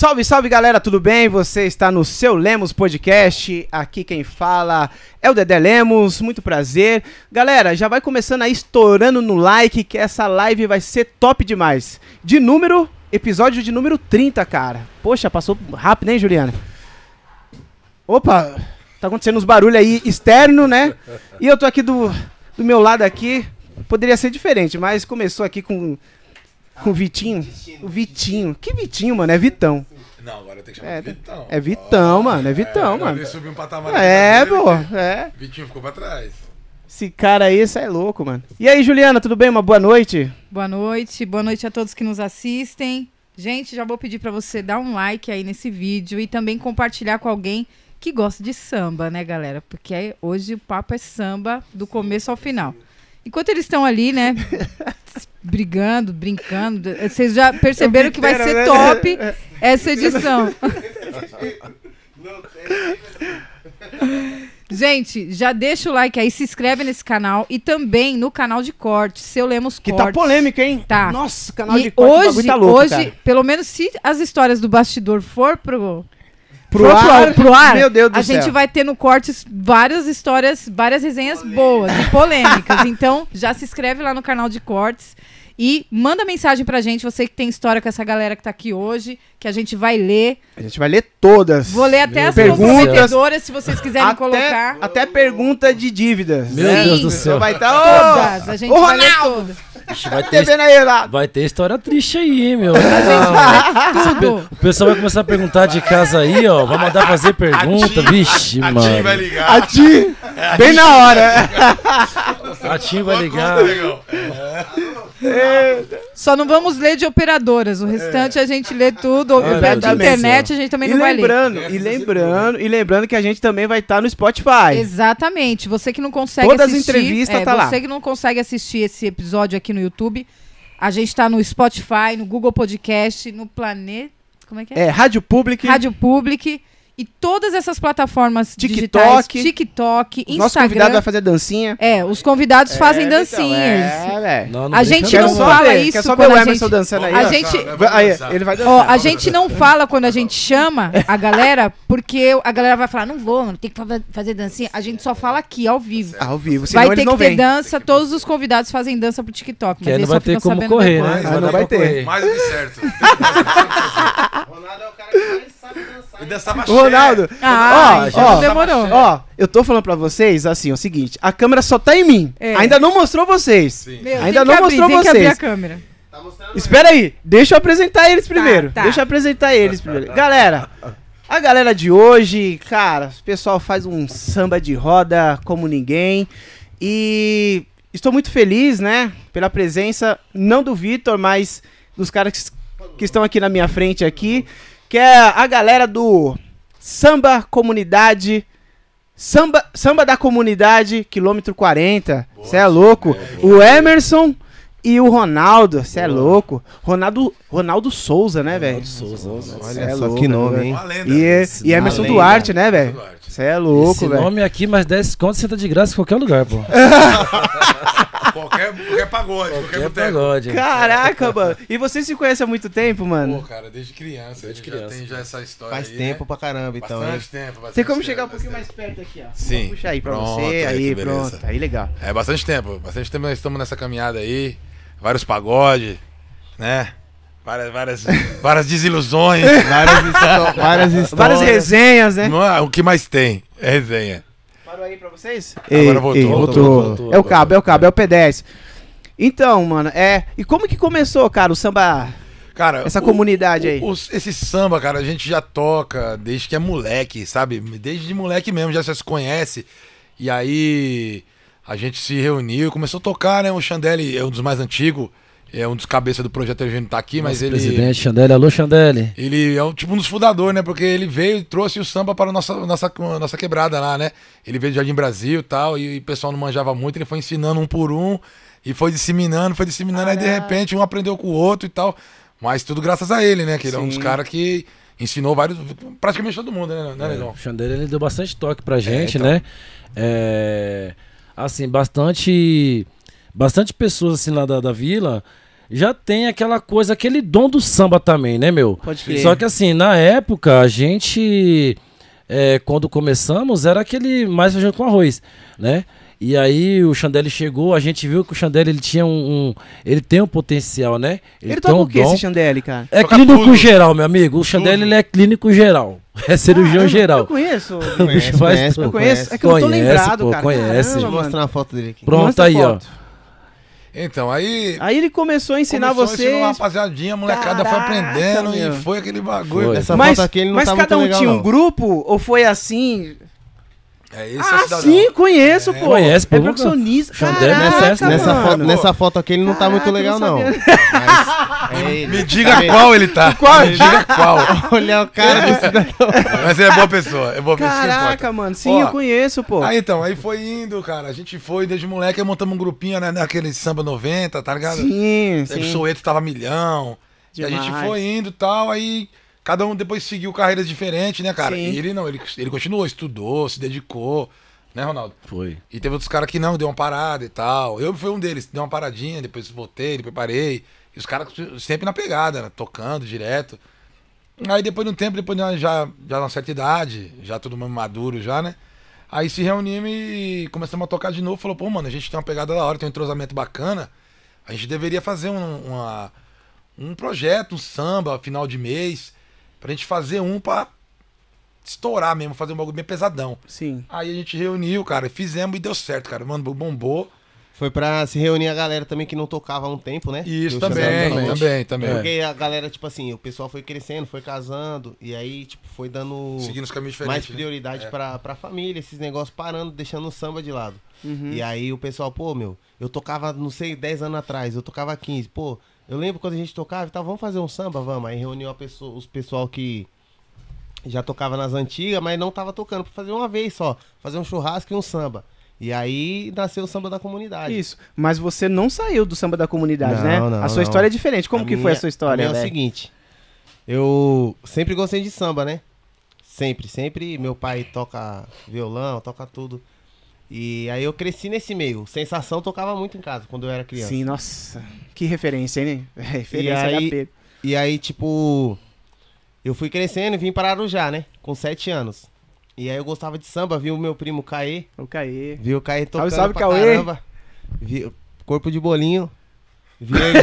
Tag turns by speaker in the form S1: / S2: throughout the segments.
S1: Salve, salve galera, tudo bem? Você está no seu Lemos Podcast. Aqui quem fala é o Dedé Lemos, muito prazer. Galera, já vai começando aí estourando no like que essa live vai ser top demais. De número, episódio de número 30, cara. Poxa, passou rápido, hein, Juliana? Opa, tá acontecendo uns barulhos aí externo, né? E eu tô aqui do, do meu lado aqui. Poderia ser diferente, mas começou aqui com com o Vitinho. O Vitinho. Que Vitinho, mano? É Vitão.
S2: Não, agora tem que chamar
S1: É,
S2: de Vitão.
S1: é Vitão, mano. É Vitão,
S2: agora
S1: mano.
S2: Ele subiu um patamar.
S1: É, pô. É.
S2: Vitinho ficou pra trás.
S1: Esse cara aí, isso é louco, mano. E aí, Juliana, tudo bem? Uma boa noite?
S3: Boa noite, boa noite a todos que nos assistem. Gente, já vou pedir pra você dar um like aí nesse vídeo e também compartilhar com alguém que gosta de samba, né, galera? Porque hoje o papo é samba do começo ao final. Enquanto eles estão ali, né, brigando, brincando, vocês já perceberam que vai ser
S1: né?
S3: top essa edição. Gente, já deixa o like aí, se inscreve nesse canal e também no canal de cortes, seu Lemos
S1: Que
S3: Cortes.
S1: tá polêmico, hein?
S3: Tá.
S1: Nossa, canal
S3: E
S1: de corte,
S3: hoje,
S1: tá louco,
S3: hoje
S1: cara.
S3: pelo menos se as histórias do bastidor for pro,
S1: Pro
S3: for
S1: ar,
S3: pro ar,
S1: meu Deus do
S3: a
S1: céu.
S3: gente vai ter no Cortes várias histórias, várias resenhas boas e polêmicas. então, já se inscreve lá no canal de Cortes e manda mensagem pra gente, você que tem história com essa galera que tá aqui hoje, que a gente vai ler.
S1: A gente vai ler todas.
S3: Vou ler até as
S1: Perguntas.
S3: se vocês quiserem
S1: até,
S3: colocar.
S1: até pergunta de dívidas.
S4: Meu
S1: né?
S4: Deus do
S1: Então
S4: céu.
S1: vai estar.
S3: Todas, a gente
S1: Ô,
S3: vai ler
S1: Ronaldo!
S3: todas.
S4: Ixi, vai, ter, vai ter história triste aí, hein, meu.
S3: Tudo.
S4: O pessoal vai começar a perguntar de casa aí, ó. Vai mandar fazer pergunta. Vixe,
S2: A Tim
S4: mano.
S2: vai ligar.
S1: A ti, bem na hora.
S4: A Tim vai ligar.
S3: Só não vamos ler de operadoras. O restante a gente lê tudo.
S4: Ah,
S3: de internet a gente também
S1: E
S3: não vai ler.
S1: e lembrando, e lembrando que a gente também vai estar no Spotify.
S3: Exatamente. Você que não consegue
S1: Todas as
S3: assistir.
S1: entrevistas
S3: é,
S1: tá lá.
S3: Você que não consegue assistir esse episódio aqui no YouTube, a gente tá no Spotify, no Google Podcast, no Planeta. Como é que é?
S1: É, Rádio Public.
S3: Rádio Public. E todas essas plataformas
S1: TikTok.
S3: digitais, TikTok,
S1: o nosso convidado
S3: Instagram.
S1: vai fazer dancinha.
S3: É, os convidados fazem
S1: É, então,
S3: dancinhas.
S1: É, velho.
S4: Não, não
S3: A gente não fala
S1: ver,
S3: isso
S1: Quer só ver o
S3: a
S1: Emerson
S3: gente-
S1: dançando aí.
S3: A
S1: ó.
S3: gente-
S2: Vamos
S1: Aí, ele vai
S3: Ó,
S1: dançar.
S3: a gente não fala quando a gente chama a galera, porque a galera vai falar, não vou, mano, tem que fa- fazer dancinha. A gente só fala aqui, ao vivo.
S1: Ao vivo, senão
S3: Vai ter que ter dança, todos os convidados fazem dança pro TikTok. Mas
S4: não vai ter como correr, né?
S1: Ah,
S4: Vai
S1: não vai ter.
S2: Mais do que certo.
S5: Ronaldo é o cara que mais sabe dançar.
S2: E dançava
S1: Ô, Ronaldo,
S3: Ah,
S1: Ó, ó,
S3: demorou.
S1: ó, eu tô falando pra vocês, assim, é o seguinte, a câmera só tá em mim.
S3: É.
S1: Ainda não mostrou vocês.
S2: Sim.
S3: Meu,
S1: Ainda
S3: tem
S1: não
S3: que abrir,
S1: mostrou
S3: tem que abrir
S1: vocês.
S3: a câmera.
S5: Tá
S1: Espera aí, deixa eu apresentar eles primeiro.
S3: tá.
S1: Deixa eu apresentar eles primeiro. Galera, a galera de hoje, cara, o pessoal faz um samba de roda como ninguém. E estou muito feliz, né, pela presença, não do Vitor, mas dos caras que, que estão aqui na minha frente aqui, que é a galera do Samba Comunidade. Samba, samba da comunidade, quilômetro 40. Você é louco. O Emerson e o Ronaldo. Você é louco. Ronaldo, Ronaldo Souza, né, velho?
S4: Ronaldo Souza.
S5: Olha
S1: é
S5: só
S1: louco,
S5: que nome,
S1: né,
S5: hein?
S2: Uma lenda.
S1: E, e Emerson
S4: nome,
S1: Duarte, né, velho? Você é louco,
S4: Esse
S1: velho.
S4: nome aqui, mais 10 contos, você tá de graça em qualquer lugar, pô.
S2: Qualquer, qualquer pagode, qualquer
S4: Qualquer pagode.
S1: Caraca, mano. E você se conhece há muito tempo,
S2: Pô,
S1: mano?
S2: cara, desde criança.
S4: Desde
S2: a gente
S4: criança.
S2: Já tem já essa história
S5: Faz
S2: aí,
S5: tempo
S2: né?
S5: pra caramba, então, hein?
S2: Bastante tempo. Bastante
S1: Tem como
S2: tempo,
S1: chegar um pouquinho mais perto aqui, ó.
S2: Sim.
S1: Vou puxar aí pra
S2: Pronto,
S1: você.
S2: aí,
S1: pronto. Aí, legal.
S2: É bastante tempo, bastante tempo nós estamos nessa caminhada aí, vários pagodes, né? Várias, várias, várias desilusões.
S5: Várias, histó- várias histórias.
S1: Várias resenhas, né?
S2: Não é- o que mais tem é resenha.
S1: Parou aí pra vocês?
S2: Agora voltou,
S4: voltou, voltou,
S1: é o cabo, é o cabo, é o P10. Então, mano, é. E como que começou, cara, o samba.
S2: Cara,
S1: Essa
S2: o-
S1: comunidade aí?
S2: o- esse samba, cara, a gente já toca desde que é moleque, sabe? Desde moleque mesmo, já se conhece. E aí a gente se reuniu e começou a tocar, né? O Chandelle é um dos mais antigos, é um dos cabeças do projeto, ele não tá aqui, mas ele.
S4: Presidente Chandelle, alô Chandelle.
S2: Ele é o, tipo um dos fundadores, né? Porque ele veio e trouxe o samba para a nossa, nossa, nossa quebrada lá, né? Ele veio de Jardim Brasil e tal, e o pessoal não manjava muito, ele foi ensinando um por um, e foi disseminando, foi disseminando, aí de repente um aprendeu com o outro e tal. Mas tudo graças a ele, né? Que ele é um dos
S1: Sim.
S2: caras que ensinou vários. praticamente todo mundo, né, né
S4: É,
S2: Negão?
S4: o Chandelle ele deu bastante toque pra gente,
S2: então.
S4: né? É, assim, bastante. Bastante pessoas assim lá da, da vila já tem aquela coisa, aquele dom do samba também, né, meu?
S1: Pode crer.
S4: Só que assim, na época, a gente, é, quando começamos, era aquele mais feijão com arroz, né? E aí o Xandelli chegou, a gente viu que o Xandelli ele tinha um, um- ele tem um potencial, né?
S1: Ele,
S4: tem
S1: toca
S4: um
S1: o que
S4: dom.
S1: esse Chandelle, cara?
S4: É
S2: Toca
S4: clínico
S2: tudo.
S4: geral, meu amigo. O Xandelli ele é clínico geral. É cirurgião
S1: Ah, eu-
S4: geral.
S1: Eu conheço.
S4: O bicho faz
S6: conhece.
S1: Eu conheço. É que eu não tô
S4: Conhece,
S1: lembrado,
S4: pô,
S1: cara.
S4: conhece.
S1: Caramba,
S6: Vou
S1: mano.
S6: mostrar uma foto dele aqui.
S4: Pronto
S1: Mostra
S4: aí, ó.
S2: Então, aí.
S1: Aí ele começou a ensinar
S2: começou, ensinou
S1: vocês.
S2: uma rapaziadinha, a molecada
S1: Caraca,
S2: foi aprendendo
S1: meu.
S2: e foi aquele bagulho.
S4: Foi.
S6: Essa
S1: mas
S6: foto aqui ele não
S1: mas
S6: tá
S1: cada um
S6: legal,
S1: tinha um
S6: não.
S1: grupo ou foi assim?
S2: É esse é o
S1: ah,
S2: cidadão.
S1: sim, conheço, pô.
S4: Conhece, pô,
S1: É percussionista.
S4: Xandelle
S1: Caraca,
S4: nessa
S6: Nessa,
S1: mano.
S6: foto, nessa foto aqui ele não tá muito
S1: Caraca,
S6: legal,
S1: eu não
S6: não. Mas é ele.
S2: Me diga qual ele tá.
S1: Qual?
S2: Me diga qual.
S6: Olha o cara do cidadão.
S2: Mas ele é boa pessoa. É boa pessoa. que importa.
S1: Caraca, mano. Sim,
S2: Ó,
S1: eu conheço, pô.
S2: Aí então, aí foi indo, cara. A gente foi desde moleque, aí montamos um grupinho, né? Naquele samba 90, tá ligado?
S1: Sim,
S2: Aí o
S1: sim.
S2: Soueto tava milhão. E a gente
S1: Demais.
S2: foi indo e tal, aí cada um depois seguiu carreiras diferentes, né, cara?
S1: Sim.
S2: E ele não, ele, ele continuou, estudou, se dedicou, né, Ronaldo?
S4: Foi.
S2: E teve outros caras que não, deu uma parada e tal. Eu fui um deles, deu uma paradinha, depois voltei, depois parei. E os caras sempre na pegada, né? Tocando direto. Aí depois de um tempo, depois de uma- já, já uma certa idade, já todo mundo maduro já, né? Aí se reunimos e começamos a tocar de novo. Falou, pô, mano, a gente tem uma pegada da hora, tem um entrosamento bacana. A gente deveria fazer um, uma- um projeto, um samba, final de mês, pra gente fazer um pra estourar mesmo, fazer um bagulho bem pesadão.
S1: Sim.
S2: Aí a gente reuniu, cara, e fizemos e deu certo, cara. Mano, bombou.
S6: Foi pra se reunir a galera também que não tocava há um tempo, né?
S2: Isso também, também, também, também.
S6: Porque a galera, tipo assim, o pessoal foi crescendo, foi casando, e aí, tipo, foi dando
S2: Seguindo os caminhos
S6: mais
S2: né?
S6: prioridade
S2: É.
S6: pra, pra família, esses negócios parando, deixando o samba de lado.
S1: Uhum.
S6: E aí o pessoal, pô, meu, eu tocava, não sei, 10 anos atrás, eu tocava 15. Pô, eu lembro quando a gente tocava e tal, vamos fazer um samba, vamos. Aí reuniu pessoa, os pessoal que já tocava nas antigas, mas não tava tocando, pra fazer uma vez só, fazer um churrasco e um samba. E aí nasceu o samba da comunidade.
S1: Isso. Mas você não saiu do samba da comunidade,
S6: Não,
S1: né?
S6: não,
S1: a sua
S6: não.
S1: história é diferente. Como
S6: A
S1: que foi
S6: minha-
S1: a sua história,
S6: a é o
S1: velho?
S6: seguinte, eu sempre gostei de samba, né? Sempre, sempre. Meu pai toca violão, toca tudo. E aí eu cresci nesse meio. Sensação tocava muito em casa quando eu era criança.
S1: Sim, nossa. Que referência, hein? Referência
S6: E aí-
S1: HP.
S6: E aí, tipo, eu fui crescendo e vim para Arujá, né? Com sete anos. E aí eu gostava de samba, vi o meu primo Caê,
S1: O Caê.
S6: vi o Caê tocando
S1: salve,
S6: pra
S1: Cauê.
S6: caramba. Vi corpo de bolinho. Vi ele...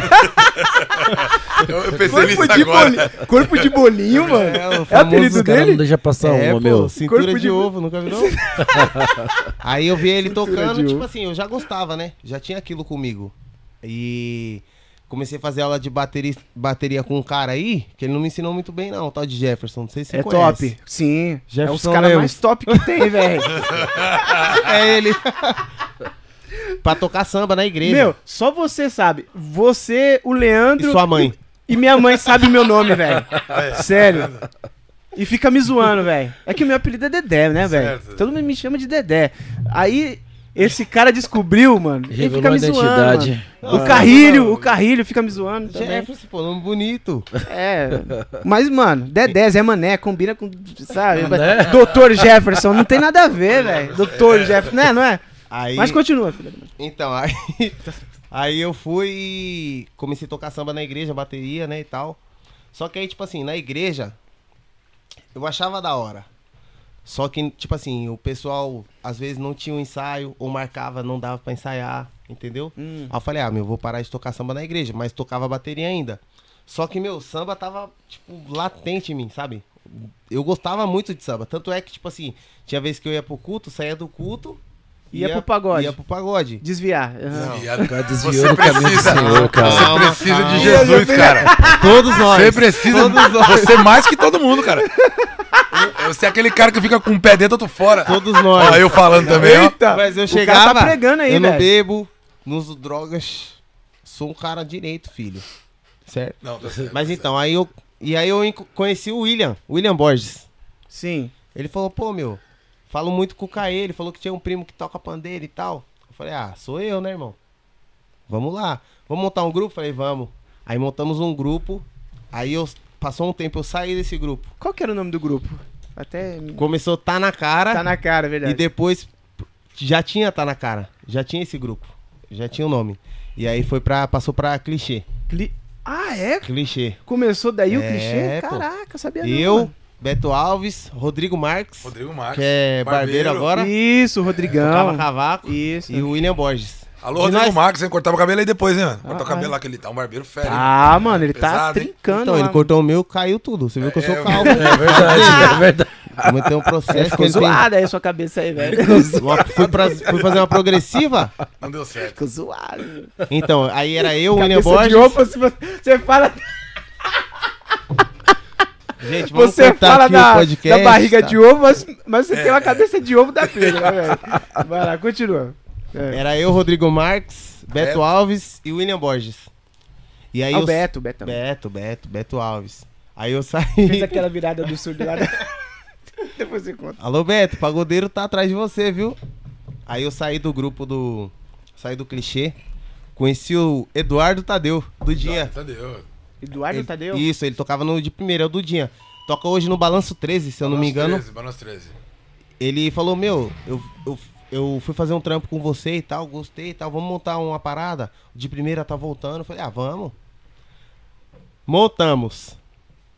S2: Eu, eu pensei nisso
S1: Corpo de,
S2: agora.
S1: bolinho, corpo de bolinho, mano.
S6: É, o
S1: É o
S6: famoso
S1: apelido
S4: Os caras
S1: dele?
S4: não deixam passar
S6: É,
S4: uma, meu.
S6: cintura
S1: Corpo
S6: de,
S1: de-
S6: ovo, nunca viu? não? Aí eu vi ele
S1: Cintura
S6: tocando, tipo
S1: ovo.
S6: assim, eu já gostava, né? Já tinha aquilo comigo. E comecei a fazer aula de bateria, bateria com um cara aí, que ele não me ensinou muito bem, não, o tal de Jefferson. Não sei se você
S1: É
S6: conhece.
S1: top. Sim. é os
S6: Jefferson
S1: caras
S6: Lemos.
S1: mais top que tem, velho.
S6: É ele. pra tocar samba na igreja.
S1: Meu, só você sabe. Você, o Leandro
S6: e sua mãe.
S1: e minha mãe sabe meu nome, velho. Sério. E fica me zoando, velho. É que o meu apelido é Dedé, né, velho? Todo mundo me chama de Dedé. Aí, esse cara descobriu, mano. E
S4: Revelou
S1: fica
S4: a
S1: me zoando.
S4: identidade.
S1: O Carrilho, o Carrilho fica me zoando.
S6: Jefferson, pô, nome bonito.
S1: É. Mas, mano, Dedé, Zé Mané, combina com, sabe?
S4: Mané?
S1: Doutor Jefferson, não tem nada a ver, velho. Doutor Jefferson, né, não é?
S6: Aí,
S1: Mas continua, filha.
S6: Então, aí, aí eu fui e comecei a tocar samba na igreja, bateria, né, e tal. Só que aí, tipo assim, na igreja, eu achava da hora. Só que, tipo assim, o pessoal às vezes não tinha um ensaio, ou marcava, não dava pra ensaiar, entendeu?
S1: Hum.
S6: Aí eu falei, ah, meu, vou parar de tocar samba na igreja, mas tocava bateria ainda. Só que, meu, samba tava, tipo, latente em mim, sabe? Eu gostava muito de samba. Tanto é que, tipo assim, tinha vez que eu ia pro culto, saía do culto.
S1: Ia pro pagode.
S6: Ia pro pagode.
S1: Desviar.
S4: O desviou
S2: Você
S4: do caminho do
S2: precisa,
S4: Senhor, cara.
S2: você precisa de Jesus, cara.
S6: Todos nós.
S2: Você precisa,
S6: Todos nós.
S2: você mais que todo mundo, cara. Você é aquele cara que fica com um pé dentro, outro fora.
S6: Todos nós.
S2: Ó, eu falando também, ó.
S1: Eita!
S6: Mas eu
S1: O cara
S6: chegava.
S1: tá pregando aí,
S6: eu não
S1: velho.
S6: bebo, não uso drogas. Sou um cara direito, filho. Certo?
S2: Não, tá certo.
S6: Mas então, aí eu. E aí eu conheci o William, William Borges.
S1: Sim.
S6: Ele falou, pô, meu, falo muito com o Caê. Ele falou que tinha um primo que toca pandeiro e tal. Eu falei, ah, sou eu, né, irmão? Vamos lá. Vamos montar um grupo? Falei, vamos. Aí montamos um grupo. Aí eu. Passou um tempo, eu saí desse grupo.
S1: Qual que era o nome do grupo? Até me-
S6: Começou Tá na Cara.
S1: tá na cara, é
S6: E
S1: verdade.
S6: depois já tinha Tá na Cara. Já tinha esse grupo. Já tinha o nome. E aí foi pra. Passou pra clichê.
S1: Cli- Ah, é?
S6: Clichê.
S1: Começou daí o
S6: É,
S1: clichê?
S6: pô.
S1: Caraca, sabia não,
S6: Eu. Beto Alves, Rodrigo Marques,
S2: Rodrigo Marques.
S6: que é barbeiro, agora,
S1: Isso,
S6: tocava
S1: Rodrigão.
S6: cavaco,
S1: Isso.
S6: e o William Borges.
S2: Alô,
S6: E
S2: Rodrigo
S6: nós-
S2: Marques, hein? Cortava o cabelo aí depois, hein, mano?
S1: Ah,
S2: Cortar o
S1: ah.
S2: cabelo lá que ele tá, um barbeiro fera. hein?
S1: Ah, mano, ele tá
S2: Pesado, hein?
S1: trincando.
S6: Então,
S1: lá,
S6: ele cortou o meu, caiu tudo. Você viu que eu sou
S2: É,
S6: calvo.
S4: É verdade, é verdade.
S6: Vamos ter um processo que
S1: Ficou
S6: ele tem...
S1: zoada aí a sua cabeça aí, velho.
S6: Uma- fui, pra- fui fazer uma progressiva.
S2: Não deu certo.
S1: Ficou zoado.
S6: Então, aí era eu, o William Borges.
S1: de você- você fala,
S6: Gente, vamos
S1: você fala
S6: aqui
S1: da,
S6: o podcast.
S1: da barriga
S6: tá?
S1: de ovo, mas, mas você tem uma cabeça de ovo da Pedro, né, velho? Vai lá, continua. É.
S6: Era eu, Rodrigo Marques, Beto
S2: Beto.
S6: Alves e William Borges. E aí
S1: Ah, o
S6: eu...
S1: Beto, Beto. também.
S6: Beto, Beto, Beto Alves. Aí eu
S1: Fez
S6: saí.
S1: aquela virada do surdo lá. da- Depois você conta.
S6: Alô, Beto, o pagodeiro tá atrás de você, viu? Aí eu saí do grupo do. Saí do clichê. Conheci o Eduardo Tadeu, do Dinha.
S2: Tadeu.
S1: Eduardo
S6: Ele-
S1: Tadeu?
S6: Isso, ele tocava no de primeiro, é o do Dinha. Toca hoje no Balanço 13, se eu não me engano.
S2: 13, Balanço 13.
S6: Ele falou, meu, eu, eu, eu fui fazer um trampo com você e tal, gostei e tal, vamos montar uma parada. O de primeira tá voltando. Eu falei, ah, vamos. Montamos.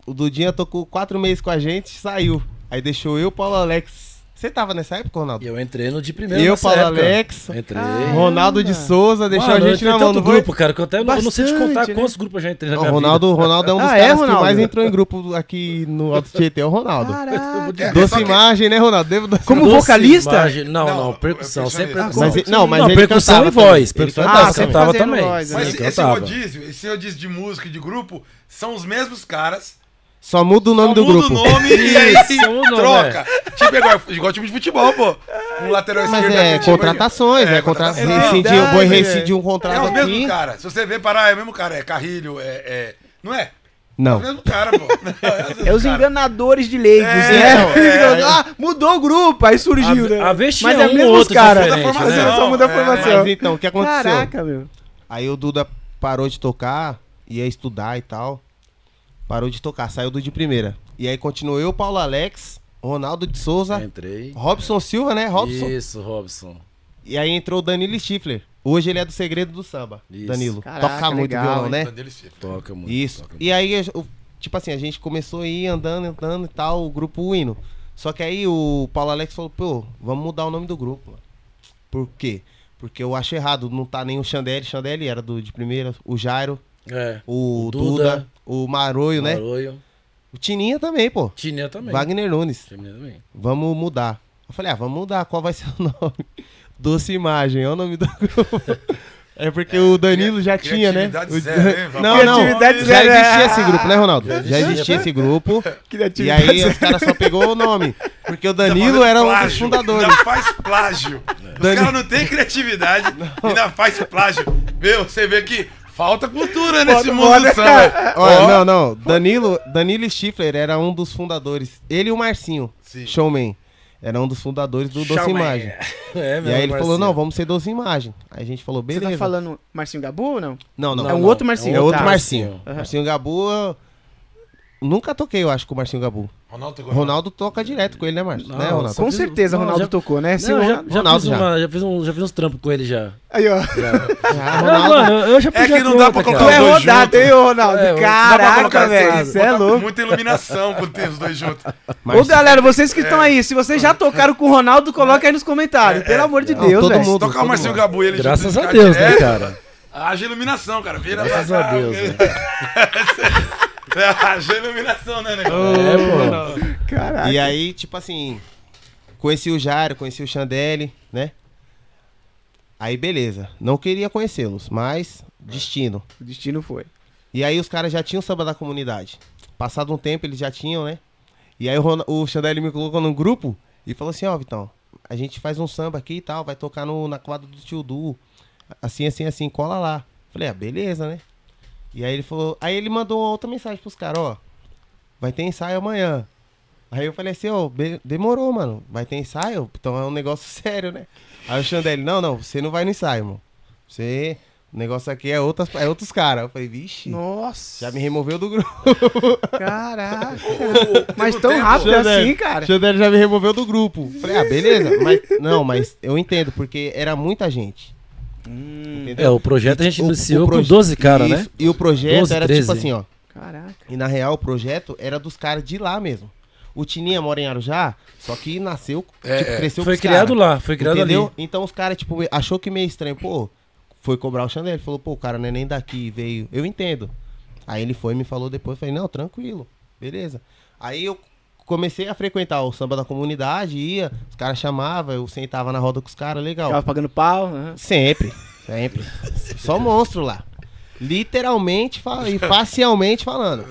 S6: O Dudinha tocou quatro meses com a gente, saiu. Aí deixou eu, Paulo Alex. Você tava nessa época, Ronaldo?
S4: Eu entrei no de primeiro
S6: Eu, Paulo
S4: época.
S6: Alex,
S4: Entrei.
S6: Ronaldo de Souza, deixou
S4: Mano,
S6: a gente na mão, foi?
S4: grupo, cara, que eu até não- eu não sei te
S1: Bastante,
S4: contar
S1: né?
S4: quantos grupos eu já entrei na
S6: Não,
S4: minha
S6: o Ronaldo, Ronaldo é um dos
S1: Ah, é,
S6: caras que
S1: Ronaldo?
S6: mais entrou em grupo aqui no Alto Tietê, é o Ronaldo.
S1: Caraca.
S2: É,
S6: Doce
S2: que-
S6: imagem, né, Ronaldo? Devo doce
S1: Como
S4: vida.
S1: vocalista?
S4: Imagem- Não,
S2: Não,
S4: não, percussão,
S2: é
S4: sempre percussão.
S6: Mas não, mas
S4: não,
S6: ele
S4: percussão e voz. Percussão e
S6: cantava
S4: voz,
S6: também.
S1: né?
S2: Mas
S4: Sim,
S2: esse rodízio, esse rodízio de música e de grupo, são os mesmos caras.
S6: Só muda o nome
S2: só
S6: do
S2: muda
S6: grupo.
S2: o nome e aí
S4: Isso, muda o nome,
S2: troca. Tipo igual, igual time de futebol, pô. Um lateral
S6: Mas
S2: esquerdo.
S6: é
S2: time-
S6: contratações,
S2: É,
S6: é, contra... rescindir,
S1: Verdade,
S6: vou
S1: é.
S6: rescindir um
S2: É
S6: contrato
S2: os mesmos
S6: aqui.
S2: caras. Se você vê parar, é o mesmo cara. É Carrilho, é. é- Não é? É
S6: Não.
S2: o mesmo cara, pô.
S1: É os enganadores de leigos,
S2: É,
S1: né?
S2: é.
S1: ah, mudou o grupo, aí surgiu,
S4: A-
S1: né?
S4: a vez
S1: Mas
S4: tinha
S1: é
S4: um
S1: mesmo
S4: outro
S2: Muda a formação,
S4: né?
S1: Só muda a
S2: é.
S1: formação.
S6: Mas então, o que aconteceu?
S1: Caraca, meu.
S6: Aí o Duda parou de tocar, ia estudar e tal. Parou de tocar, saiu do de primeira. E aí continuou eu, Paulo Alex, Ronaldo de Souza,
S4: Entrei.
S6: Robson Silva, né? Robson.
S4: Isso, Robson.
S6: E aí entrou o Danilo Stifler. Hoje ele é do Segredo do Samba.
S4: Isso.
S6: Danilo.
S1: Caraca,
S6: Toca muito
S1: legal,
S6: violão, né?
S2: Sim.
S4: Toca muito.
S6: Isso.
S4: toca muito.
S6: E aí, eu- tipo assim, a gente começou a ir andando, andando e tal, o grupo indo. Só que aí o Paulo Alex falou, pô, vamos mudar o nome do grupo. Por quê? Porque eu acho errado, não tá nem o Chandelle, Chandelle era do de primeira, o Jairo,
S4: É.
S6: o,
S4: O
S6: Duda,
S4: Duda,
S6: o Maroio, né?
S4: Maroio.
S6: O Tininha também, pô.
S4: Tininha também.
S6: Wagner Nunes.
S4: Tininha também.
S6: Vamos mudar. Eu falei, ah, vamos mudar. Qual vai ser o nome? Doce Imagem, é o nome do grupo. É porque o Danilo já tinha, né? O-
S2: zero?
S6: Não, não. Já
S1: zero,
S6: existia
S1: é.
S6: esse grupo, né, Ronaldo?
S4: Já existia,
S6: esse grupo. E aí os caras só pegou o nome. Porque o
S2: Tá
S6: Danilo era um dos fundadores.
S2: Ainda faz plágio. Os caras não têm criatividade, ainda faz plágio. Meu, você vê que falta cultura nesse
S1: Falta
S2: mundo do samba.
S6: Olha, não, não. Danilo, Danilo Stifler era um dos fundadores. Ele e o Marcinho,
S2: Sim.
S6: showman. Era um dos fundadores do Doce. Imagem.
S4: É,
S6: E
S4: meu
S6: aí ele falou,
S4: parceiro.
S6: não, vamos ser Doce Imagem. Aí a gente falou,
S1: Você
S6: beleza.
S1: tá falando Marcinho Gabu ou não?
S6: Não, não.
S1: É um outro Marcinho.
S6: É outro
S1: Tá.
S6: Marcinho.
S1: Aham.
S6: Marcinho Gabu, nunca toquei, eu acho, com o Marcinho Gabu.
S2: Ronaldo,
S6: Ronaldo toca direto com ele, né, Márcio?
S4: Não,
S6: né, Ronaldo?
S1: Com certeza
S4: não,
S1: Ronaldo
S4: já-
S1: tocou, né?
S4: Não,
S1: Sim,
S4: já,
S1: Ronaldo-
S4: já,
S6: Ronaldo
S4: fiz
S6: já.
S4: uma- já fiz um, já fiz uns trampos com ele já.
S1: Aí, ó.
S6: Ah,
S4: É,
S6: Ronaldo,
S4: mano, eu já
S2: É que não dá pra colocar
S1: é
S2: os dois
S1: rodado,
S2: juntos.
S1: hein, ô Ronaldo?
S4: É,
S1: Caraca, velho. Você é louco.
S2: Muita iluminação quando tem os dois juntos.
S1: Ô,
S6: Marcinho-
S1: galera, vocês que estão aí, se vocês já tocaram com o Ronaldo, coloca aí nos comentários. Pelo amor de
S6: Não,
S1: Deus,
S6: todo
S1: velho.
S6: mundo.
S2: Tocar o Marcinho Gabu e ele
S4: Graças
S2: junto,
S4: a Deus, né,
S2: direto.
S4: cara?
S2: Haja iluminação, cara. Vira
S4: Graças
S2: pra
S4: a
S2: cá.
S4: Deus,
S2: Haja iluminação, né, negócio?
S4: É, pô.
S1: Caraca.
S6: E aí, tipo assim, conheci o Jairo, conheci o Chandelle, né? Aí, beleza. Não queria conhecê-los, mas destino.
S1: O destino foi.
S6: E aí os caras já tinham samba da comunidade. Passado um tempo, eles já tinham, né? E aí o, Ron- o Chandelle me colocou num grupo e falou assim, ó, Vitão, a gente faz um samba aqui e tal, vai tocar no, na quadra do tio Du. Assim, assim, assim, cola lá. Falei, ah, beleza, né? E aí ele falou. Aí ele mandou uma outra mensagem pros caras, ó. Vai ter ensaio amanhã. Aí eu falei assim, ó, be- demorou, mano. Vai ter ensaio? Então é um negócio sério, né? Aí o Chandelle, não, não, você não vai no ensaio, mano. Você. O negócio aqui é, outras, é outros caras. Eu falei, vixe.
S1: Nossa.
S6: Já me removeu do grupo.
S1: Caraca. Mas tão rápido
S6: Xander.
S1: assim, cara.
S6: Chandelle já me removeu do grupo. Falei, ah, beleza. Mas, não, mas eu entendo, porque era muita gente.
S1: Hum?
S4: É, o projeto a gente iniciou
S6: o
S4: com
S6: proje-
S4: 12 caras, né?
S6: E o projeto
S4: 12,
S6: era
S4: 13.
S6: tipo assim, ó.
S1: caraca.
S6: E na real, o projeto era dos caras de lá mesmo. O Tininha mora em Arujá, só que nasceu,
S2: É,
S6: tipo,
S2: é.
S6: cresceu
S4: Foi criado
S6: cara.
S4: lá, foi criado
S6: Entendeu?
S4: ali.
S6: Então os caras, tipo, achou que meio estranho. Pô, foi cobrar o Xandé. Ele falou, pô, o cara não é nem daqui, veio. Eu entendo. Aí ele foi e me falou depois. Eu falei, não, tranquilo, beleza. Aí eu comecei a frequentar o samba da comunidade, ia, os caras chamavam, eu sentava na roda com os caras, legal.
S1: Ficava pagando pau. aham.
S6: Sempre, sempre. Só monstro lá. Literalmente e facialmente falando.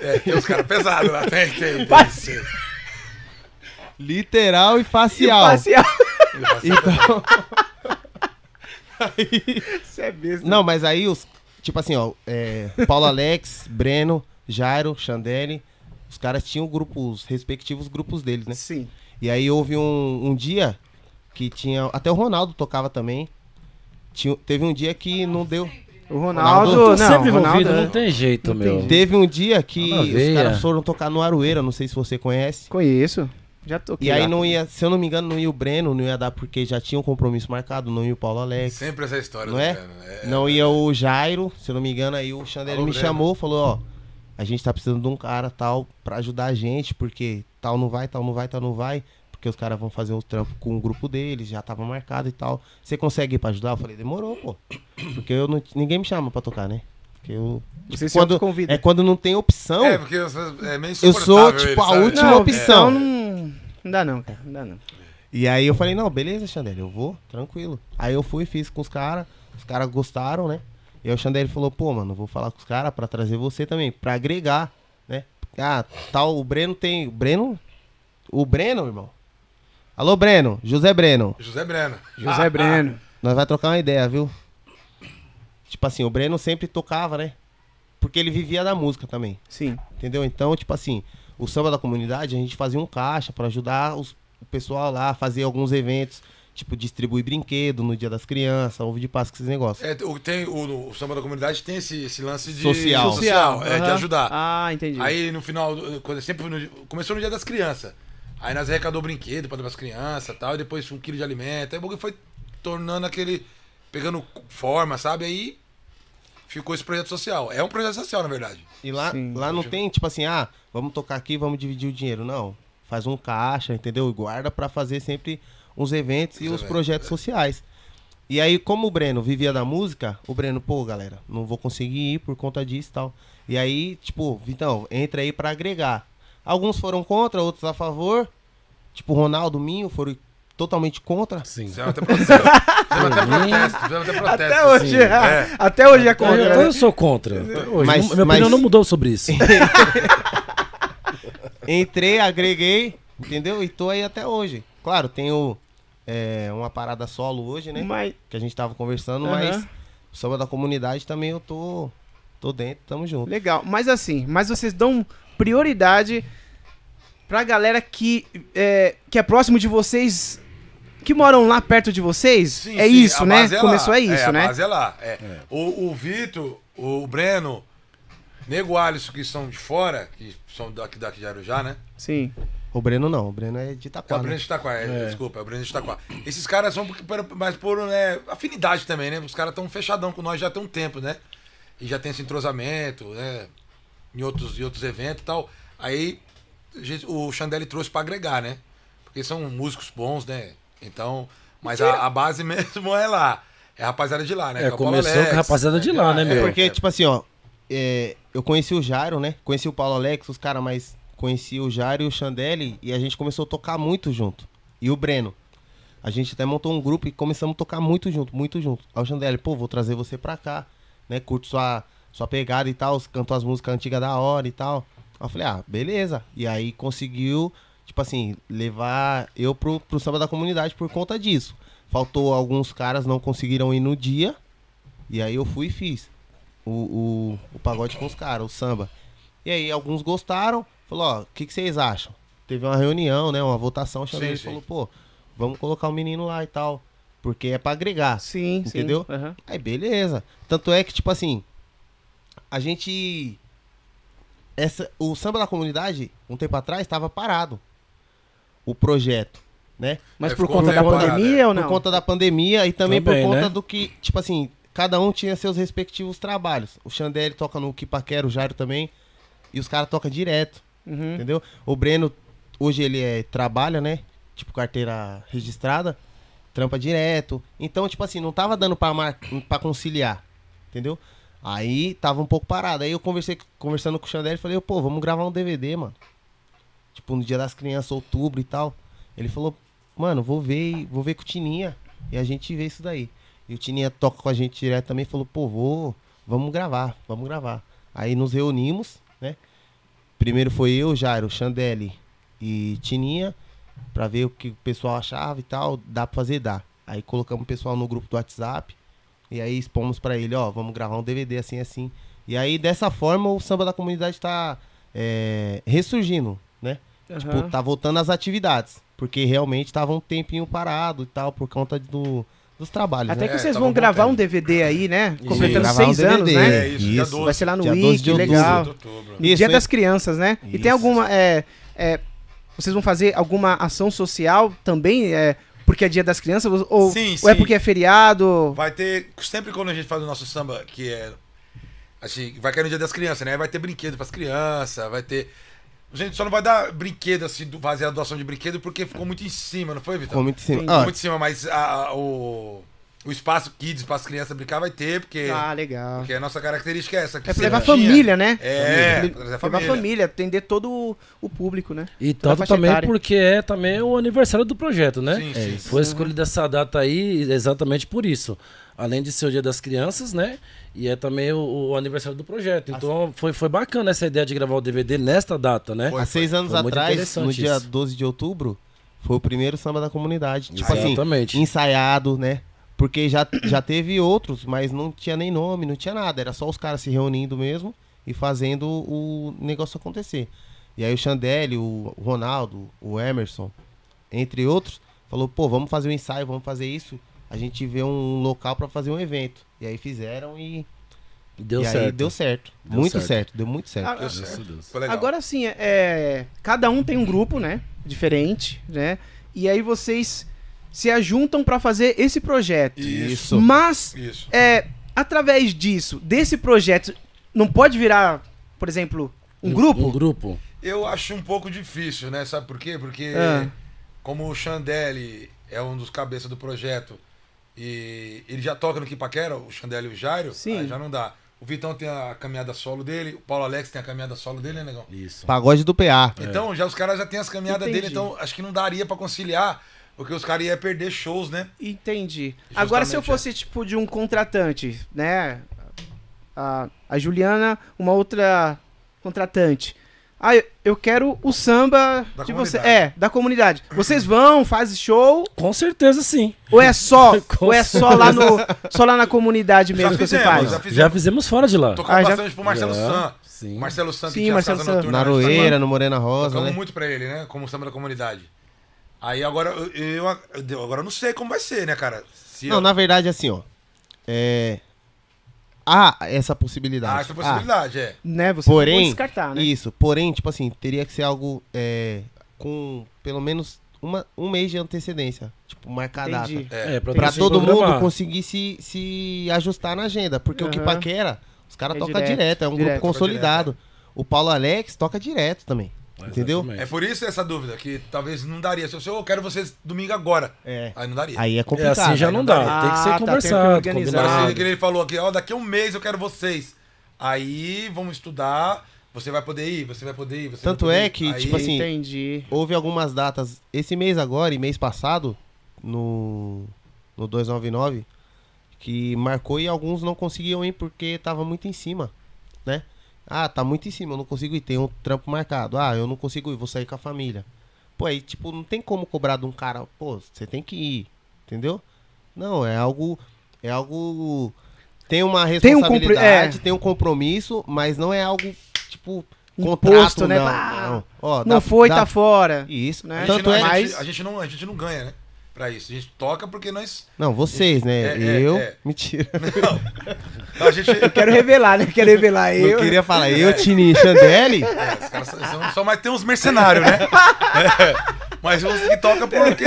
S2: É, tem os caras pesados lá, tem, tem. tem.
S6: Literal e facial.
S1: Facial.
S6: Então,
S1: Isso é besta.
S6: não, mas aí os. Tipo assim, ó. é, Paulo Alex, Breno, Jairo, Chandelle. Os caras tinham grupos, respectivos grupos deles, né?
S1: Sim.
S6: E aí houve um, um dia que tinha. Até o Ronaldo tocava também. Tinha, teve um dia que não deu.
S1: O Ronaldo,
S6: Ronaldo-
S1: não,
S4: sempre
S1: Ronaldo,
S4: envolvido,
S1: é-
S4: não tem jeito,
S1: Não
S4: meu.
S1: tem
S6: Teve um dia que os caras foram tocar no Aroeira, não sei se você conhece.
S1: Conheço. Já toquei
S6: E aí
S1: lá.
S6: não ia, se eu não me engano, não ia o Breno, não ia dar porque já tinha um compromisso marcado, não ia o Paulo Alex.
S2: Sempre essa história.
S6: Não
S2: do
S6: é?
S2: Breno, né?
S6: Não ia o Jairo, se eu não me engano, aí o Xander
S2: Alô,
S6: me
S2: Breno.
S6: chamou, falou, ó, a gente tá precisando de um cara tal pra ajudar a gente, porque tal não vai, tal não vai, tal não vai, porque os caras vão fazer o trampo com o grupo deles, já tava marcado e tal. Você consegue ir pra ajudar? Eu falei, demorou, pô. Porque eu não, ninguém me chama pra tocar, né? Porque eu
S1: Você se
S6: quando
S1: autoconvida.
S6: é quando não tem opção.
S2: É, porque eu sou- é meio
S6: Eu sou, tipo, a
S2: sabe?
S6: última
S1: não,
S6: opção.
S1: então não... Não dá não, cara. Não dá não.
S6: E aí eu falei, não, beleza, Xandele, eu vou, tranquilo. Aí eu fui, fiz com os caras, os caras gostaram, né? E aí o Xandele falou, pô, mano, vou falar com os caras pra trazer você também, pra agregar, né? Ah, tal, o Breno tem. O Breno? O Breno, irmão? Alô, Breno, José Breno.
S2: José Breno.
S1: José Breno.
S6: Nós vai trocar uma ideia, viu? Tipo assim, o Breno sempre tocava, né? Porque ele vivia da música também.
S1: Sim.
S6: Entendeu? Então, tipo assim, o samba da comunidade, a gente fazia um caixa pra ajudar os- o pessoal lá a fazer alguns eventos, tipo distribuir brinquedo no dia das crianças, ovo de Páscoa, esses negócios.
S2: É, o, tem, o, o samba da comunidade tem esse, esse lance de
S6: Social.
S2: social é, de ajudar.
S1: Ah, entendi.
S2: Aí no final, do- quando sempre no- começou no dia das crianças. Aí nós arrecadou brinquedo pra dar pras crianças e tal, e depois um quilo de alimento. Aí o bagulho foi tornando aquele. pegando forma, sabe? Aí ficou esse projeto social. É um projeto social, na verdade.
S6: E lá,
S1: Sim.
S6: lá não tem, tipo assim, ah, vamos tocar aqui, vamos dividir o dinheiro. Não. Faz um caixa, entendeu? E guarda pra fazer sempre uns eventos e
S2: Os
S6: os
S2: eventos,
S6: projetos sociais. E aí, como o Breno vivia da música, o Breno, pô, galera, não vou conseguir ir por conta disso e tal. E aí, tipo, então, entra aí pra agregar. Alguns foram contra, outros a favor. Tipo, o Ronaldo, Minho foram totalmente contra.
S4: Sim.
S2: Fizemos até protesto. Fizemos até protesto. Fizemos até protesto.
S1: Até hoje, é.
S2: É.
S1: até hoje é contra.
S4: eu,
S1: né?
S4: eu sou contra. Até hoje.
S6: Mas-
S4: Não- minha
S6: mas-
S4: opinião não mudou sobre isso.
S6: Entrei, agreguei, entendeu? E tô aí até hoje. Claro, tenho é, uma parada solo hoje, né?
S1: Mas,
S6: Que a gente tava conversando,
S1: Aham.
S6: mas o samba da comunidade também eu tô, tô dentro, tamo junto.
S1: legal. Mas assim, mas vocês dão prioridade pra galera que é, que é próximo de vocês, que moram lá perto de vocês?
S2: Sim,
S1: é
S2: sim,
S1: isso,
S2: a
S1: né?
S2: é.
S1: Começou é isso,
S2: a
S1: né?
S2: base é lá. É. O, o Vitor, o Breno, Nego Alisson, que são de fora, que são daqui, daqui de Arujá, né?
S1: Sim.
S6: O Breno não, o Breno é de
S2: É
S6: Itaquá.
S2: o Breno
S6: né?
S2: de Itaquá, é, desculpa, é o Breno de Itaquá. Esses caras são mais por né, afinidade também, né? Os caras estão fechadão com nós já tem um tempo, né? E já tem esse entrosamento, né? Em outros, em outros eventos e tal. Aí gente- o Xandele trouxe pra agregar, né? Porque são músicos bons, né? Então, mas a, a base mesmo é lá. É a rapaziada de lá, né?
S4: É,
S2: Paulo
S4: começou com a rapaziada de lá, né,
S6: É
S4: meu?
S6: porque, tipo assim, ó, é, eu conheci o Jairo, né? Conheci o Paulo Alex, os caras, mas conheci o Jairo e o Chandelle e a gente começou a tocar muito junto. E o Breno. A gente até montou um grupo e começamos a tocar muito junto, muito junto. Aí o Chandelle, pô, vou trazer você pra cá, né? Curto sua, sua pegada e tal, cantou as músicas antigas da hora e tal. Aí eu falei, ah, beleza. E aí conseguiu, tipo assim, levar eu pro, pro samba da comunidade por conta disso. Faltou alguns caras, não conseguiram ir no dia. E aí eu fui e fiz o, o, o pagode com os caras, o samba. E aí alguns gostaram, falou, ó, o que, que vocês acham? Teve uma reunião, né? Uma votação, o Xavier
S2: Sim, sim.
S6: falou, pô, vamos colocar o menino lá e tal. Porque é pra agregar.
S1: Sim, sim.
S6: Entendeu?
S1: Aham.
S6: Aí beleza. Tanto é que, tipo assim, a gente. Essa, o samba da comunidade, um tempo atrás, estava parado. O projeto. né?
S1: Mas
S2: Aí
S1: por
S2: ficou
S1: conta da
S2: parado,
S1: pandemia ou não?
S6: Por conta da pandemia e também,
S4: Também,
S6: por conta
S4: né?
S6: do que, tipo assim, cada um tinha seus respectivos trabalhos. O Xandé ele toca no Kipaquera, o Jairo também, e os caras tocam direto,
S1: Uhum.
S6: entendeu? O Breno, hoje ele é, trabalha, né? Tipo, carteira registrada, trampa direto. Então, tipo assim, não tava dando pra, mar... pra conciliar, entendeu? Aí tava um pouco parado. Aí eu conversei conversando com o Xandé e falei, pô, vamos gravar um DVD, mano. Tipo, no dia das crianças, outubro e tal. Ele falou, mano, vou ver, vou ver com o Tininha. E a gente vê isso daí. E o Tininha toca com a gente direto também falou, pô, vou, vamos gravar, vamos gravar. Aí nos reunimos? Primeiro foi eu, Jairo, Xandele e Tininha, pra ver o que o pessoal achava e tal. Dá pra fazer, dá. Aí colocamos o pessoal no grupo do WhatsApp. E aí expomos pra ele, ó, vamos gravar um DVD assim, assim. E aí, dessa forma, o samba da comunidade tá é, ressurgindo, né? Tipo,
S1: Aham.
S6: tá voltando às atividades. Porque realmente tava um tempinho parado e tal, por conta do, dos trabalhos,
S1: Até
S6: né?
S1: que
S2: É,
S1: vocês
S2: tava
S1: vão gravar
S2: tempo.
S1: um DVD aí, né?
S4: Isso.
S1: Completando
S6: Gravar um
S1: seis anos, né?
S2: É isso,
S6: Isso.
S2: 12.
S1: Vai ser lá no
S6: Dia 12
S1: Wiki, legal.
S6: Isso,
S1: Dia
S6: hein?
S1: das Crianças, né? E tem alguma. É, é, vocês vão fazer alguma ação social também? É, porque é Dia das Crianças? Ou,
S2: Sim,
S1: ou é
S2: sim.
S1: porque é feriado?
S2: Vai ter. Sempre quando a gente faz o nosso samba, que é. Assim, vai cair no dia das crianças, né? Vai ter brinquedo pras crianças, vai ter. Gente, só não vai dar brinquedo, assim, do- fazer a doação de brinquedo, porque ficou muito em cima, não foi, Vitor?
S6: Ficou muito em cima.
S1: Entendi.
S6: Ó,
S2: Muito em cima, mas a- a- o, o espaço kids para as crianças brincar vai ter, porque,
S1: Ah, legal.
S2: porque a nossa característica é essa. que
S1: É pra levar
S2: tinha-
S1: família, né?
S2: É,
S1: Família.
S2: pra trazer
S1: Levar
S2: família.
S1: família, atender todo o, público, né?
S4: E
S1: Toda
S4: tanto também
S1: etária.
S4: porque é também o aniversário do projeto, né?
S2: Sim, sim.
S4: Foi escolhida essa data aí exatamente por isso. Além de ser o dia das crianças, né? E é também o, o aniversário do projeto. Então foi, foi bacana essa ideia de gravar o DVD nesta data, né?
S6: Há seis anos atrás, no dia
S4: isso.
S6: 12 de outubro, foi o primeiro samba da comunidade. Tipo assim,
S4: Exatamente.
S6: ensaiado, né? Porque já, já teve outros, mas não tinha nem nome, não tinha nada. Era só os caras se reunindo mesmo e fazendo o negócio acontecer. E aí o Chandelle, o Ronaldo, o Emerson, entre outros, falou, pô, vamos fazer um ensaio, vamos fazer isso. A gente vê um local pra fazer um evento. E aí fizeram e,
S4: Deu
S6: e
S4: certo.
S6: aí deu certo.
S4: Deu
S6: muito
S4: certo.
S6: certo. deu muito certo.
S1: Ah,
S2: Deu
S4: Graças a
S2: certo.
S1: Agora sim, é, cada um tem um grupo, né? Diferente, né? E aí vocês se ajuntam pra fazer esse projeto.
S2: Isso.
S1: Mas,
S2: Isso.
S1: é, através disso, desse projeto, não pode virar, por exemplo, um grupo?
S4: Um grupo.
S2: Eu acho um pouco difícil, né? Sabe por quê? Porque
S1: Ah.
S2: como o Chandelle é um dos cabeças do projeto e ele já toca no Kipaquera, o Chandelle e o Jairo,
S1: Sim.
S2: aí já não dá. O Vitão tem a caminhada solo dele, o Paulo Alex tem a caminhada solo dele, né, negão?
S4: Isso.
S6: Pagode do PA.
S2: Então, já os caras já têm as caminhadas
S1: Entendi.
S2: dele, então acho que não daria pra conciliar, porque os caras iam perder shows, né?
S1: Entendi.
S2: Justamente,
S1: Agora, se eu
S2: é.
S1: fosse, tipo, de um contratante, né? A, a Juliana, uma outra contratante. Ah, eu, quero o samba
S2: Da
S1: de você.
S2: comunidade.
S1: É, da comunidade. Vocês vão, fazem show,
S4: Com certeza sim.
S1: ou é só, ou é só lá, no, só lá na comunidade
S2: Já
S1: mesmo que você faz?
S2: já fizemos.
S4: Já fizemos fora de lá.
S2: Tocamos
S1: Ah, já-
S2: bastante pro Marcelo
S4: Já.
S2: San.
S4: Sim.
S2: Marcelo San, que
S1: Sim,
S2: tinha
S1: Marcelo San.
S2: noturnas.
S6: Na
S2: a gente
S6: Roeira, no Morena Rosa,
S2: Tocamos
S6: né?
S2: muito pra ele, né? Como samba da comunidade. Aí agora eu, eu- eu- agora eu não sei como vai ser, né, cara? Se
S6: Não,
S2: eu-
S6: na verdade, assim, ó. É. Há essa possibilidade.
S2: Ah, essa possibilidade, é.
S1: Né? Você não pode
S6: Porém,
S1: descartar, né?
S6: Isso, porém, tipo assim, teria que ser algo é, com pelo menos uma, um mês de antecedência. Tipo, marcar a data.
S1: Entendi.
S2: É.
S4: pra,
S6: Pra todo
S4: programar.
S6: mundo conseguir se, se ajustar na agenda. Porque o
S1: Aham.
S6: Kipaquera, os caras
S1: É
S6: tocam
S1: direto,
S6: direto, é um
S1: direto.
S6: grupo consolidado. O Paulo Alex toca direto também. Entendeu?
S4: Exatamente.
S2: É por isso essa dúvida, que talvez não daria. Se eu, eu quero vocês domingo agora,
S6: É.
S2: aí não daria.
S6: Aí é
S4: É
S6: complicado.
S4: assim já não
S2: não
S4: dá.
S2: daria.
S4: Tem que
S1: Ah,
S4: ser
S1: tá, tem que
S4: conversado,
S1: organizar.
S2: Agora,
S4: combinado.
S2: se ele falou aqui, ó, daqui a um mês eu quero vocês. Aí vamos estudar, você vai poder ir, você vai poder ir. Você
S6: Tanto
S2: vai poder
S6: é
S2: ir.
S6: que,
S2: Aí-
S6: tipo assim,
S1: Entendi.
S6: Houve algumas datas, esse mês agora e mês passado, no, no 299, que marcou e alguns não conseguiam ir porque tava muito em cima, né? Ah, tá muito em cima, eu não consigo ir, tem um trampo marcado. Ah, eu não consigo ir, vou sair com a família. Pô, aí, tipo, não tem como cobrar de um cara, pô, você tem que ir, entendeu? Não, é algo, é algo, tem uma
S1: Tem um
S6: responsabilidade,
S1: é.
S6: tem um compromisso, mas não é algo, tipo,
S1: Imposto,
S6: contrato,
S1: né?
S6: não, não. Ó,
S1: Não
S6: dá-
S1: foi,
S6: dá-
S1: tá fora.
S6: isso,
S1: né?
S2: A gente,
S6: Tanto
S2: não,
S6: é.
S2: a, gente, a gente não, a gente não ganha, né? Pra isso. A gente toca porque nós.
S6: Não, vocês, né?
S2: É, é,
S6: eu.
S2: é.
S6: Mentira.
S2: Não, a gente.
S1: Quero revelar, né? Quero revelar eu.
S6: Eu queria falar, eu, Tini e.
S2: É, os caras são, só mais tem uns mercenários, né? É. Mas os que toca porque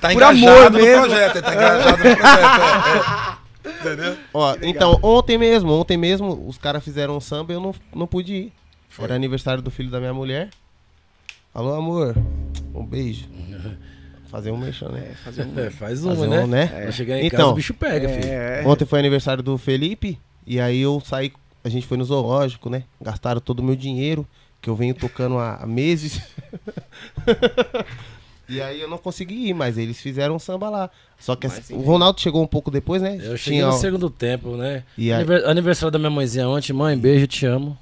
S2: tá
S1: por
S2: engajado
S1: amor
S2: no
S1: mesmo.
S2: projeto. Tá engajado no projeto. é, é. Entendeu?
S6: Ó, então, ontem mesmo, ontem mesmo, os caras fizeram um samba e eu não, não pude ir.
S2: Foi.
S6: Era aniversário do filho da minha mulher. Alô, amor. Um beijo. Fazer um mexão, né?
S1: Fazer um...
S4: É, faz
S6: Fazer
S4: uma, né?
S6: um, né?
S4: Vai chegar em
S6: Então,
S4: casa, o bicho pega, filho.
S1: É,
S6: Ontem foi aniversário do Felipe. E aí eu saí. A gente foi no zoológico, né? Gastaram todo o meu dinheiro, que eu venho tocando há meses. e aí eu não consegui ir, mas eles fizeram um samba lá. Só que
S1: Mas,
S6: o Ronaldo chegou um pouco depois, né?
S4: Eu cheguei
S6: Tinha-
S4: no segundo tempo, né?
S6: E aí-
S4: Aniver- Aniversário da minha mãezinha ontem, mãe, beijo, te amo.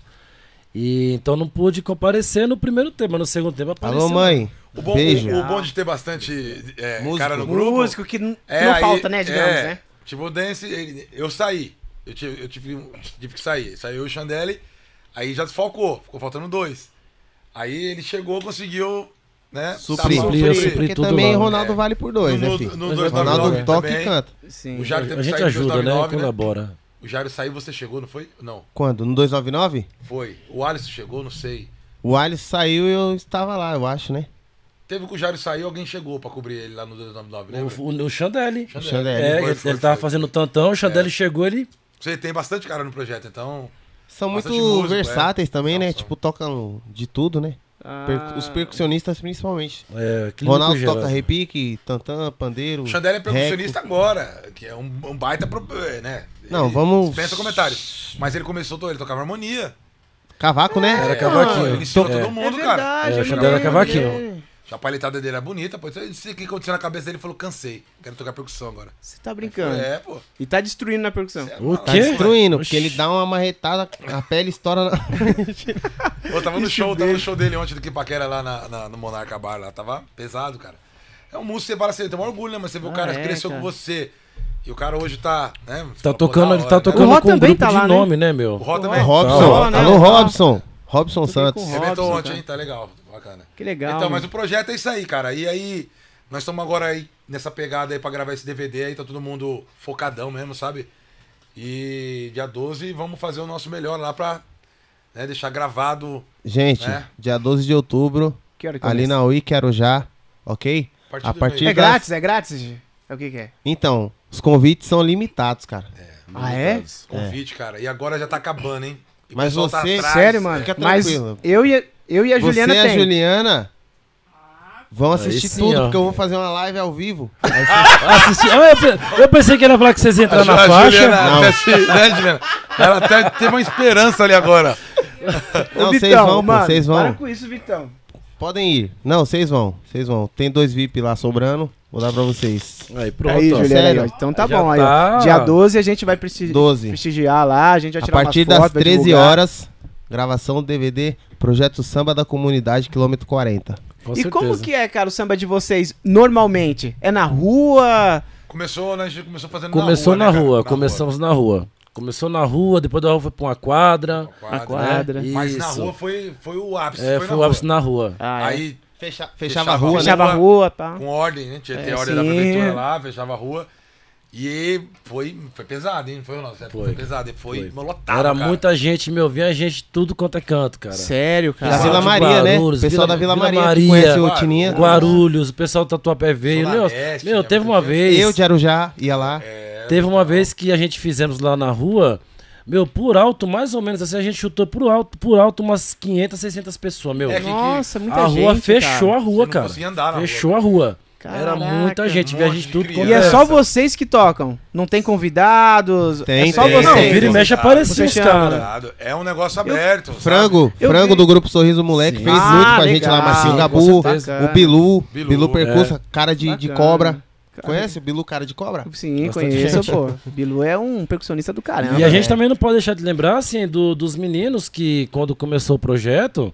S4: E então não pude comparecer no primeiro tempo, mas no segundo tempo apareceu.
S6: Alô, mãe.
S2: O bom,
S6: Beijo.
S2: o, o bom de ter bastante é,
S6: Músico.
S2: cara no grupo.
S1: Músico que n-
S2: É,
S1: não
S2: aí-
S1: falta, né, digamos,
S2: é,
S1: né?
S2: Tipo, o Dance, ele- eu saí. Eu tive, eu tive, tive que sair. Saiu o Chandelle, aí já desfalcou. Ficou faltando dois. Aí ele chegou, conseguiu, né?
S6: Suprir.
S2: dar-
S4: Suprir, suprir.
S6: Porque
S4: tudo
S6: também
S4: lá.
S6: Ronaldo
S2: É.
S6: vale por dois,
S2: No-
S6: né, filho?
S2: no
S4: Mas
S2: 299
S6: Ronaldo toca
S2: também.
S6: e canta.
S1: Sim.
S2: O Jairo teve
S4: A
S2: que
S4: gente
S2: sair no
S4: ajuda, né?
S2: 299, né?
S4: Colabora.
S2: O Jairo saiu, você chegou, não foi? Não,
S6: Quando? No 299?
S2: foi. O Alisson chegou, não sei.
S6: O Alisson saiu e eu estava lá, eu acho, né?
S2: Teve que o Jairo saiu, alguém chegou pra cobrir ele lá no 299, lembra?
S4: O, o, o. Chandelle.
S2: Chandelle.
S4: É,
S2: Foi,
S4: ele,
S2: foi,
S4: ele tava
S2: foi.
S4: fazendo tantão, o Chandelle chegou, ele.
S2: Você tem bastante cara no projeto, então.
S6: São muito
S2: músico,
S6: versáteis
S2: é.
S6: também, né? Tipo, tocam de tudo, né?
S1: Ah,
S6: Os percussionistas principalmente.
S4: É,
S6: Ronaldo
S4: geral.
S6: toca repique, tantã, pandeiro.
S2: O Chandelle é percussionista
S6: reco.
S2: agora, que é um, um baita, pro- é, né?
S6: Não,
S2: Ele
S6: vamos-
S2: Dispensa comentários. Mas ele começou, ele tocava harmonia.
S6: Cavaco, né?
S4: Era
S2: É,
S4: cavaquinho.
S2: Ele ensinou
S4: É.
S2: todo mundo,
S1: é
S2: cara.
S4: É, o é
S1: lembro,
S4: cavaquinho.
S1: É.
S2: A palhetada dele era bonita, pô. Não sei o que aconteceu na cabeça dele, ele falou, cansei. Quero tocar percussão agora.
S1: Você tá brincando.
S2: É, pô.
S1: E tá destruindo na percussão.
S4: O
S6: Tá
S4: quê?
S6: destruindo,
S4: Oxi.
S6: porque ele dá uma marretada, a pele estoura. Na...
S2: Eu tava no show, tava no show dele ontem do Kipaquera lá na, na- no Monarca Bar lá. Tava pesado, cara. É um músico, você fala assim, tem um orgulho, né? Mas você vê o
S1: Ah,
S2: cara
S1: é,
S2: que cresceu
S1: cara.
S2: com você. E o cara hoje tá, né?
S4: Tá
S2: fala, pô,
S4: tocando,
S2: da
S4: ele
S2: hora,
S4: tá
S2: né?
S4: tocando
S1: O Ró
S4: com um
S1: também
S4: grupo
S1: tá
S4: de
S1: lá, né?
S4: nome, né, meu?
S2: O Ró também.
S6: Robson,
S1: Ró, né?
S6: alô
S1: Ró.
S6: Robson. Robson Santos.
S1: o Robson,
S2: ontem, hein? Tá legal. Bacana.
S1: Que legal.
S2: Então, mas o projeto é isso aí, cara. E aí, nós estamos agora aí nessa pegada aí pra gravar esse DVD aí, tá todo mundo focadão mesmo, sabe? E dia 12 vamos fazer o nosso melhor lá pra né, deixar gravado
S6: Gente,
S2: É.
S6: dia 12 de outubro,
S1: Que hora que
S6: ali na UI, quero já, ok?
S2: a partir
S6: A partir.
S1: É
S6: das-
S1: grátis, é grátis? É o que que é?
S6: Então, os convites são limitados, cara.
S1: Ah, é?
S2: Convite, cara. E agora já tá acabando, hein? E
S6: Mas
S2: tá
S6: você-
S2: atrás,
S1: Sério, mano?
S6: Fica
S1: Mas
S6: tranquilo.
S1: eu e, a- eu e a
S6: Você
S1: Juliana
S6: e a
S1: tem.
S6: Juliana vão assistir
S4: sim,
S6: tudo,
S4: ó.
S6: porque eu vou fazer uma live ao vivo.
S4: Assisti... Ah, eu, pe- eu pensei que ele ia falar que vocês iam entrar
S2: A,
S4: na
S2: a
S4: faixa.
S2: Juliana,
S6: Não.
S2: até se- né, Juliana? Ela até teve uma esperança ali agora.
S6: Não, vocês vão, pô,
S1: mano,
S6: vocês
S1: Para
S6: vão.
S1: com isso, Vitão.
S6: Podem ir. Não, vocês vão, vocês vão. Tem dois VIP lá sobrando, vou dar pra vocês.
S4: Aí, pronto.
S1: aí,
S4: ó.
S1: Juliana,
S6: sério?
S1: aí, ó. Então tá
S4: Já
S1: bom. Aí, ó.
S4: tá.
S1: Dia 12 a gente vai presti
S6: 12.
S1: prestigiar lá, a gente vai
S6: A
S1: tirar
S6: partir
S1: umas
S6: das
S1: fotos, vai
S6: 13
S1: divulgar.
S6: horas, gravação do DVD, Projeto Samba da Comunidade, quilômetro 40.
S4: Com
S1: E
S4: certeza.
S1: como que é, cara, o samba de vocês normalmente? É na rua?
S2: Começou, né? A gente começou fazendo
S4: Começou
S2: na
S4: na
S2: rua,
S4: rua,
S2: né, cara?
S4: começamos na rua. Começou na rua, depois da rua foi pra uma quadra.
S2: Na
S1: A quadra.
S4: né?
S2: Mas na rua foi, foi o ápice.
S4: É,
S2: foi,
S4: foi
S2: na
S4: o ápice na rua.
S1: Ah, é.
S2: Aí,
S6: Fecha-
S2: Fechava
S6: fechava a rua,
S2: rua,
S6: né?
S1: Fechava a rua, pá.
S2: com ordem, né? Tinha,
S1: É,
S2: tinha ordem da
S1: sim.
S2: prefeitura lá, fechava a rua. E foi, foi pesado, hein? Foi, foi.
S4: Foi.
S2: pesado. E foi,
S4: Foi.
S2: lotado,
S4: Era
S2: cara.
S4: muita gente, meu, vinha gente tudo quanto é canto, cara.
S1: Sério,
S6: Da
S1: cara.
S6: Vila
S4: de
S6: Maria, né?
S4: Guarulhos,
S6: pessoal
S4: Vila-
S6: da Vila,
S4: Vila
S6: Maria,
S4: Maria,
S6: que conhece o
S2: Guarulhos.
S6: Tininha.
S4: Guarulhos, o pessoal do Tatuapé veio. Meu,
S2: Leste,
S4: meu
S2: né,
S4: teve uma vez.
S6: Eu de Arujá ia lá.
S2: É,
S4: Teve uma vez que a gente fizemos lá na rua, meu, por alto, mais ou menos assim, a gente chutou por alto, por alto umas 500, 600 pessoas, meu.
S2: É que-
S1: Nossa, muita
S4: a
S1: gente,
S4: rua fechou
S1: cara.
S4: a rua, cara.
S2: andar na
S4: Fechou a rua.
S1: Caraca,
S4: Era muita gente,
S2: um
S4: gente
S2: de
S4: tudo
S2: criança.
S1: E é só vocês que tocam? Não tem convidados?
S6: Tem,
S1: é só
S6: tem.
S1: vocês?
S4: Não, vira e mexe aparecia os caras.
S2: É um negócio aberto. sabe?
S6: Frango,
S1: Eu
S6: frango
S1: vi.
S6: do grupo Sorriso Moleque
S4: Sim.
S6: fez
S1: Ah,
S6: muito com a gente lá, Marcinho Gabu,
S1: certeza.
S6: o Bilu,
S2: Bilu,
S6: Bilu, Percussa,
S4: é.
S6: cara de, de cobra. Conhece o Bilu, cara de cobra?
S1: Sim,
S4: Bastante
S1: conheço,
S4: gente.
S1: pô. Bilu é um percussionista do caramba.
S4: E a gente
S1: né?
S4: também não pode deixar de lembrar, assim, do- dos meninos que, quando começou o projeto,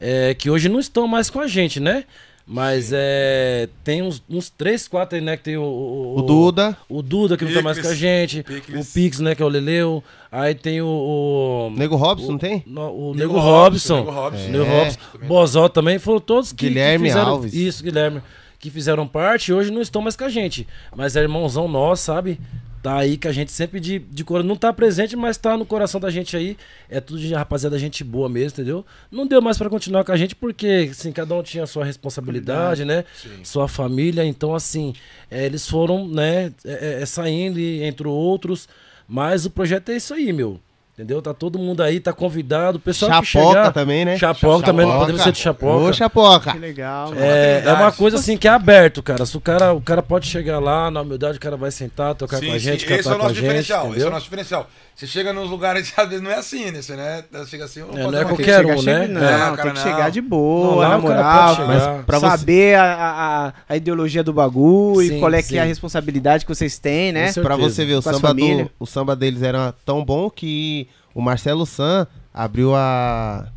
S4: é, que hoje não estão mais com a gente, né? Mas é, tem uns, uns três, quatro aí, né? Que tem o, o,
S6: O Duda,
S4: o Duda, que não tá mais com a
S2: Picles.
S4: gente.
S2: Picles.
S4: O Pix, né? Que é o Leleu. Aí tem o. o
S6: Nego Robson, não tem?
S4: no- o
S2: Nego
S4: Nego
S2: Robson,
S4: Robson.
S2: Nego Robson.
S4: Nego
S6: É.
S4: Robson. Bozó também. Foram todos que,
S6: Guilherme
S4: que fizeram.
S6: Alves.
S4: Isso, Guilherme. Que fizeram parte e hoje não estão mais com a gente. Mas é irmãozão nosso, sabe? Tá aí que a gente sempre de, de cor não tá presente, mas tá no coração da gente aí. É tudo de rapaziada, gente boa mesmo, entendeu? Não deu mais pra continuar com a gente porque, assim, cada um tinha a sua responsabilidade, né? Sua família. Então, assim, é, eles foram, né, é, é, saindo e entre outros. Mas o projeto é isso aí, meu. Entendeu? Tá todo mundo aí, tá convidado. O pessoal que
S6: Chapoca
S4: chegar,
S6: também, né?
S4: Chapoca também, não podemos ser de Chapoca.
S6: Ô, Chapoca.
S1: Que legal.
S4: É, é uma coisa assim que é aberto, cara. Se o cara, o cara pode chegar lá, na humildade, o cara vai sentar, tocar com a gente,
S2: esse é
S4: cantar
S2: o
S4: com a
S2: nosso
S4: gente,
S2: diferencial. Esse é o nosso diferencial. Você chega nos lugares, às vezes não é assim, né? Você né? chega assim,
S4: É, não é qualquer
S1: Tem que
S4: um, né?
S1: chega- Não,
S2: É,
S1: tem
S2: cara,
S1: que
S2: não.
S1: chegar de
S4: Não,
S1: boa,
S4: lá
S1: na
S4: o cara
S1: moral.
S4: pode
S1: mas
S4: chegar.
S6: pra você-
S1: saber a, a, a ideologia do bagulho
S4: Sim,
S1: e qual é que é a
S4: sim.
S1: responsabilidade que vocês têm, né?
S6: Pra você ver, o samba, do, o samba deles era tão bom que o Marcelo San abriu a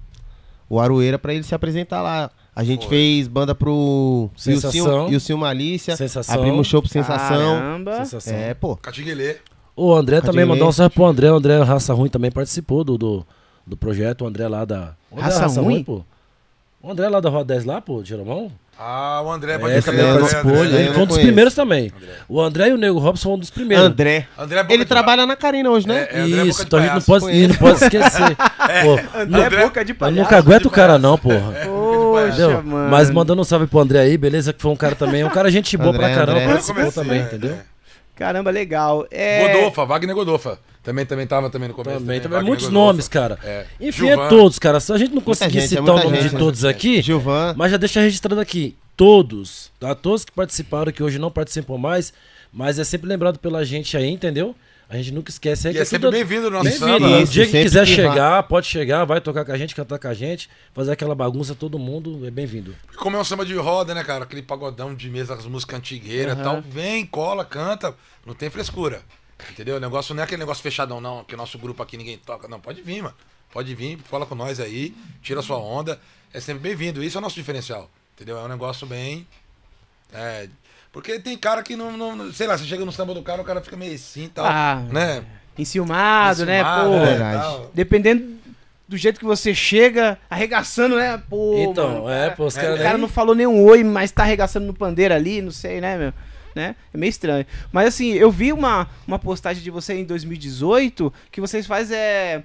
S6: o Aroeira pra ele se apresentar lá. A gente
S2: Foi.
S6: fez banda pro
S4: Sensação.
S6: e o Sil Malícia.
S4: Sensação.
S6: Abrimos show pro Sensação.
S1: Caramba.
S4: Sensação.
S6: É, pô.
S2: Catiguelê.
S4: O André também mandou um salve pro André. O André Raça Ruim também participou do, do, do projeto. O André lá da. O André
S1: Raça Ruim?
S4: pô. O André lá da Roda 10 lá, pô, Jeromão.
S2: Ah, o André,
S4: É,
S2: pode
S4: ele
S2: crer,
S4: também
S2: André,
S4: participou.
S2: André,
S4: Ele
S6: eu
S4: foi um dos primeiros também. O André e o Nego Robson foram um dos primeiros.
S6: André.
S2: André é
S6: Ele
S2: de
S6: trabalha na Carina hoje, né?
S2: É, André Boca
S4: Isso, então a gente não pode, não pode esquecer. Pô,
S1: André,
S2: André-
S1: é boca de
S4: eu
S1: palhaço.
S4: nunca aguento o cara, não, porra.
S1: Poxa,
S4: Entendeu?
S1: mano.
S4: Mas mandando um salve pro André aí, beleza? Que foi um cara também. Um cara gente boa
S6: André,
S4: pra caramba,
S6: André.
S4: participou
S2: Eu comecei,
S4: também,
S2: é,
S4: entendeu?
S2: é.
S1: Caramba, legal. É...
S2: Godofa, Wagner Godofa. Também, também tava também no começo.
S4: Também, também. Muitos nomes, cara.
S2: É.
S4: Enfim,
S2: Gilvan.
S4: é todos, cara. Se a gente não conseguir
S6: gente, é
S4: citar o
S6: muita
S4: nome
S6: gente,
S4: de todos aqui,
S6: Gilvan.
S4: mas já deixa registrado aqui. Todos, tá? Todos que participaram, que hoje não participam mais, mas é sempre lembrado pela gente aí, entendeu? A gente nunca esquece aí
S2: E
S4: que
S2: é sempre
S4: tudo-
S2: bem-vindo no nosso
S4: Bem-vindo.
S2: samba.
S4: O dia que quiser
S6: que
S4: chegar, pode chegar, vai tocar com a gente, cantar com a gente, fazer aquela bagunça, todo mundo é bem-vindo.
S2: Como é um samba de roda, né, cara? Aquele pagodão de mesa, as músicas antigueiras e tal. Vem, cola, canta. Não tem frescura. Entendeu? O negócio não é aquele negócio fechadão, não. Que o nosso grupo aqui ninguém toca. Não, pode vir, mano. Pode vir, fala com nós aí, tira sua onda. É sempre bem-vindo. Isso é o nosso diferencial. Entendeu? É um negócio bem. É. Porque tem cara que não, não- Sei lá, você chega no samba do cara, o cara fica meio assim e tal.
S1: Ah,
S2: né?
S1: Enciumado, né?
S2: Enciumado,
S1: Pô,
S2: né,
S6: verdade.
S2: tal.
S1: dependendo do jeito que você chega, arregaçando, né? Pô,
S4: Então,
S1: mano,
S4: é, pô, os
S2: é,
S4: caras
S1: O cara
S4: nem-
S1: não falou nenhum oi, mas tá arregaçando no pandeiro ali, não sei, né, meu? Né? É meio estranho. Mas assim, eu vi uma, uma postagem de você em 2018 que vocês fazem é.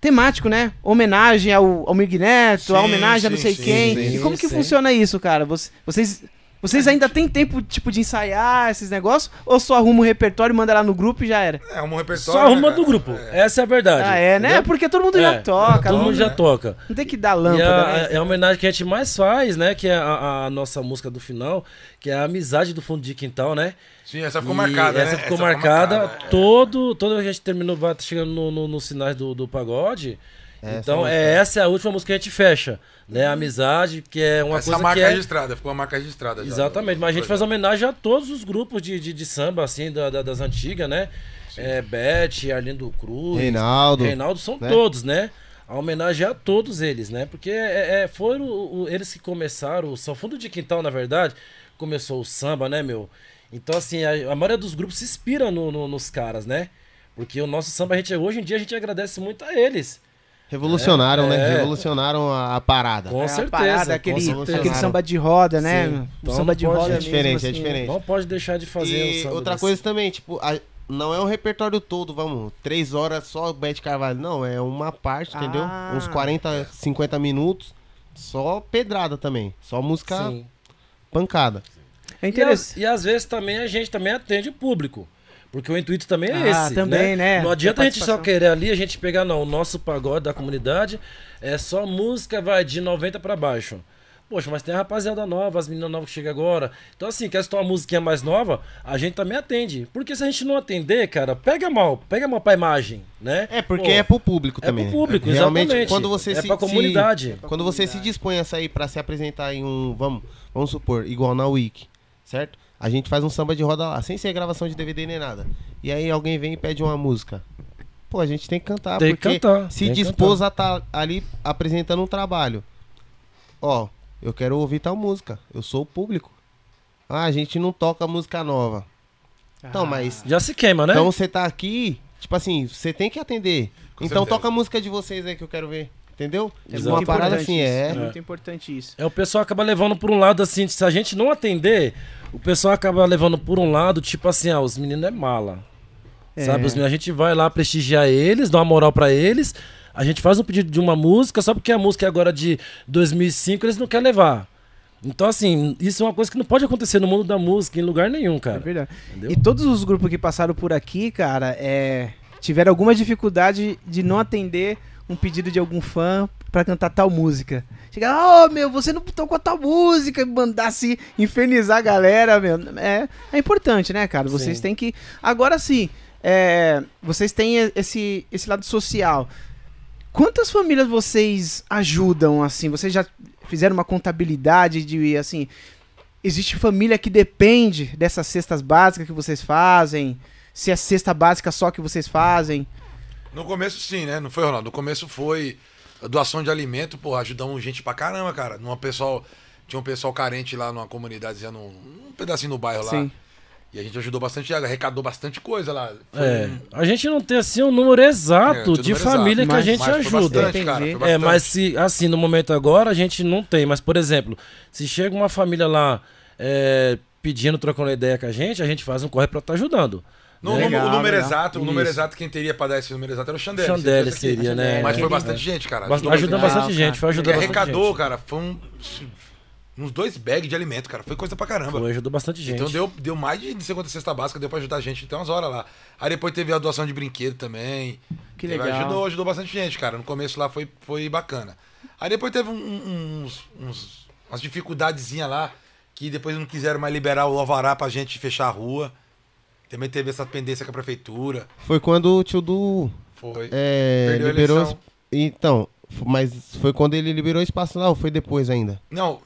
S1: Temático, né? Homenagem ao, ao Mig Neto, a
S2: Sim,
S1: homenagem a não
S2: sim,
S1: sei
S2: sim,
S1: quem.
S4: sim,
S1: e como que
S4: sim.
S1: funciona isso, cara? Você- Vocês, vocês ainda têm tempo, tipo, de ensaiar esses negócios? Ou só arruma o repertório, manda lá no grupo e já era?
S2: É um repertório.
S4: Só arruma
S2: né,
S4: do grupo. Essa é a verdade.
S1: Ah, é, né?
S4: entendeu?
S1: Porque todo mundo
S4: É,
S1: já toca.
S4: Todo mundo já
S2: né?
S4: toca.
S1: não tem que dar
S4: E
S1: lâmpada,
S4: a,
S1: né?
S4: é a homenagem que a gente mais faz, né? Que é a, a nossa música do final, que é a amizade do fundo de quintal, né?
S2: Sim, essa ficou
S4: E
S2: marcada,
S4: Essa
S2: né?
S4: ficou marcada.
S2: marcada, é.
S4: todo, todo a gente terminou, chegando no- no- nos sinais do, do pagode.
S6: Essa
S4: então, é, essa é a última música que a gente fecha, né? A amizade, que é uma
S2: Essa
S4: coisa
S2: marca
S4: que é...
S2: registrada, ficou uma marca registrada. já.
S4: Exatamente, mas a gente faz homenagem a todos os grupos de, de, de samba, assim, da- da- das antigas, né? É, Beth, Arlindo Cruz,
S6: Reinaldo.
S4: Reinaldo são
S6: né?
S4: todos, né? A homenagem a todos eles, né? Porque é, é, foram o- o- eles que começaram, o São Fundo de Quintal, na verdade, começou o samba, né, meu? Então, assim, a, a maioria dos grupos se inspira no- no- nos caras, né? Porque o nosso samba, a gente, hoje em dia, a gente agradece muito a eles.
S6: Revolucionaram,
S4: É,
S6: né?
S4: é.
S6: Revolucionaram a, a parada.
S4: Com
S1: É a
S4: certeza.
S1: parada,
S4: com
S1: aquele,
S4: certeza.
S1: aquele samba de roda, né?
S4: Sim. Então
S1: samba de roda
S4: é
S1: mesmo,
S6: diferente, é
S1: assim.
S6: diferente.
S4: Não pode deixar de fazer
S6: E
S4: o samba
S6: outra
S4: desse.
S6: coisa também, tipo, a- não é um repertório todo, vamos, três horas só Bete Carvalho. Não, é uma parte, entendeu?
S1: Ah.
S6: Uns 40, 50 minutos, só pedrada também. Só música
S4: Sim.
S6: pancada.
S1: É
S4: E,
S1: interessante.
S4: às, e às vezes também a gente também atende o público. Porque o intuito também é
S1: Ah,
S4: esse.
S1: também, né?
S4: Não adianta
S1: A
S4: a gente só querer ali, a gente pegar, não, o nosso pagode da comunidade é só música, vai de 90 pra baixo. Poxa, mas tem a rapaziada nova, as meninas novas que chegam agora. Então, assim, quer escutar uma musiquinha mais nova, a gente também atende. Porque se a gente não atender, cara, pega mal, pega mal pra imagem, né?
S6: É, porque
S4: Pô,
S6: é pro público
S4: é
S6: também.
S4: pro público,
S6: Realmente,
S4: exatamente.
S6: quando você
S4: é
S6: se,
S4: pra comunidade.
S6: se- quando você se dispõe a sair pra se apresentar em um, vamos, vamos supor, igual na Wiki, certo? A gente faz um samba de roda lá, sem ser gravação de DVD nem nada. E aí alguém vem e pede uma música. Pô, a gente tem que cantar,
S4: Tem que
S6: porque
S4: cantar,
S6: se
S4: tem que
S6: dispôs a estar ali apresentando um trabalho. Ó, eu quero ouvir tal música. Eu sou o público. Ah, a gente não toca música nova. Então,
S1: Ah.
S6: mas
S4: Já se queima, né?
S6: então você tá aqui, tipo assim, você tem que atender.
S2: Com
S6: então
S2: certeza.
S6: toca a música de vocês aí que eu quero ver. Entendeu?
S1: É
S6: uma
S1: muito
S6: parada
S1: importante
S6: assim,
S1: isso,
S6: é.
S1: muito importante isso.
S4: É, o pessoal acaba levando por um lado assim, se a gente não atender, o pessoal acaba levando por um lado, tipo assim, ah, os meninos é mala.
S1: É.
S4: Sabe, os meninos, a gente vai lá prestigiar eles, dar uma moral pra eles, a gente faz um pedido de uma música, só porque a música é agora de 2005, eles não querem levar. Então, assim, isso é uma coisa que não pode acontecer no mundo da música, em lugar nenhum,
S1: É
S4: cara.
S1: verdade.
S4: Entendeu?
S1: E todos os grupos que passaram por aqui, cara, é, tiveram alguma dificuldade de não atender um pedido de algum fã pra cantar tal música. Chegar, oh meu, você não tocou tal música, e mandar se infernizar a galera, meu. É, é importante, né, cara? Vocês
S4: Sim.
S1: têm que. Agora sim, é, vocês têm esse, esse lado social. Quantas famílias vocês ajudam, assim? Vocês já fizeram uma contabilidade de, assim, existe família que depende dessas cestas básicas que vocês fazem? Se é cesta básica só que vocês fazem?
S2: No começo sim, né? Não foi, Ronaldo? No começo foi doação de alimento, pô, ajudamos gente pra caramba, cara. Numa pessoal, tinha um pessoal carente lá numa comunidadezinha, num, num pedacinho do bairro lá.
S1: Sim.
S2: E a gente ajudou bastante, arrecadou bastante coisa lá. Foi
S4: É,
S2: um-
S4: a gente não tem assim um número
S2: É,
S4: exato
S2: um
S4: de
S2: número
S4: família
S1: exato,
S4: que a
S1: mas-
S4: gente
S2: mas foi
S4: ajuda.
S2: bastante, cara.
S4: É, mas se, assim, no momento agora a gente não tem. Mas, por exemplo, se chega uma família lá é, pedindo, trocando ideia com a gente, a gente faz um corre pra estar ajudando. Né?
S1: Legal,
S2: o número
S1: legal.
S2: exato, o número
S4: Isso.
S2: exato, quem teria pra dar esse número exato era o. Chandelle Esse aqui.
S4: seria, né?
S2: Mas foi bastante gente, cara.
S4: Bas-
S2: Ajudou bastante
S4: bastante
S1: cara.
S4: gente, foi ajudando bastante
S2: arrecadou,
S4: gente.
S2: cara, foi um, uns dois bags de alimento, cara. Foi coisa pra caramba.
S4: Foi, ajudou bastante gente.
S2: Então deu, deu mais de 50 cesta básica, deu pra ajudar a gente até umas horas lá. Aí depois teve a doação de brinquedo também.
S1: Que
S2: Teve-
S1: legal.
S2: Ajudou, ajudou bastante gente, cara. No começo lá foi, foi bacana. Aí depois teve um- um- uns, uns, umas dificuldadezinhas lá, que depois não quiseram mais liberar o alvará pra gente fechar a rua. Também teve essa pendência com a prefeitura.
S6: Foi quando o tio Du
S2: Foi.
S6: é,
S2: Perdeu a
S6: liberou.
S2: eleição.
S6: Então, mas foi quando ele liberou espaço lá ou foi depois ainda?
S2: Não,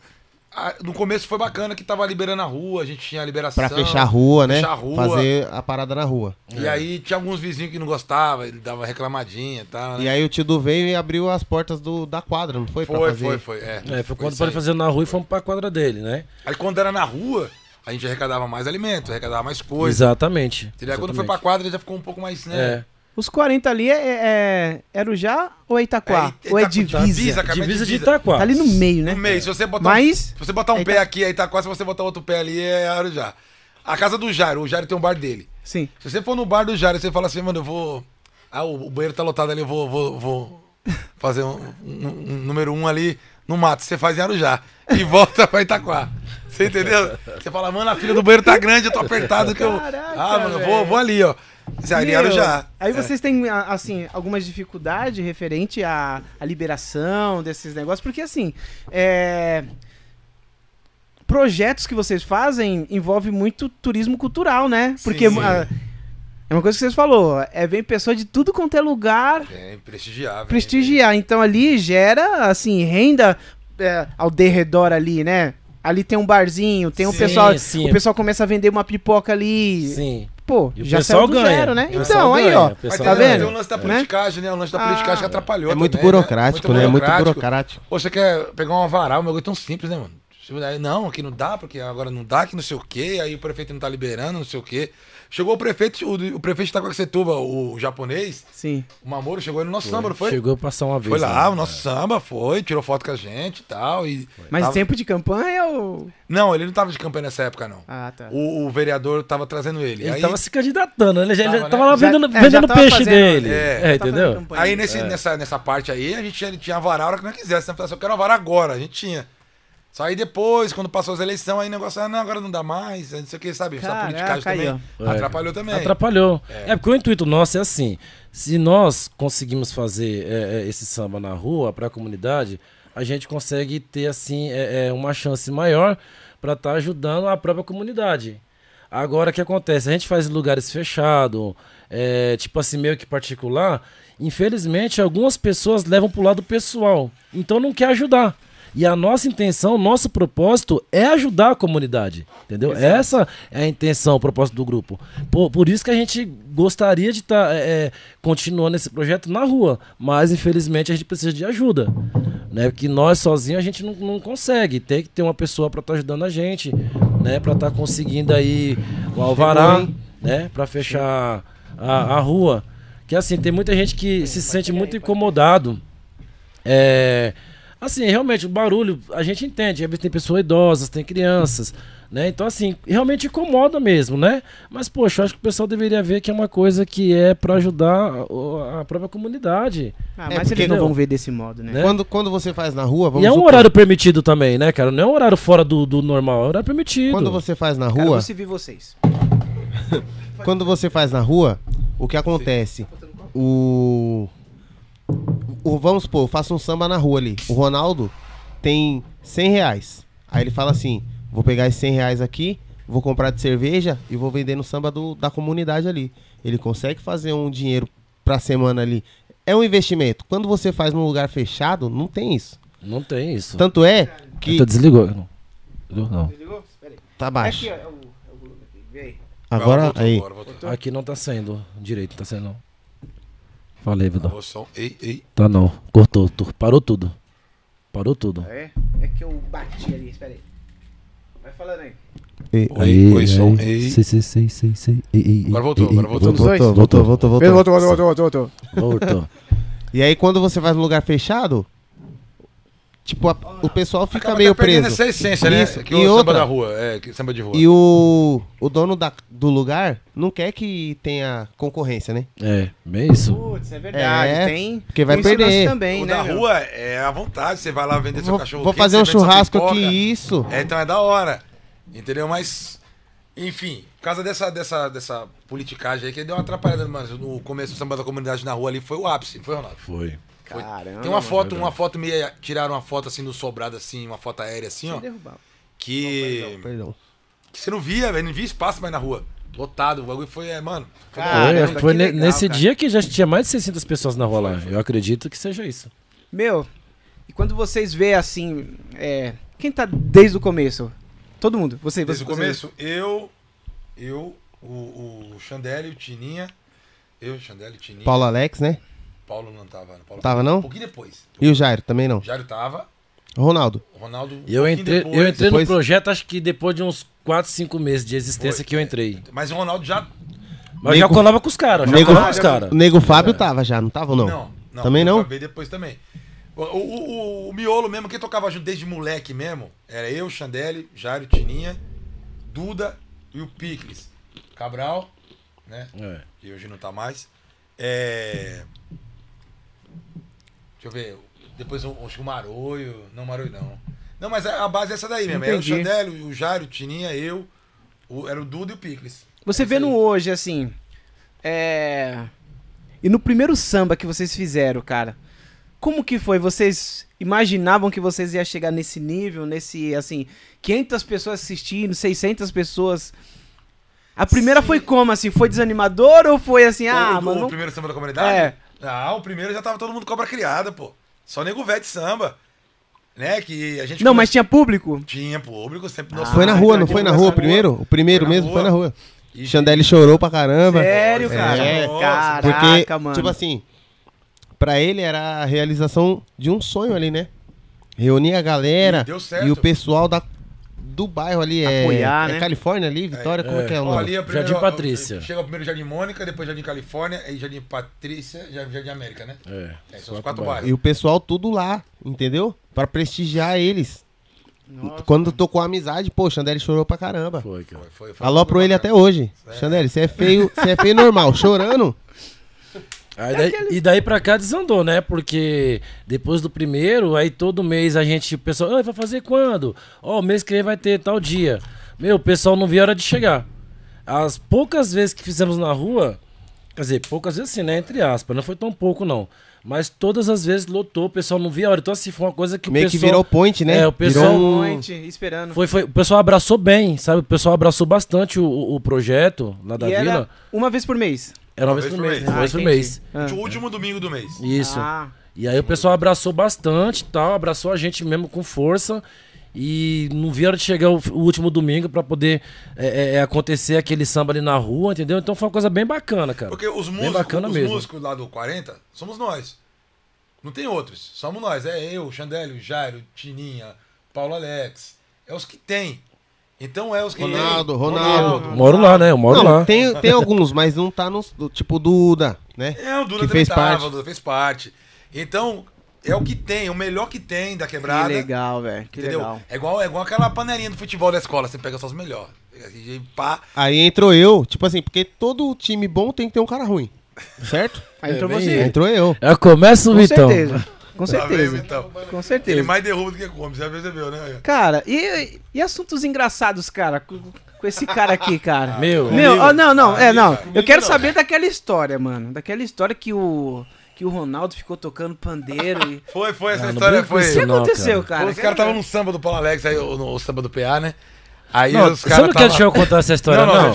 S2: a- no começo foi bacana que tava liberando a rua, a gente tinha a liberação.
S6: Pra fechar a rua, né?
S2: fechar a rua.
S6: Fazer a parada na rua.
S2: E aí tinha alguns vizinhos que não gostavam, ele dava reclamadinha e tal. né?
S6: E aí o tio Du veio e abriu as portas do, da quadra, não foi? pra
S2: Foi,
S6: fazer?
S2: foi, foi. É,
S4: É, foi quando
S2: isso
S4: pode
S2: aí.
S4: fazer na rua e fomos pra quadra dele, né?
S2: Aí quando era na rua, a gente arrecadava mais alimento, arrecadava mais coisa.
S4: Exatamente.
S2: Entendeu? Aí quando foi pra
S4: exatamente.
S2: quadra já ficou um pouco mais, né?
S4: É.
S1: Os 40 ali é, é, é Arujá ou é Itaquá?
S2: É,
S1: ou é divisa?
S2: divisa, cara,
S4: Divisa de
S2: divisa.
S4: Itaquá.
S1: Tá ali no meio, né?
S2: No meio, se você botar,
S1: Mas-
S2: se você botar um
S1: Aí
S2: pé aqui, tá quase, se você botar outro pé ali, é Arujá. A casa do Jairo, o Jairo tem um bar dele.
S1: Sim.
S2: Se você for no bar do Jairo, você fala assim, mano, eu vou. Ah, o, o banheiro tá lotado ali, eu vou, vou, vou fazer um, um- um número um ali no mato. Você faz em Arujá. E volta pra Itaquá. Você entendeu? Você fala, mano, a fila do banheiro tá grande, eu tô apertado que eu.
S1: Caraca,
S2: ah, mano, eu vou, vou ali, ó.
S1: Meu,
S2: Arujá.
S1: Aí
S2: É.
S1: vocês têm, assim, algumas dificuldades referente à, à liberação desses negócios, porque assim, é, projetos que vocês fazem envolve muito turismo cultural, né? Porque
S2: Sim.
S1: a- é uma coisa que vocês falou, é vem pessoa de tudo quanto é lugar
S2: É, prestigiar. vem,
S1: prestigiar. Então ali gera, assim, renda é, ao derredor ali, né? Ali tem um barzinho, tem um
S2: Sim,
S1: pessoal,
S4: sim.
S1: o pessoal começa a vender uma pipoca ali.
S4: Sim.
S1: Pô,
S4: E
S1: já
S4: pessoal
S1: saiu do
S4: ganha.
S1: zero, né?
S4: Pessoal
S1: Então, aí,
S4: ganha,
S1: ó. Tá vendo?
S2: tem o lance da
S1: Né?
S2: politicagem, né? O lance da politicagem que
S1: Ah,
S2: atrapalhou.
S6: É muito
S2: também, né?
S6: burocrático, né? É muito burocrático.
S2: Ou você quer pegar uma varal, um bagulho tão simples, né, mano? Não, aqui não dá, porque agora não dá, que não sei o quê, aí o prefeito não tá liberando, não sei o quê. Chegou o prefeito, o, o prefeito de Itacoaxetuba, o japonês,
S1: Sim.
S2: o Mamoro, chegou aí no nosso samba, não foi?
S4: Chegou a passar uma vez.
S2: Foi lá,
S4: né?
S2: o nosso samba foi, tirou foto com a gente e tal. E
S1: Mas
S2: tava-
S1: tempo de campanha ou.
S2: Não, ele não tava de campanha nessa época, não.
S1: Ah, tá.
S2: O, o vereador tava trazendo ele.
S4: Ele
S2: aí,
S4: tava se candidatando, ele já,
S2: Tava, né?
S4: tava lá
S1: Já-
S4: vendendo,
S1: é, já
S4: vendendo peixe
S1: fazendo,
S4: dele.
S2: é.
S4: É, entendeu?
S2: aí nesse, nessa, nessa parte aí, a gente tinha, ele tinha a vara a hora que nós quisesse. Né? Falei assim, eu quero a vara agora. A gente tinha. Só aí depois, quando passou as eleições, aí o negócio, ah, não, agora não dá mais. Não sei o que, sabe? Essa
S1: Caraca,
S2: politicagem
S1: aí,
S2: também
S4: ó.
S2: atrapalhou também.
S4: Atrapalhou.
S2: É.
S4: É. porque o intuito nosso é assim: se nós conseguimos fazer é, é, esse samba na rua para a comunidade, a gente consegue ter assim é, é, uma chance maior para estar ajudando a própria comunidade. Agora o que acontece? A gente faz em lugares fechados, é, tipo assim, meio que particular. Infelizmente, algumas pessoas levam pro lado pessoal, então não quer ajudar. E a nossa intenção, nosso propósito é ajudar a comunidade, entendeu? Essa é a intenção, o propósito do grupo. Por, por isso que a gente gostaria de estar continuando esse projeto na rua, mas infelizmente a gente precisa de ajuda, né? Porque nós sozinhos a gente não, não consegue, tem que ter uma pessoa para estar ajudando a gente, né? Para estar conseguindo aí o alvará, né? Para fechar a, a rua. Que assim, tem muita gente que se sente muito incomodado É, assim, realmente, o barulho, a gente entende. Às vezes tem pessoas idosas, tem crianças, né? Então, assim, realmente incomoda mesmo, né? Mas, poxa, eu acho que o pessoal deveria ver que é uma coisa que é pra ajudar o- a própria comunidade.
S1: Ah,
S6: É,
S1: mas
S6: porque
S1: eles não vão ver desse modo, né?
S4: Né?
S6: Quando, quando você faz na rua, vamos
S4: e é um
S6: supor,
S4: horário permitido também, né, cara? Não é um horário fora do, do normal, é um horário permitido.
S6: Quando você faz na
S1: Cara,
S6: rua,
S1: eu se vi vocês.
S6: quando você faz na rua, o que acontece? O, o vamos supor, eu faço um samba na rua ali. O Ronaldo tem 100 reais. Aí ele fala assim: vou pegar esses 100 reais aqui, vou comprar de cerveja e vou vender no samba do, da comunidade ali. Ele consegue fazer um dinheiro pra semana ali. É um investimento. Quando você faz num lugar fechado, não tem isso.
S4: Não tem isso.
S6: Tanto é que.
S4: Então desligou. Não. Desligou? Não.
S1: Desligou? Espera aí.
S6: Tá baixo.
S1: Aqui, ó, é o, é o volume aqui. Vê aí.
S6: Agora,
S2: voltou,
S6: aí.
S2: agora voltou.
S4: Aqui não tá saindo direito, não tá saindo não. Falei, Vidal.
S2: Alô, som. Ei, ei.
S4: Tá não. Cortou, tu- parou tudo. Parou tudo.
S1: É? É que eu bati ali, espera aí. Vai falando aí.
S6: Ei.
S2: Oi, oi, som. Ei.
S4: Sei, sei, sei, sei, sei. Ei, ei,
S2: Agora voltou,
S4: ei,
S2: agora voltou.
S1: Voltou.
S6: Voltou, voltou, voltou, voltou.
S1: Voltou, voltou, voltou, voltou.
S4: Voltou.
S6: E aí, quando você vai num lugar fechado, tipo, a- o pessoal fica
S2: Acaba
S6: meio preso.
S2: essa essência, né?
S6: Isso.
S2: Que
S6: E
S2: o samba
S6: outra-
S2: da rua. É, que samba de rua.
S6: E o, o dono da, do lugar não quer que tenha concorrência, né?
S4: É, bem isso.
S1: Putz, é verdade.
S6: É,
S1: tem.
S6: porque vai
S1: tem
S6: perder.
S1: também,
S2: o
S1: né?
S2: da
S1: meu?
S2: rua é à vontade, você vai lá vender seu
S6: Vou,
S2: cachorro
S6: vou fazer um churrasco aqui, isso.
S2: É, então é da hora. Entendeu? Mas, enfim, por causa dessa, dessa, dessa politicagem aí que deu uma atrapalhada, mas no começo do samba da comunidade na rua ali foi o ápice, foi, Ronaldo?
S4: Foi.
S2: Foi.
S1: Caramba.
S2: Tem uma foto, uma foto meio. Tiraram uma foto assim no sobrado, assim, uma foto aérea assim, ó.
S1: Sem derrubar.
S2: Que,
S6: Perdão.
S2: que você não via, velho, não via espaço mais na rua. Lotado, o bagulho foi, é, mano. foi
S1: Caramba,
S4: foi foi
S1: legal,
S4: nesse
S1: cara.
S4: dia que já tinha mais de 600 pessoas na rua lá. Eu acredito que seja isso.
S1: Meu, e quando vocês vê assim, é, quem tá desde o começo? Todo mundo. Você,
S2: Desde o
S1: você,
S2: começo, eu, eu, o, o Xandélio, o Tininha, eu, Xandélio, Tininha.
S6: Paulo Alex, né?
S2: Paulo não tava. Paulo
S6: Tava, não?
S2: Um pouquinho depois.
S6: E o Jairo também não.
S2: O Jairo tava,
S6: Ronaldo.
S2: o Ronaldo.
S4: E eu entrei,
S2: depois.
S4: eu entrei
S6: depois-
S4: no projeto, acho que depois de uns 4, 5 meses de existência
S2: Foi.
S4: que eu entrei.
S2: Mas o Ronaldo já.
S4: Mas eu já
S6: Nego-
S4: colava com os caras, já
S6: Nego-
S4: colava com os caras.
S6: O Nego Fábio tava já, não tava ou não?
S2: Não, não.
S6: Também não?
S2: Eu veio depois também. O, o, o- o miolo mesmo, quem tocava junto desde moleque mesmo, era eu, Xandele, Jairo, Tininha, Duda e o Picles. Cabral, né?
S4: É.
S2: que hoje não tá mais. É... Deixa eu ver. Depois o, o Maroio. Não, Maroio não. Não, mas a a base é essa daí mesmo. Era o
S1: Entendi.
S2: Xandélio, o Jairo, o Tininha, eu. o- era o Duda e o Picles.
S1: Você
S2: É
S1: vendo
S2: aí.
S1: hoje, assim. É. E no primeiro samba que vocês fizeram, cara, como que foi? Vocês imaginavam que vocês iam chegar nesse nível, nesse, assim, 500 pessoas assistindo, 600 pessoas. A primeira
S2: Sim.
S1: foi como, assim? Foi desanimador ou foi assim, ah,
S2: o,
S1: mano.
S2: o primeiro samba da comunidade?
S1: É.
S2: Ah, o primeiro já tava todo mundo cobra criada, pô. Só nego velho de samba. Né? Que a gente.
S1: Não,
S2: come-
S1: mas tinha público?
S2: Tinha público, sempre.
S1: Ah,
S6: Foi na rua, não foi na rua o primeiro? O primeiro
S2: Foi
S6: mesmo
S2: rua.
S6: foi na rua.
S2: E-
S6: Xandele chorou pra caramba.
S1: Sério,
S2: Foi,
S1: cara?
S6: É.
S2: Nossa,
S6: Porque,
S1: Caraca, mano.
S6: tipo assim, pra ele era a realização de um sonho ali, né? Reunir a galera
S2: E
S6: e o pessoal da, do bairro ali. É,
S1: Apoiar,
S6: é
S1: né?
S6: Califórnia ali, Vitória, como é, que é o nome?
S2: ali a
S4: Jardim Patrícia.
S2: Chega primeiro Jardim Mônica, depois Jardim Califórnia, aí Jardim Patrícia, já- Jardim América, né?
S4: É,
S2: É, são os quatro bairros.
S6: E o pessoal tudo lá, entendeu? Pra prestigiar eles.
S1: Nossa.
S6: Quando tocou a amizade, pô, o chorou pra caramba.
S4: Foi, cara.
S2: Foi, foi, foi
S6: Alopro ele até hoje.
S2: É.
S6: Xandele, você é feio, você é feio normal, chorando.
S4: Aí daí- E daí pra cá desandou, né? Porque depois do primeiro, aí todo mês a gente, o pessoal, "Ah, vai fazer quando? Ó, o mês que vem vai ter tal dia. Meu, o pessoal não via a hora de chegar. As poucas vezes que fizemos na rua, quer dizer, poucas vezes assim, né? Entre aspas, não foi tão pouco não. Mas todas as vezes lotou, o pessoal não via a hora. Então assim, foi uma coisa que
S6: Meio
S4: o
S6: que
S4: pessoal...
S6: virou point, né?
S4: É, o pessoal-
S6: Virou um-
S1: Noite, esperando.
S4: Foi, foi, o pessoal abraçou bem, sabe? O pessoal abraçou bastante o, o- projeto lá da
S1: e era
S4: vila.
S1: uma vez por mês.
S4: Era uma vez por mês, né? Uma vez por mês.
S1: Ah.
S2: O último domingo do mês.
S4: Isso.
S1: Ah,
S4: E aí o pessoal abraçou bastante tal, abraçou a gente mesmo com força. E não vieram de chegar o, último domingo pra poder é, é, acontecer aquele samba ali na rua, entendeu? Então foi uma coisa bem bacana, cara.
S2: Porque os
S4: Bem
S2: músicos,
S4: bacana
S2: os
S4: mesmo.
S2: músicos lá do 40 somos nós. Não tem outros. Somos nós. É eu, Xandélio, Jairo, Tininha, Paulo Alex. É os que tem. Então é os que
S6: Ronaldo. Ronaldo.
S4: Eu moro lá, né? Eu moro
S6: Não,
S4: lá.
S6: tem, tem alguns, mas não tá no. do- Tipo Duda, né?
S2: É, o Duda
S6: Que fez
S2: tava,
S6: parte.
S2: o Duda fez parte. Então, é o que tem, o melhor que tem da quebrada.
S1: Que legal, velho. Que
S2: entendeu?
S1: legal.
S2: É igual, é igual aquela panelinha do futebol da escola, você pega só os melhores. E pá.
S6: Aí entrou eu, tipo assim, porque todo time bom tem que ter um cara ruim. Certo?
S1: Aí entrou
S4: bem
S1: você.
S4: isso.
S6: Entrou eu.
S4: Já começa o
S1: Com
S4: Vitão.
S1: certeza. Com
S2: Tá vendo,
S1: certeza.
S2: então?
S1: Com
S2: Ele
S1: certeza.
S2: mais derruba do que come, você já percebeu, né?
S1: Cara, e, e assuntos engraçados, cara, com, com esse cara aqui, cara?
S4: Meu,
S1: Meu, ó, não, não, é, não. Eu quero
S2: não.
S1: saber daquela história, mano. Daquela história que o que o Ronaldo ficou tocando pandeiro e
S2: Foi, foi, essa
S4: Ah, não
S2: história foi.
S1: o que aconteceu,
S4: cara.
S1: cara?
S2: os caras estavam no samba do Paulo Alex, aí, no, o samba do PA, né? Aí
S4: Não,
S2: os
S4: você
S2: caras.
S4: não quer deixar eu contar essa história,
S2: Não,
S4: não?
S2: não. eu-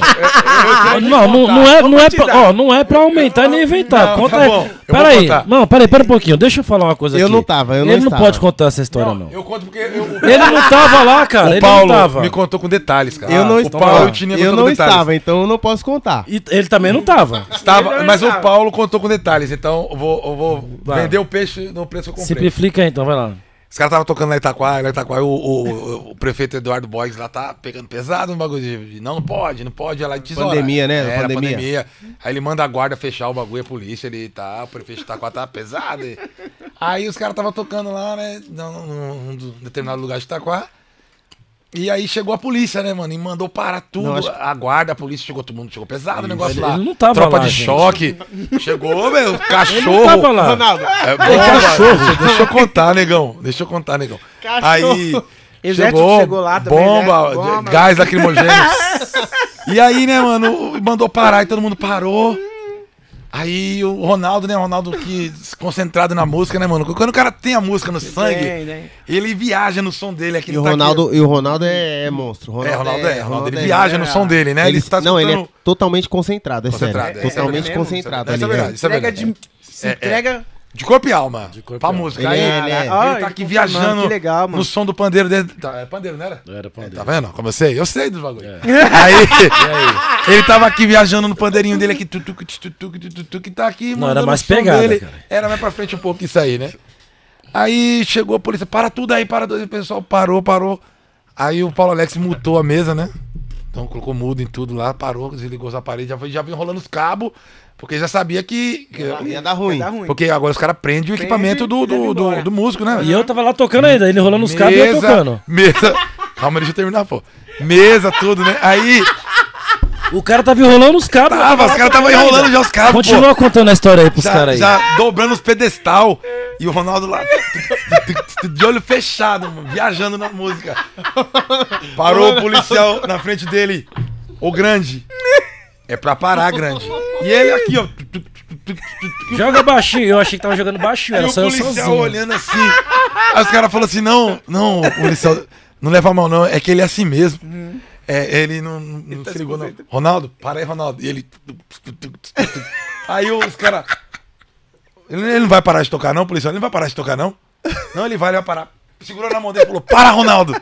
S2: eu-
S4: Não, não, não é, não, é pra, ó, não é pra aumentar nem inventar.
S2: Não,
S4: Conta
S2: tá
S4: aí.
S2: bom, eu vou
S4: Pera aí.
S2: contar.
S4: Não, pera aí, pera um pouquinho. Deixa eu falar uma coisa
S6: Eu
S4: aqui.
S6: não tava, eu não
S4: Ele não pode contar essa história, não.
S2: Eu conto porque eu,
S4: Ele não tava lá, cara.
S2: o
S4: ele
S2: Paulo
S4: não tava.
S2: me contou com detalhes, cara.
S6: Eu não
S2: o
S6: estava.
S2: Paulo
S6: Eu não
S2: detalhes.
S6: estava, então eu não posso contar.
S4: E ele também não tava.
S2: Estava,
S1: Ele
S2: mas o. Paulo contou com detalhes, então eu vou, eu vou vender o peixe no preço que eu comprei.
S4: Simplifica então, vai lá.
S2: Os caras estavam tocando em Itaquá, em Itaquá, o, o, o prefeito Eduardo Borges lá tá pegando pesado no bagulho de não, não pode, não pode, ela tesoura.
S6: Pandemia, né?
S2: Era
S6: Pandemia.
S2: pandemia. Aí ele manda a guarda fechar o bagulho, a polícia, ele tá, o prefeito de Itaquá tá pesado. Aí os caras estavam tocando lá, né, num, num- num determinado lugar de Itaquá. E aí chegou a polícia, né, mano? E mandou parar tudo.
S6: Não, acho
S2: A guarda, a polícia chegou, todo mundo chegou pesado o negócio
S4: Ele-
S2: lá.
S4: ele não tava
S2: Tropa
S4: lá,
S2: de
S4: gente.
S2: choque. Chegou, meu, cachorro.
S4: Não tava lá.
S6: Ronaldo,
S2: É bom, cachorro. Deixa eu contar, negão. Deixa eu contar, negão. Aí.
S1: Exército
S2: chegou,
S1: chegou lá também,
S2: bomba,
S1: né? Bomba.
S2: gás lacrimogêneo. e aí, né, mano, mandou parar e todo mundo parou. Aí o Ronaldo, né, o Ronaldo que concentrado na música, né, mano? Quando o cara tem a música no sangue,
S1: Tem, né?
S2: ele viaja no som dele. Aqui
S6: E o Ronaldo, e o Ronaldo é, é monstro.
S2: é, Ronaldo é, Ronaldo, ele
S6: é-
S2: viaja no som dele, né? Ele,
S6: Ele,
S2: está
S6: não, ele é
S2: escutando-
S6: totalmente concentrado, é
S2: Concentrado,
S6: sério.
S2: é,
S6: totalmente
S1: é
S6: concentrado
S2: isso é
S6: ali.
S2: verdade,
S6: velho.
S2: isso é
S1: Entrega
S2: verdade.
S1: de. Se
S2: É, é.
S1: entrega.
S2: De corpo e alma.
S4: De corpo
S2: pra
S4: e alma.
S2: música.
S6: Ele
S2: aí,
S6: é- ele é-
S2: ele tá aqui viajando
S1: Que legal, mano.
S2: no som do pandeiro dele. Tá, é pandeiro, não era?
S4: Era pra
S2: Tá vendo? Como eu sei? Eu sei dos bagulho.
S4: É.
S2: Aí, ele tava aqui viajando no pandeirinho dele aqui, tutuc, tutuc, tutuc, tutuc, tá aqui,
S4: Não,
S2: mandando
S4: era mais pegada,
S2: dele.
S4: cara.
S2: Era mais pra frente um pouco isso aí, né? Aí chegou a polícia, para tudo aí, para tudo. aí. O pessoal parou, parou. Aí o Paulo Alex mutou a mesa, né? Então colocou mudo em tudo lá, parou, desligou os aparelhos, já, foi, já veio enrolando os cabos, porque já sabia que. que-
S6: Ia dar ruim.
S1: Dá ruim.
S2: porque agora os caras prendem o
S1: Prende
S2: equipamento do, do, do, do músico, né?
S4: E eu tava lá tocando ainda, ele rolando os cabos e eu tocando.
S2: Mesa. Calma, deixa eu terminar, pô. Mesa, tudo, né? Aí.
S4: O cara tava enrolando os cabos.
S2: Tava, os caras
S4: ainda.
S2: enrolando já os cabos,
S4: Continua contando a história aí pros
S2: pô.
S4: caras aí.
S2: já dobrando os pedestal. E o Ronaldo lá. De olho fechado, mano, viajando na música. Parou o policial na frente dele. O grande. É pra parar, grande. E ele aqui, ó.
S4: Joga baixinho, eu achei que tava jogando baixinho,
S2: E
S4: era
S2: o
S4: só eu
S2: policial
S4: sozinho.
S2: olhando assim. Aí os caras falaram assim: não, não, policial, não leva mal, não. É que ele é assim mesmo. É, ele não, não, não
S1: tá
S2: se ligou, não. Ronaldo, para aí, Ronaldo. E ele. Aí os caras. Ele, ele não vai parar de tocar, não, policial. Ele não vai parar de tocar, não. Não, ele vai, ele vai parar. Segurou na mão dele e falou: Para, Ronaldo.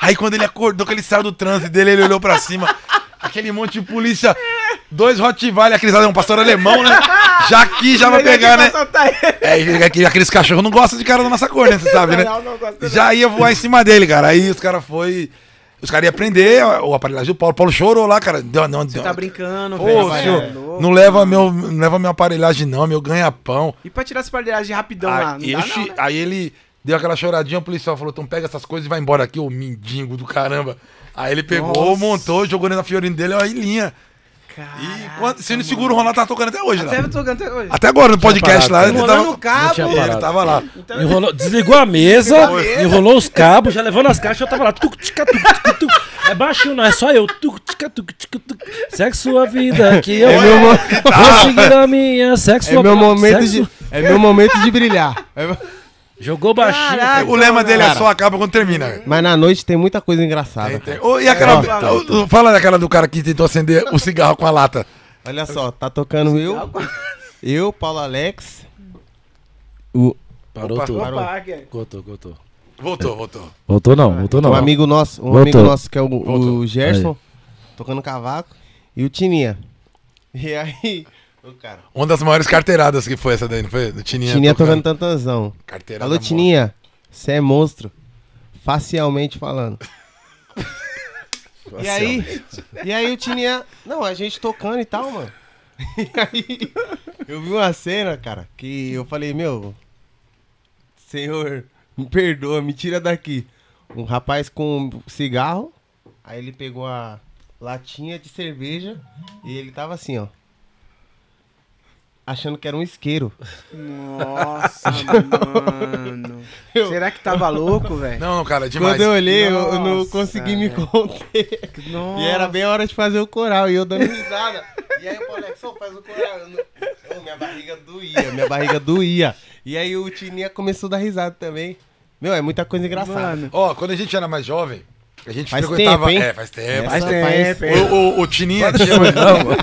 S2: Aí quando ele acordou, que ele saiu do trânsito dele, ele olhou pra cima. Aquele monte de polícia. Dois Rottweiler, aqueles ali, um pastor alemão, né? Já aqui, já vai pegar, né? É, e aqui- aqueles cachorros não gostam de cara da nossa cor, né? Você sabe, né? Já ia voar em cima dele, cara. Aí os caras foi. Os caras iam prender o aparelhagem do Paulo. O Paulo chorou lá, cara. Deu, não,
S1: Você
S2: deu,
S1: tá brincando,
S2: Ô,
S1: velho.
S2: senhor,
S1: é louco.
S2: não leva, meu, não leva minha aparelhagem, não, meu ganha-pão.
S1: E pra tirar essa aparelhagem rapidão lá?
S2: Aí,
S1: Não dá,
S2: ixi,
S1: não, né?
S2: aí ele deu aquela choradinha, o policial falou: então pega essas coisas e vai embora aqui, ô mendigo do caramba. Aí ele pegou,
S1: Nossa.
S2: montou, jogou na fiorinha dele, ó, em linha. E quando, se não segura, o Ronaldo tá tocando até hoje lá.
S1: Até eu tô cantando hoje.
S2: Até agora, no podcast
S4: parado,
S2: lá,
S4: né?
S2: ele
S1: Enrolando
S2: tava,
S1: o cabo.
S4: tinha
S2: ele tava lá.
S4: Enrolou, desligou a mesa, enrolou os cabos, já levou nas caixas, eu tava lá. Tuc, tica, tuc, tica, tuc. É baixinho, não, é só eu. Tuc, tica, tuc, tica, tuc. Segue sua vida, que eu
S6: É meu mo-
S4: vou seguir a minha. Segue
S6: É
S4: sua
S6: meu momento
S4: sexo-
S6: de, é meu momento de brilhar. É-
S4: Jogou baixinho.
S1: Caraca.
S2: O lema dele é
S6: Cara.
S2: só acaba quando termina.
S6: Mas na noite tem muita coisa engraçada.
S2: Tem, tem. Ô, e.
S1: É.
S2: ô, fala daquela do cara que tentou acender o cigarro com a lata.
S6: Olha só, tá tocando eu, eu, Paulo Alex, o,
S4: Parou
S2: Opa.
S4: tudo.
S6: Parou.
S4: Cortou, cortou.
S2: Voltou, voltou.
S4: Voltou não, voltou não.
S6: um amigo nosso, um
S4: Voltou.
S6: amigo nosso que é o, o Gerson, tocando cavaco, e o Tininha. E aí,
S2: Uma das maiores carteiradas que foi essa daí, não foi? Do Tininha.
S6: Tininha tocando tantanzão.
S2: Carteirada
S6: Alô. Tininha, você é monstro, facialmente falando. E aí, e aí o Tininha, não, a gente tocando e tal, mano. E aí, eu vi uma cena, cara, que eu falei, meu, Senhor, me perdoa, me tira daqui. Um rapaz com cigarro, aí ele pegou a latinha de cerveja e ele tava assim, ó. Achando que era um isqueiro.
S1: Nossa, mano. Será que tava louco, velho?
S2: Não, cara, é demais.
S6: Quando eu olhei, eu, eu não
S1: Nossa,
S6: consegui me
S1: velho.
S6: conter.
S1: Nossa.
S6: E era bem a hora de fazer o coral, e eu dando risada. E aí o Alex, só faz o coral. Eu não- minha barriga doía, minha barriga doía. E aí o Tininha começou a dar risada também. Meu, é muita coisa engraçada.
S2: Ó, quando a gente era mais jovem, a gente
S6: Faz
S2: frequentava.
S6: tempo, hein?
S2: É, faz tempo.
S1: Faz tempo,
S6: faz-?
S2: O, o, o Tininha tinha,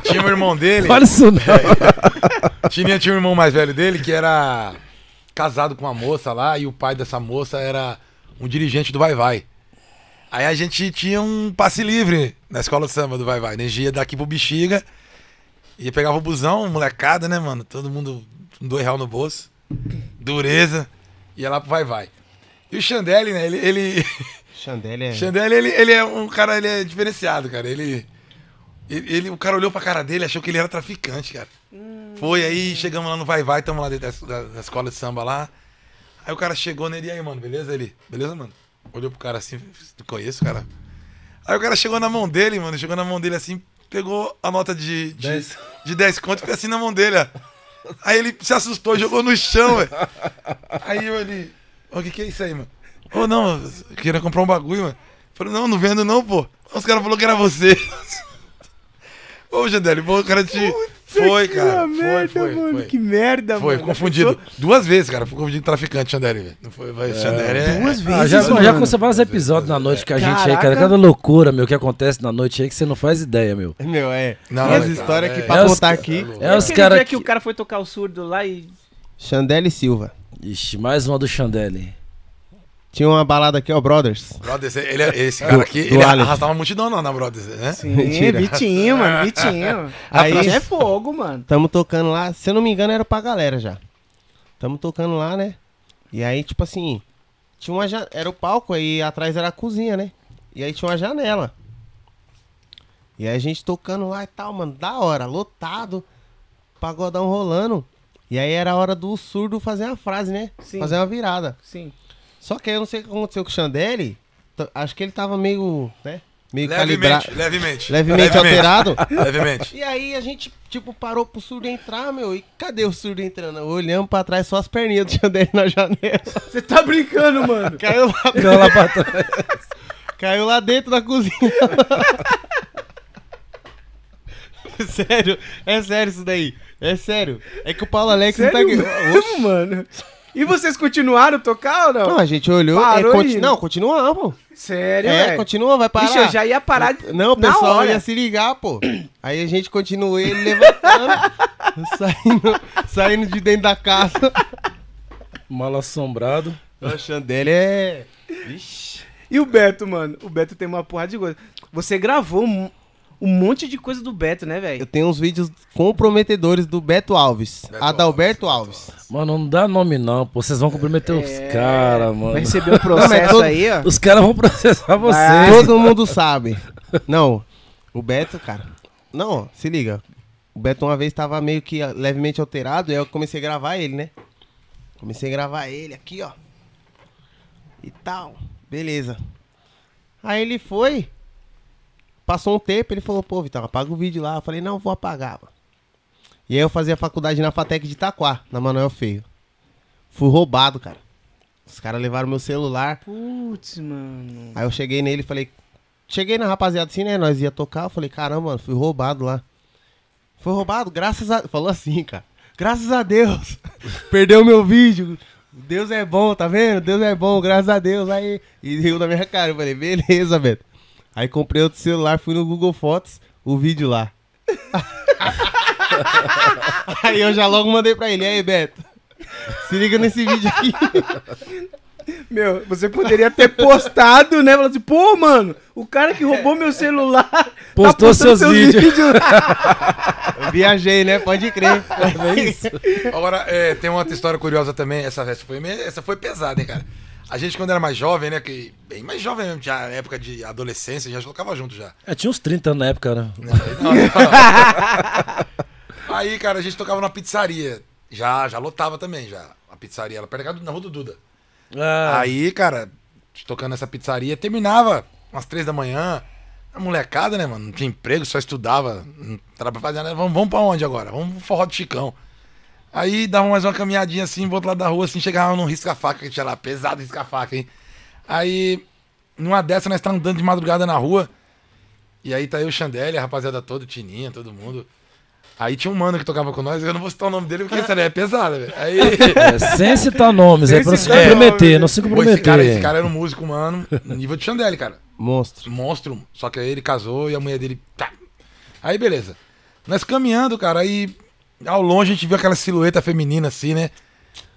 S2: tinha um irmão dele.
S4: Fala isso não.
S2: Tininha tinha um irmão mais velho dele que era casado com uma moça lá e o pai dessa moça era um dirigente do Vai Vai. Aí a gente tinha um passe livre na escola de samba do Vai Vai. A gente ia daqui pro Bexiga e pegava o busão, molecada, né, mano? Todo mundo com dois reais no bolso. Dureza. Ia lá pro Vai Vai. E o Chandelle, né? Ele. ele...
S6: Chandelle é.
S2: Chandelle, ele, ele é um cara, ele é diferenciado, cara. Ele, ele, ele- O cara olhou pra cara dele e achou que ele era traficante, cara. Foi aí, chegamos lá no Vai Vai, tamo lá dentro da, da- escola de samba lá. Aí o cara chegou nele, e aí, mano, beleza? Ele, beleza, mano? Olhou pro cara assim, conheço, cara. Aí o cara chegou na mão dele, mano, chegou na mão dele assim, pegou a nota de, de,
S4: Dez.
S2: de 10 conto e fez assim na mão dele, ó. Aí ele se assustou, jogou no chão, velho. Aí eu ali, o que que é isso aí, mano? Ô, não, eu queria comprar um bagulho, mano. Falei, não, não vendo não, pô. Os caras falaram que era você. Ô, Jandele, o cara te... Foi, cara.
S1: Que
S2: Foi,
S1: merda,
S2: foi,
S1: mano.
S2: foi.
S1: Que merda,
S2: Foi,
S1: mano.
S2: confundido. Duas vezes, cara. Fui confundido com traficante, velho. Não foi, vai, Chandelle é...
S1: Duas vezes,
S4: Ah, já,
S1: mano.
S4: já aconteceu vários episódios na noite que a gente aí, cara.
S1: Caraca.
S4: Cada loucura, meu, que acontece na noite aí que você não faz ideia, meu.
S6: Meu, é.
S2: Não,
S6: Tem as
S2: não,
S6: histórias
S2: é-
S6: que
S2: é
S6: pra
S4: os-
S6: contar aqui.
S4: É os
S1: Aquele
S4: caras que...
S1: que o cara foi tocar o surdo lá e...
S6: Chandelle Silva.
S4: Ixi, mais uma do Chandelle.
S6: Tinha uma balada aqui, ó, Brothers.
S2: Brother, esse, ele, é- esse cara aqui,
S6: do
S2: ele
S6: Alex.
S2: arrastava uma multidão não, na Brothers, né?
S1: Sim,
S6: Mentira.
S1: Vitinho, mano, Vitinho.
S6: Aí-
S1: Aí é fogo, mano.
S6: Tamo tocando lá, se eu não me engano, era pra galera já. Tamo tocando lá, né? E aí, tipo assim, tinha uma ja- era o palco, aí atrás era a cozinha, né? E aí tinha uma janela. E aí a gente tocando lá e tal, mano, da hora, lotado, pagodão rolando. E aí era a hora do surdo fazer uma frase, né?
S1: Sim.
S6: Fazer uma virada.
S1: Sim.
S6: Só que aí eu não sei o que aconteceu com o Chandelle. t- Acho que ele tava meio, né? Meio
S2: Levemente,
S6: calibrado.
S2: levemente.
S6: Levemente alterado.
S2: Levemente.
S6: E aí a gente, tipo, parou pro surdo entrar, meu. E cadê o surdo entrando? Olhamos pra trás, só as perninhas do Chandelle na janela.
S1: Você tá brincando, mano.
S6: Caiu lá,
S4: Ficou lá pra trás.
S6: caiu lá dentro da cozinha. sério, é sério isso daí. É sério. É que o Paulo Alex não tá
S1: Sério
S6: aqui.
S1: mano? E vocês continuaram a tocar ou não?
S6: Não, a gente olhou.
S1: Parou
S6: é, conti-
S1: e-
S6: Não, continuamos.
S1: Sério,
S6: É,
S1: velho?
S6: continua, vai parar.
S1: Ixi, eu já ia parar de-
S6: Não, o
S1: na
S6: pessoal
S1: hora.
S6: ia se ligar, pô. Aí a gente continuou ele levantando, saindo, saindo de dentro da casa.
S4: Mal assombrado.
S6: O Chandelle é. Ixi.
S1: E o Beto, mano? O Beto tem uma porrada de coisa. Você gravou um, monte de coisa do Beto, né,
S6: Eu
S1: velho?
S6: tenho uns vídeos comprometedores do Beto Alves.
S2: Beto
S6: Adalberto
S2: Alves,
S6: Alves.
S4: Mano, não dá nome não, pô. Vocês vão comprometer os
S1: É,
S4: caras,
S1: Vai
S4: mano.
S1: receber um processo
S6: todo-
S1: aí, ó.
S4: Os caras vão processar
S1: Vai.
S4: vocês.
S6: Todo mundo sabe. Não, o Beto, cara. Não, se liga. O Beto uma vez tava meio que levemente alterado, e aí eu comecei a gravar ele, né? Comecei a gravar ele aqui, ó. E tal. Beleza. Aí ele foi. Passou um tempo, ele falou, pô, Vitão, apaga o vídeo lá. Eu falei, não, vou apagar. mano. E aí eu fazia faculdade na Fatec de Itaquá, na Manuel Feio. Fui roubado, cara. Os caras levaram meu celular.
S1: Putz, mano.
S6: Aí eu cheguei nele e falei. Cheguei na rapaziada assim, né? Nós ia tocar. Eu falei, caramba, mano, fui roubado lá. Foi roubado, graças a. Falou assim, cara. Graças a Deus. Perdeu meu vídeo. Deus é bom, tá vendo? Deus é bom, graças a Deus. Aí. E riu na minha cara. Eu falei, beleza, Beto. Aí comprei outro celular, fui no Google Fotos, o vídeo lá. aí eu já logo mandei pra ele. E aí, Beto? Se liga nesse vídeo aqui.
S1: Meu, você poderia ter postado, né? Falando assim, pô, mano, o cara que roubou meu celular. tá
S4: Postou
S1: postando
S4: seus vídeos.
S6: Eu viajei, né? Pode crer.
S2: Agora, é, tem uma outra história curiosa também. Essa, essa, foi, meio- essa foi pesada, hein, cara. A gente, quando era mais jovem, né? Que, bem mais jovem mesmo, já na época de adolescência, já tocava junto já.
S4: É, tinha uns 30 anos na época, né?
S2: Não, não. Aí, cara, a gente tocava numa pizzaria. Já, já lotava também, já. A pizzaria, ela perto na rua do Duda.
S4: Ah,
S2: Aí, cara, tocando nessa pizzaria, terminava umas três da manhã. A molecada, né, mano? Não tinha emprego, só estudava. Não trabalhava. Vamos, vamos pra onde agora? Vamos pro forró do Chicão. Aí dava mais uma caminhadinha assim, pro outro lado da rua, assim, chegava num risca-faca que tinha lá, pesado risca-faca, hein? Aí, numa dessa, nós estávamos andando de madrugada na rua. E aí tá eu, o Chandelle, a rapaziada toda, Tininha, todo mundo. Aí tinha um mano que tocava com nós, eu não vou citar o nome dele porque essa é pesada, velho. Aí.
S4: é, sem citar nomes, é
S1: Sem
S4: pra não se
S1: citar
S4: comprometer, não se comprometer.
S2: esse, cara, esse cara era um músico, mano, no nível de Chandelle, cara.
S6: Monstro.
S2: monstro. Só que aí ele casou e a mulher dele. Tá. Aí beleza. Nós caminhando, cara, aí ao longe a gente viu aquela silhueta feminina assim, né?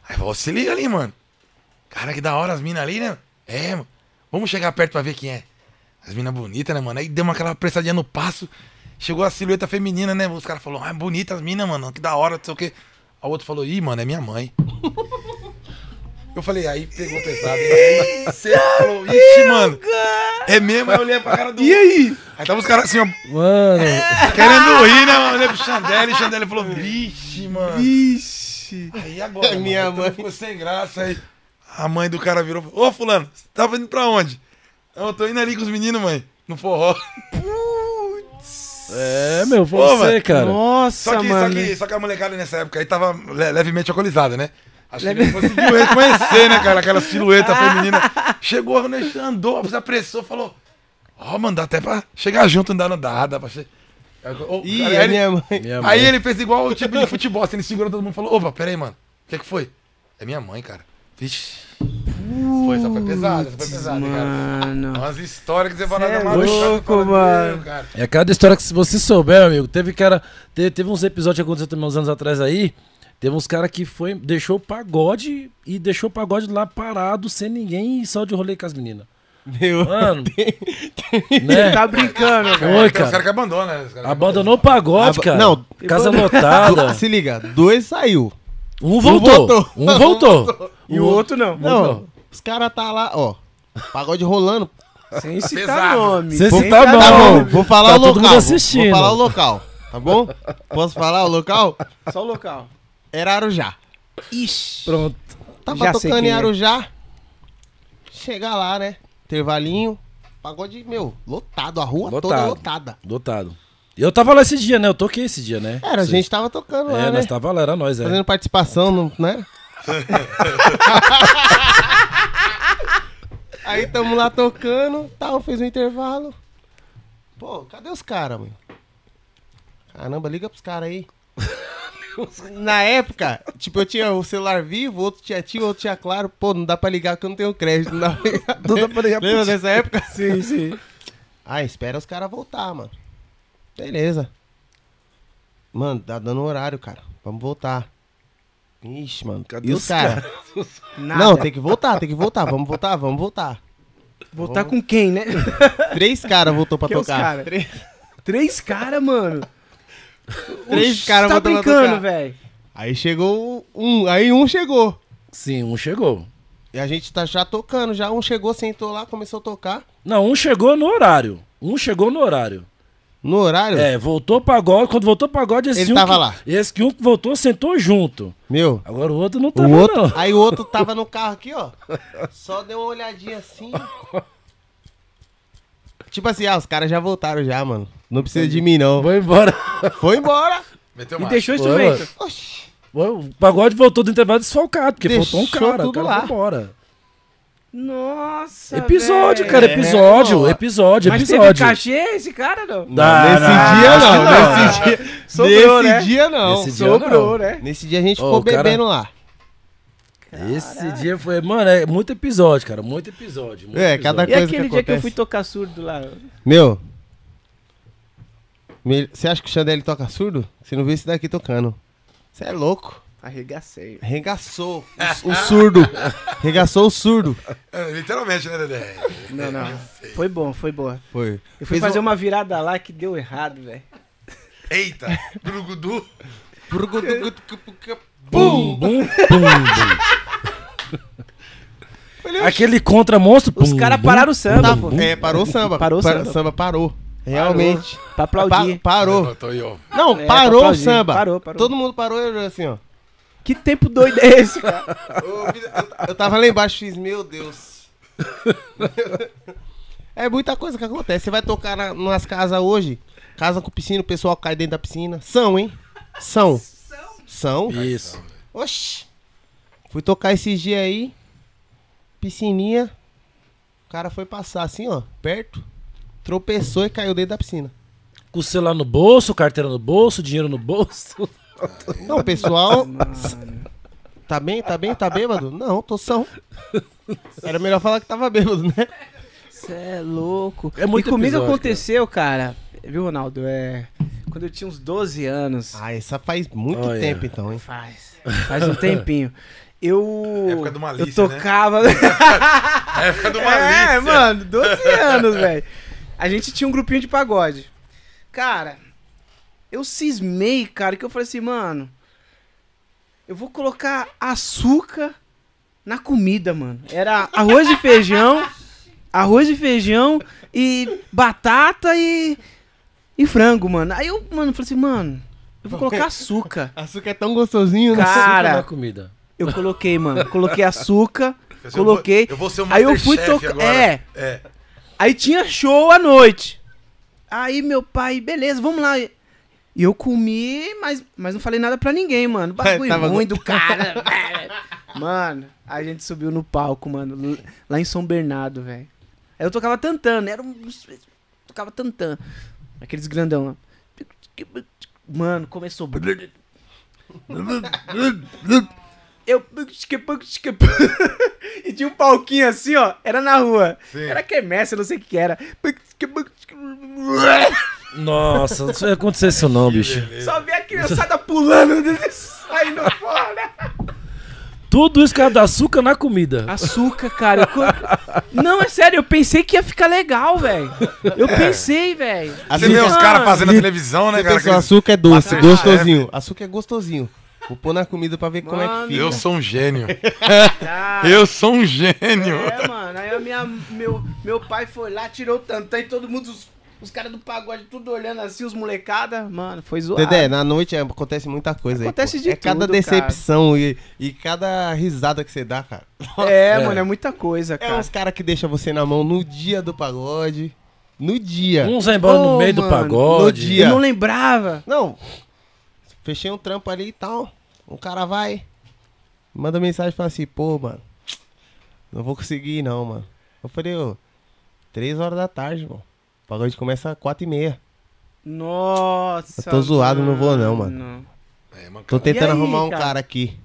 S2: Aí falou, se liga ali, mano. Cara, que da hora as minas ali, né? É, mano. Vamos chegar perto pra ver quem é. As minas bonitas, né, mano? Aí deu uma aquela pressadinha no passo. Chegou a silhueta feminina, né? Os caras falaram, ah, bonita as minas, mano. Que da hora, não sei o quê. A outro falou, ih, mano, é minha mãe. Eu falei, aí pegou pesado. Aí você falou, ixi, mano. É mesmo? Aí eu olhei pra cara do.
S1: E aí?
S2: Aí tava os caras assim, ó,
S4: Mano,
S2: querendo rir, né, mano? Eu olhei pro Chandelle, e o Chandelle falou, vixe, mano.
S1: Ixi.
S2: Aí agora,
S6: É minha
S2: mano, então
S6: mãe.
S2: ficou sem graça. Aí a mãe do cara virou, ô fulano, você tava indo pra onde? Eu tô indo ali com os meninos, mãe, no forró.
S4: é, meu, você,
S2: mano.
S4: cara.
S1: Nossa,
S2: Só que, só,
S1: mano.
S2: que, só que a molecada nessa época aí tava le- levemente alcoolizada, né? Acho que ele conseguiu reconhecer, né, cara? Aquela silhueta feminina. Chegou, né, andou, se apressou, falou: Ó, mano, dá até pra chegar junto, não dá, não dá, pra che... Ô,
S6: Ih,
S2: cara,
S6: é
S2: ele-
S6: minha mãe.
S4: Minha
S2: Aí ele fez igual o tipo de futebol, assim, ele segurou todo mundo e falou: Opa, pera aí, mano, o que é que foi? É minha mãe, cara. Vixe. Foi, essa foi pesada, essa foi pesada, hein, cara.
S1: Mano.
S2: Umas histórias que você fala
S1: é louco, mano.
S2: "Meu, cara.
S4: É cada história que se você souber, amigo. Teve cara. Teve, teve uns episódios que aconteceu também uns anos atrás aí. Teve uns caras que foi, deixou o pagode e deixou o pagode lá parado, sem ninguém e só de rolê com as meninas.
S6: Meu.
S4: Mano, né?
S1: tá brincando, velho.
S4: Foi,
S2: Tem uns
S4: cara.
S2: caras que abandonam, né? Os caras
S4: Abandonou o pagode, cara.
S6: não.
S4: Casa lotada.
S6: Se liga, dois saiu.
S4: Um voltou.
S6: voltou.
S4: Um voltou.
S1: E o outro não.
S6: Não, os caras tá lá, ó. Pagode rolando.
S1: Sem citar
S2: Pesado.
S1: nome.
S4: Sem citar nome.
S6: Tá
S1: nome.
S6: vou falar
S4: Tá
S6: o
S4: todo
S6: local.
S4: mundo
S6: vou-
S4: assistindo.
S6: Vou falar o local, tá bom? Posso falar o local?
S1: Só o local.
S6: Era Arujá.
S1: Ixi.
S4: Pronto.
S6: Tava
S1: Já
S6: tocando em
S1: é.
S6: Arujá. Chegar lá, né? Intervalinho. Pagode, meu, lotado. A rua toda
S4: Lotado.
S6: lotada.
S4: Dotado. E eu tava lá esse dia, né? Eu toquei esse dia, né?
S6: Era, a gente tava tocando lá,
S4: É,
S6: né?
S4: nós tava lá, era nós, é.
S6: Fazendo participação, não, né? Aí tamo lá tocando, tal, fez um intervalo. Pô, cadê os caras, mano? Caramba, liga pros caras aí. Na época, tipo, eu tinha o celular vivo, outro tinha tio, outro tinha claro. Pô, não dá pra ligar porque eu não tenho crédito. Não dá pra ligar.
S4: Não dá pra ligar
S6: Lembra dessa época?
S1: Sim, sim.
S6: Ah, espera os caras voltar, mano. Beleza. Mano, tá dando horário, cara. Vamos voltar. Ixi, mano.
S4: Cadê
S6: e
S4: os
S6: caras?
S1: Nada.
S6: Não, tem que voltar, tem que voltar. Vamos voltar, vamos voltar.
S1: Voltar com quem, né?
S6: Três caras voltou pra
S1: Que é os
S6: tocar.
S1: cara?
S6: Três,
S1: Três caras, mano.
S6: Três caras
S1: tá
S6: pra
S1: brincando, velho.
S6: Aí chegou um, aí um chegou.
S4: Sim, um chegou.
S6: E a gente tá já tocando, já um chegou, sentou lá, começou a tocar.
S4: Não, um chegou no horário. Um chegou no horário.
S6: No horário,
S4: É, voltou pagode. Quando voltou pagode, esse
S6: Ele
S4: um
S6: tava
S4: que-
S6: lá.
S4: Esse que um que voltou sentou junto.
S6: meu,
S4: Agora o outro não
S6: o
S4: tava,
S6: outro,
S4: não.
S6: aí o outro tava no carro aqui, ó. Só deu uma olhadinha assim. Tipo assim, ah, os caras já voltaram já, mano. Não precisa de mim, não.
S4: Vou embora.
S6: Foi embora.
S2: Meteu
S1: E deixou o
S4: Foi,
S1: instrumento.
S6: Oxi.
S4: O pagode voltou do intervalo desfalcado, porque
S6: Deixou
S4: faltou um cara. O
S6: tudo
S4: cara
S6: lá.
S4: foi embora.
S1: Nossa,
S4: Episódio,
S1: velho.
S4: cara,
S6: É,
S4: episódio,
S6: ó.
S4: episódio,
S1: Mas teve
S4: episódio.
S1: cachê esse cara, não?
S4: Dá,
S6: nesse
S4: não,
S6: dia
S4: acho
S6: não,
S4: que não.
S6: nesse dia.
S1: Sobrou,
S6: nesse
S1: né?
S6: dia não.
S4: Nesse dia
S1: Sobrou,
S4: não.
S1: né?
S6: Nesse dia a gente ficou
S4: o cara-
S6: bebendo lá.
S4: Esse dia foi, mano, é muito episódio, cara, muito episódio. muito
S6: É,
S4: episódio.
S6: cada
S1: E
S6: coisa
S1: aquele
S6: que
S1: dia que eu
S6: acontece.
S1: fui tocar surdo lá?
S6: Meu. Você acha que o Xandele toca surdo? Você não viu esse daqui tocando. Você é louco.
S1: Arregacei.
S6: Arregaçou o, o surdo. Arregaçou o surdo.
S2: É, literalmente, né, Dedé?
S1: Não, não. Foi bom, foi boa.
S6: Foi.
S1: Eu fui
S6: Fez
S1: fazer
S6: um-
S1: uma virada lá que deu errado, velho.
S2: Eita, Brugudu.
S4: Bum, bum, bum, bum. Aquele contra monstro.
S1: Os caras pararam o samba, pô.
S6: É, parou o samba.
S1: Parou o samba.
S6: samba parou. Realmente.
S1: Pra aplaudir.
S6: Pa- parou. Não,
S1: É,
S6: parou o samba.
S1: Parou, parou.
S6: Todo mundo parou e olhou assim, ó.
S1: Que tempo doido é esse, cara?
S6: Eu, tava lá embaixo e fiz, meu Deus. é muita coisa que acontece. Você vai tocar na, nas casas hoje, casa com piscina, o pessoal cai dentro da piscina. São, hein? São. São.
S4: Isso.
S6: Oxi. Fui tocar esses dias aí, piscininha. O cara foi passar assim, ó, perto. Tropeçou e caiu dentro da piscina.
S4: Com o celular no bolso, carteira no bolso, dinheiro no bolso.
S6: Não, pessoal. Tá bem, tá bem, tá bêbado? Não, tô são. Era melhor falar que tava bêbado, né?
S1: Você é louco.
S4: É muito
S1: e comigo
S4: episódio,
S1: aconteceu, cara. Viu, Ronaldo? É. Quando eu tinha uns 12 anos.
S6: Ah, essa faz muito
S4: Olha.
S6: tempo então, hein?
S1: Faz. Faz um tempinho. Eu.
S2: Época do Malícia,
S1: eu tocava.
S2: Época do
S1: É,
S2: Malícia.
S1: mano, 12 anos, velho. A gente tinha um grupinho de pagode. Cara, eu cismei, cara, que eu falei assim, mano, eu vou colocar açúcar na comida, mano. Era arroz e feijão, arroz e feijão e batata e e frango, mano. Aí eu, mano, falei assim, mano, eu vou colocar açúcar.
S6: Açúcar é tão gostosinho, né?
S1: Cara,
S4: Açúcar na comida.
S1: Eu coloquei, mano. Coloquei açúcar,
S2: Eu vou-
S1: coloquei.
S2: Eu vou ser o
S1: Aí eu fui tocar. É.
S2: É.
S1: Aí tinha show à noite. Aí meu pai, beleza, vamos lá. E eu comi, mas, mas não falei nada pra ninguém, mano. Bagulho
S6: Tava
S1: ruim do cara. mano, a gente subiu no palco, mano, lá em São Bernardo, velho. Aí eu tocava tantando, era um. Tocava tantando. Aqueles grandão lá. Mano, começou. Eu. E tinha um palquinho assim, ó. Era na rua.
S2: Sim.
S1: Era quermesse, eu não sei o que era.
S4: Nossa, não ia acontecer isso não, bicho.
S1: Só vi a criançada pulando, saindo fora.
S4: Tudo isso cara da açúcar na comida.
S1: Açúcar, cara. eu Não, é sério, eu pensei que ia ficar legal, velho. Eu pensei, velho.
S2: Você vê os caras fazendo na televisão, né, cara? Aqueles-
S6: açúcar é doce, gostosinho. Açúcar é gostosinho. Vou pôr na comida pra ver como é
S1: Mano.
S6: que fica.
S2: Eu sou um gênio.
S1: Cara,
S2: Eu sou um gênio.
S1: É, mano. Aí a minha, meu, meu pai foi lá, tirou o tantã e todo mundo, os, os caras do pagode, tudo olhando assim, os molecada. Mano, foi zoado.
S6: Dedé, na noite é, acontece muita coisa
S1: Acontece
S6: aí. pô.
S1: de
S6: É cada
S1: tudo,
S6: decepção e, e cada risada que você dá, cara.
S1: É,
S4: É.
S1: mano, é muita coisa,
S6: É
S1: cara.
S6: uns caras que deixam você na mão no dia do pagode. No dia.
S4: Uns embora
S1: Ô,
S4: no meio do
S1: mano,
S4: pagode.
S6: no dia.
S1: Eu não lembrava.
S6: Não. Fechei um trampo ali e tal. Um cara vai. Manda mensagem e fala assim, pô, mano. Não vou conseguir ir não, mano. Eu falei, ô, três horas da tarde, mano. O pagode começa às quatro e meia.
S1: Nossa.
S6: Eu tô zoado, não vou não, mano.
S2: É, mano,
S6: Tô tentando
S1: aí,
S6: arrumar um
S1: cara?
S6: cara aqui.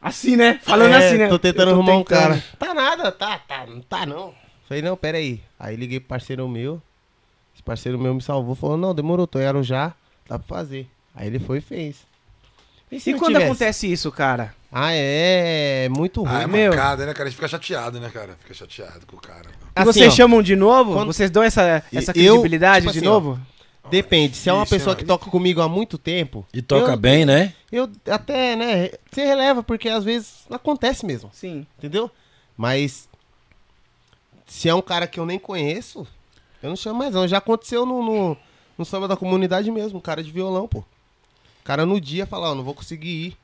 S1: Assim, né? Falando
S6: É,
S1: assim, né?
S6: Tô tentando
S1: Eu
S6: arrumar um
S1: tentando.
S6: cara. Tá nada, tá, tá, não tá não. Falei, não, pera aí. Aí liguei pro parceiro meu. Esse parceiro meu me salvou, falou, não, demorou, tô em Arujá, dá pra fazer. Aí ele foi e fez.
S1: E
S6: não
S1: quando
S6: tivesse?
S1: acontece isso, cara?
S6: Ah, é, muito ruim.
S2: Ah, é
S1: meu.
S2: mancada, né, cara? A gente fica chateado, né, cara? Fica chateado com o cara.
S1: E
S6: Assim,
S1: vocês
S6: ó,
S1: chamam de novo?
S6: quando-
S1: Vocês dão essa, essa
S6: E- eu,
S1: credibilidade
S6: tipo
S1: de
S6: assim, ó,
S1: novo?
S6: Depende, se é uma pessoa que toca comigo há muito tempo,
S4: E toca
S6: Eu-
S4: bem, né?
S6: eu até, né, você releva, porque às vezes acontece mesmo,
S1: Sim.
S6: entendeu? Mas se é um cara que eu nem conheço, eu não chamo mais não. Já aconteceu no, no, no samba da comunidade mesmo, um cara de violão, pô. O cara no dia fala, ó, não vou conseguir ir.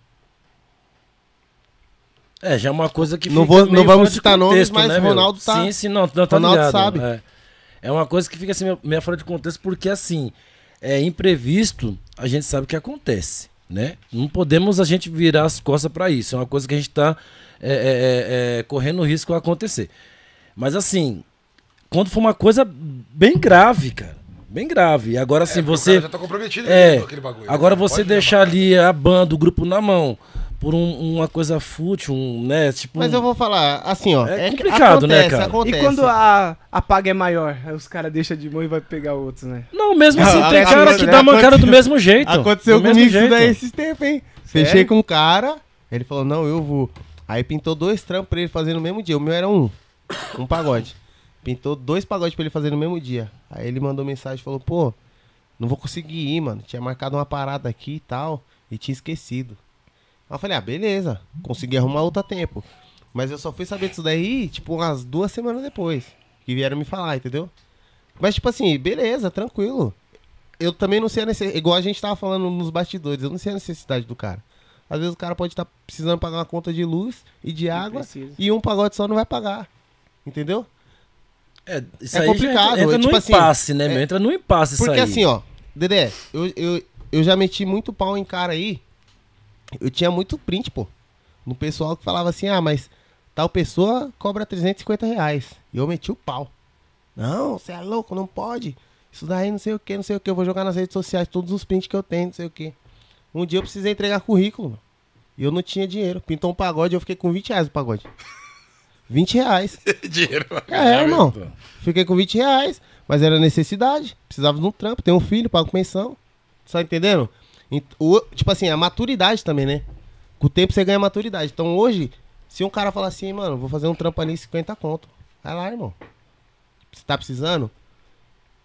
S4: É, já é uma coisa que
S6: Não
S4: fica
S6: vou- não vamos citar nomes,
S4: contexto,
S6: mas
S4: né, meu?
S6: Ronaldo tá-
S4: Sim, sim, não, não tá
S6: Ronaldo
S4: ligado.
S6: sabe.
S4: É. É uma coisa que fica assim meio, fora de contexto porque assim, é imprevisto, a gente sabe que acontece, né? Não podemos a gente virar as costas pra isso. É uma coisa que a gente tá é, é, é, é, correndo risco de acontecer. Mas assim, quando for uma coisa bem grave, cara, bem grave. E agora assim,
S2: É, o
S4: você
S2: cara já tá comprometido
S4: é,
S2: com aquele bagulho.
S4: agora
S2: né?
S4: você
S2: Pode
S4: deixar ali a banda, o grupo na mão, por um- uma coisa fútil, um, né? Tipo,
S6: Mas eu vou falar, assim, ó.
S4: É
S6: que
S4: complicado, né,
S6: acontece,
S4: cara?
S6: Acontece.
S1: E quando a, a paga é maior? Aí os caras deixam de mão e vai pegar outros, né?
S4: Não, mesmo assim,
S6: Não,
S4: tem cara que
S6: né?
S4: dá mancada do mesmo jeito.
S6: Aconteceu
S4: do
S6: comigo isso daí esses tempos, hein?
S1: Sério?
S6: Fechei com um cara, ele falou, não, eu vou. Aí pintou dois trampos pra ele fazer no mesmo dia. O meu era um, um pagode. Pintou dois pagodes pra ele fazer no mesmo dia. Aí ele mandou mensagem e falou, pô, não vou conseguir ir, mano. Tinha marcado uma parada aqui e tal, e tinha esquecido. Aí eu falei, ah, beleza, consegui arrumar outro tempo. Mas eu só fui saber disso daí, tipo, umas duas semanas depois. Que vieram me falar, entendeu? Mas, tipo assim, beleza, tranquilo. Eu também não sei a necessidade. Igual a gente tava falando nos bastidores, eu não sei a necessidade do cara. Às vezes o cara pode estar precisando pagar uma conta de luz e de água e um pagode só não vai pagar. Entendeu?
S4: É, isso
S6: É
S4: aí
S6: complicado,
S4: Entra, entra
S6: é
S4: no
S6: tipo assim,
S4: impasse, né,
S6: é-?
S4: Entra no impasse isso
S6: Porque
S4: aí.
S6: assim, ó, Dedé, eu, eu, eu já meti muito pau em cara aí. Eu tinha muito print, pô. No pessoal que falava assim, ah, mas tal pessoa cobra 350 reais. E eu meti o pau. Não, você é louco, não pode. Isso daí não sei o que, não sei o que. Eu vou jogar nas redes sociais todos os prints que eu tenho, não sei o que. Um dia eu precisei entregar currículo. E eu não tinha dinheiro. Pintou um pagode, eu fiquei com 20 reais o pagode. 20 reais.
S2: Dinheiro pra
S6: É, irmão. Fiquei com 20 reais, mas era necessidade. Precisava de um trampo, tenho um filho, pago pensão. Tá entendendo? Ent- o- tipo assim, a maturidade também, né? Com o tempo você ganha maturidade. Então hoje, se um cara falar assim, mano, vou fazer um trampo ali 50 conto. Vai lá, irmão. Você tá precisando?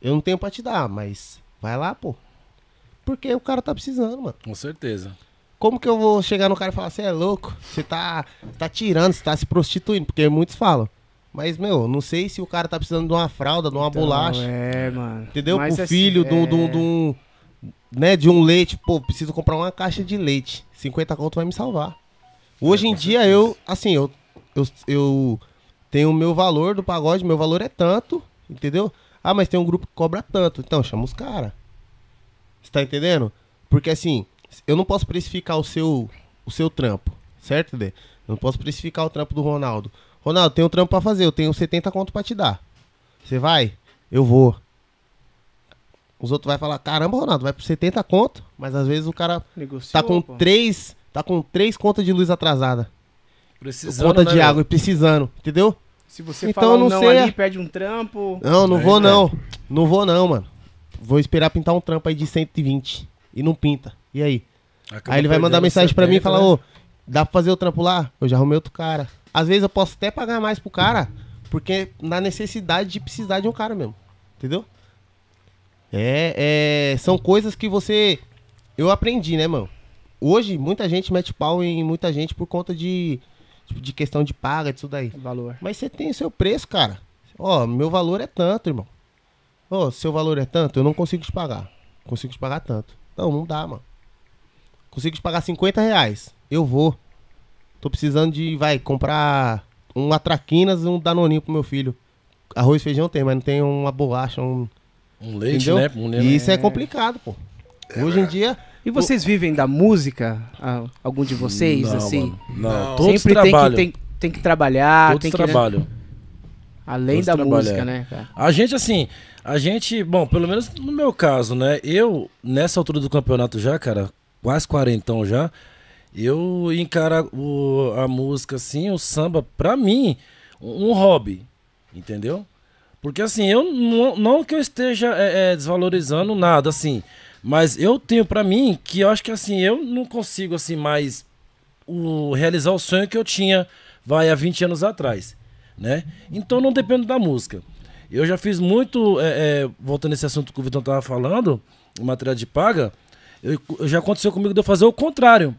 S6: Eu não tenho pra te dar, mas vai lá, pô. Porque o cara tá precisando, mano.
S4: Com certeza.
S6: Como que eu vou chegar no cara e falar, você é louco? Você tá, tá tirando, você tá se prostituindo? Porque muitos falam. Mas, meu, não sei se o cara tá precisando de uma fralda, de uma
S1: Então,
S6: bolacha.
S1: É, mano.
S6: Entendeu?
S1: Mas
S6: o
S1: assim,
S6: filho
S1: é-
S6: de um. Né, de um leite. Pô, preciso comprar uma caixa de leite. 50 conto vai me salvar. Hoje
S2: É,
S6: em dia eu, assim, eu, eu, eu tenho o meu valor do pagode, meu valor é tanto, entendeu? Ah, mas tem um grupo que cobra tanto. Então, chama os caras. Você tá entendendo? Porque assim, eu não posso precificar o seu, o seu trampo, certo, Dê? Eu não posso precificar o trampo do Ronaldo. Ronaldo, tem um trampo pra fazer, eu tenho 70 conto pra te dar. Você vai? Eu vou. Os outros vai falar, caramba, Ronaldo, vai por 70 conto, mas às vezes o cara
S1: Negociou,
S6: tá com
S1: pô.
S6: três, tá com três contas de luz atrasada,
S4: Precisando,
S6: conta
S4: né,
S6: de água e precisando, entendeu?
S1: Se você
S6: Então,
S1: falar um
S6: não
S1: não
S6: sei
S1: ali, perde um trampo.
S6: Não, não
S2: Aí,
S6: vou
S2: né?
S6: não. Não vou não, mano. Vou esperar pintar um trampo aí de 120 e não pinta. E aí?
S4: Acaba
S6: aí ele vai mandar mensagem pra mim e
S4: 70,
S6: falar,
S4: né?
S6: ô, dá pra fazer o trampo lá? Eu já arrumei outro cara. Às vezes eu posso até pagar mais pro cara, porque na necessidade de precisar de um cara mesmo. Entendeu? É, é, são coisas que você. Eu aprendi, né, mano? Hoje, muita gente mete pau em muita gente por conta de, tipo, de questão de paga, disso daí.
S1: Valor.
S6: Mas você tem o seu preço, cara. Ó, meu valor é tanto, irmão. Ó, seu valor é tanto, eu não consigo te pagar. Consigo te pagar tanto. Não, não dá, mano. Consigo te pagar 50 reais. Eu vou. Tô precisando de, vai, comprar uma traquinas e um danoninho pro meu filho. Arroz e feijão tem, mas não tem uma bolacha, um...
S4: Um leite,
S6: entendeu?
S4: né? Um.
S6: E isso é complicado, pô. Hoje em dia...
S1: E vocês vivem da música? Ah, Algum de vocês,
S4: Não,
S1: assim?
S4: mano, Não,
S2: Não.
S4: todos
S1: Sempre tem que, tem, tem que trabalhar,
S4: todos
S1: tem que. né,
S4: trabalham.
S1: além
S4: todos
S1: da música,
S4: é.
S1: né, cara?
S4: A gente, assim, a gente, bom, pelo menos no meu caso, né? Eu, nessa altura do campeonato já, cara, quase quarentão já, eu encaro o- a música, assim, o samba, pra mim, um, hobby, entendeu? Porque, assim, eu não, não que eu esteja é, é, desvalorizando nada, assim, mas eu tenho pra mim que eu acho que, assim, eu não consigo, assim, mais o, realizar o sonho que eu tinha, vai, há 20 anos atrás, né? Então não dependo da música. Eu já fiz muito, é, é, voltando nesse assunto que o Vitão tava falando, em matéria de paga, eu, já aconteceu comigo de eu fazer o contrário.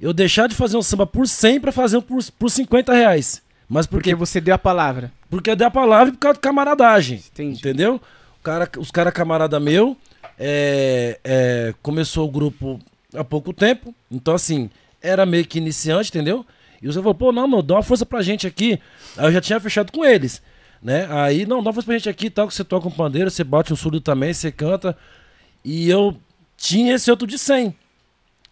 S4: Eu deixar de fazer um samba por 100 para fazer um por, por 50 reais. Mas por
S1: Porque
S4: quê?
S1: você deu a palavra.
S4: Porque eu dei a palavra e por causa de camaradagem.
S1: Entendi.
S4: Entendeu? O cara, os caras camarada meu é, é, começou o grupo há pouco tempo. Então, assim, era meio que iniciante, entendeu? E você falou, pô, não, meu, dá uma força pra gente aqui. Aí eu já tinha fechado com eles. Né? Aí, não, dá uma força pra gente aqui tal, que você toca um pandeiro, você bate um surdo também, você canta. E eu tinha esse outro de 100.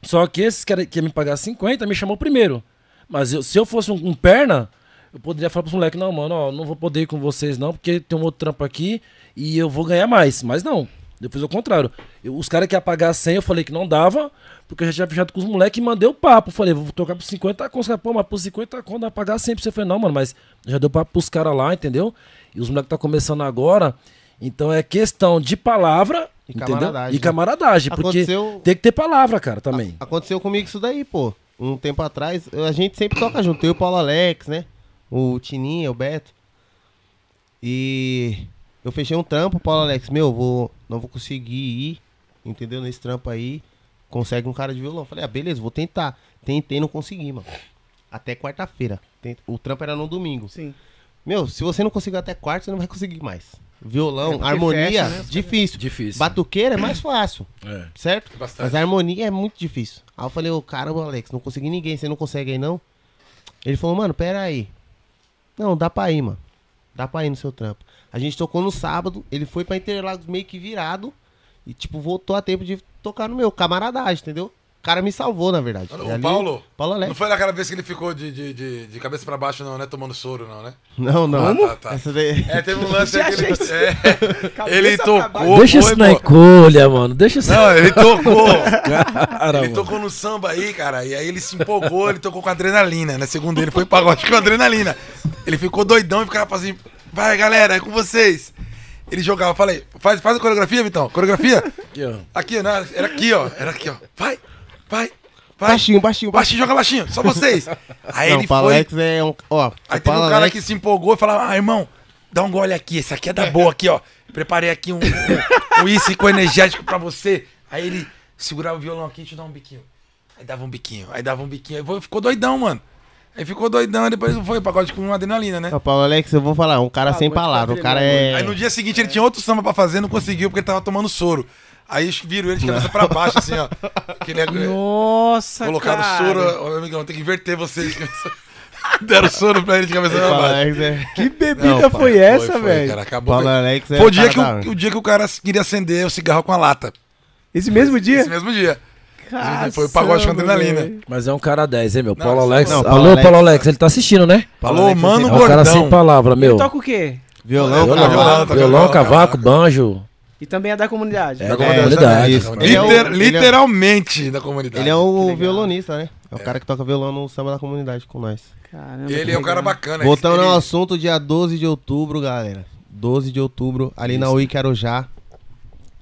S4: Só que esse que ia me pagar 50 me chamou primeiro. Mas eu- se eu fosse um, um perna, eu poderia falar pros moleques, não, mano, ó, não vou poder ir com vocês não, porque tem um outro trampo aqui e eu vou ganhar mais. Mas não, eu fiz o contrário. Eu- os caras que iam pagar 100, eu falei que não dava, porque eu já tinha fechado com os moleques e mandei o papo. Falei, vou tocar por 50 conto. Pô, mas por 50 conto dá pra pagar 100 pra você. Eu falei, não, mano, mas já deu papo pros caras lá, entendeu? E os moleques tá começando agora. Então é questão de palavra
S6: E
S4: entendeu?
S6: camaradagem,
S4: E
S6: né?
S4: camaradagem, porque
S6: Aconteceu-
S4: tem que ter palavra, cara, também.
S6: Aconteceu comigo isso daí, pô. Um tempo atrás, a gente sempre toca junto. Eu e o Paulo Alex, né? O Tininha, o Beto. E eu fechei um trampo, Paulo Alex, meu, vou, não vou conseguir ir, entendeu? Nesse trampo aí. Consegue um cara de violão. Falei, ah, beleza, vou tentar. Tentei, não consegui, mano. Até quarta-feira. O trampo era no domingo.
S1: Sim.
S6: Meu, se você não conseguir até quarta, você não vai conseguir mais. Violão,
S1: É
S6: harmonia,
S1: fecha, né?
S6: difícil.
S4: Difícil.
S6: Batuqueira é mais fácil,
S4: É.
S6: certo?
S2: Bastante.
S6: Mas a harmonia é muito difícil. Aí eu falei, ô caramba, Alex, não consegui ninguém, você não consegue aí não? Ele falou, mano, pera aí. Não, dá pra ir, mano. Dá pra ir no seu trampo. A gente tocou no sábado, ele foi pra Interlagos meio que virado e, tipo, voltou a tempo de tocar no meu, camaradagem, entendeu? O cara me salvou, na verdade.
S2: O
S6: ali-
S2: Paulo?
S6: Paulo Alex.
S2: Não foi naquela vez que ele ficou de, de, de, de cabeça pra baixo, não, né? Tomando soro, não, né?
S6: Não, não.
S2: Como? Tá, tá.
S6: Essa daí...
S2: É, teve um lance que ele, é, ele tocou.
S4: Deixa
S2: foi,
S4: isso na encolha, mano. Deixa isso
S2: Não, ele tocou.
S4: Cara,
S2: ele
S4: mano.
S2: tocou no samba aí, cara. E aí ele se empolgou, ele tocou com adrenalina, né? Segundo ele, foi pagode com adrenalina. Ele ficou doidão e ficava assim, vai galera, é com vocês. Ele jogava, falei, faz, faz a coreografia, Vitão. Coreografia?
S4: Aqui, ó.
S2: Aqui, né? Era aqui, ó. Era aqui, ó. Vai, vai, vai.
S6: Baixinho, baixinho, baixinho.
S2: Baixinho, joga baixinho, só vocês. Aí
S6: não,
S2: ele
S6: o Paulo
S2: foi.
S6: Alex é um... Ó,
S2: Aí
S6: o
S2: teve
S6: Paulo
S2: um cara
S6: Alex-
S2: que se empolgou e falava, ah, irmão, dá um gole aqui, esse aqui é da boa aqui, ó. Preparei aqui um, um, um whisky com energético pra você. Aí ele segurava o violão aqui e te dá um biquinho. Aí dava um biquinho, aí dava um biquinho. Aí foi- ficou doidão, mano. Aí ficou doidão, depois foi pagode com adrenalina, né?
S6: O Paulo Alex, eu vou falar, um cara
S1: Ah,
S6: sem
S1: te
S6: palavras. O
S1: dar
S6: cara é...
S2: Aí no dia seguinte ele tinha outro samba pra fazer, não conseguiu porque ele tava tomando soro. Aí viram ele de cabeça pra baixo, assim, ó. Que ele é-
S1: Nossa,
S2: colocaram
S1: cara.
S2: soro, ó, meu amigão, tem que inverter vocês. Deram soro pra ele de cabeça pra baixo.
S6: É...
S1: Que bebida
S2: Não, pai,
S1: foi essa, velho?
S2: cara, acabou.
S6: Paulo Alex é
S2: Foi o dia, que o, o dia que o cara queria acender o cigarro com a lata.
S1: Esse mesmo dia?
S2: Esse mesmo dia.
S1: Caçamba,
S2: Foi o pagode com adrenalina.
S4: Mas é um cara 10, hein, meu?
S2: Não,
S4: Paulo Alex.
S6: não,
S4: Alô,
S6: Paulo Alex.
S4: Paulo Alex, ele tá assistindo, né?
S6: Paulo
S2: Alô,
S6: Alex,
S2: mano,
S4: É um cara sem
S2: gordão.
S4: palavra, meu.
S1: Ele toca o quê?
S6: Violão, cavaco.
S2: Violão,
S4: violão, cavaco,
S2: cavaco.
S4: banjo.
S1: E também é da comunidade.
S4: É,
S2: Da
S4: da
S2: comunidade.
S4: comunidade.
S6: isso.
S2: Liter-
S6: é o- ele é-
S2: literalmente da comunidade.
S6: Ele é o violonista, né? É o cara que toca violão no samba da comunidade com nós.
S1: Caramba,
S2: Ele é um cara bacana.
S6: Voltando
S2: ele...
S6: ao assunto, dia 12 de outubro, galera. 12 de outubro, ali na Wiki Arujá.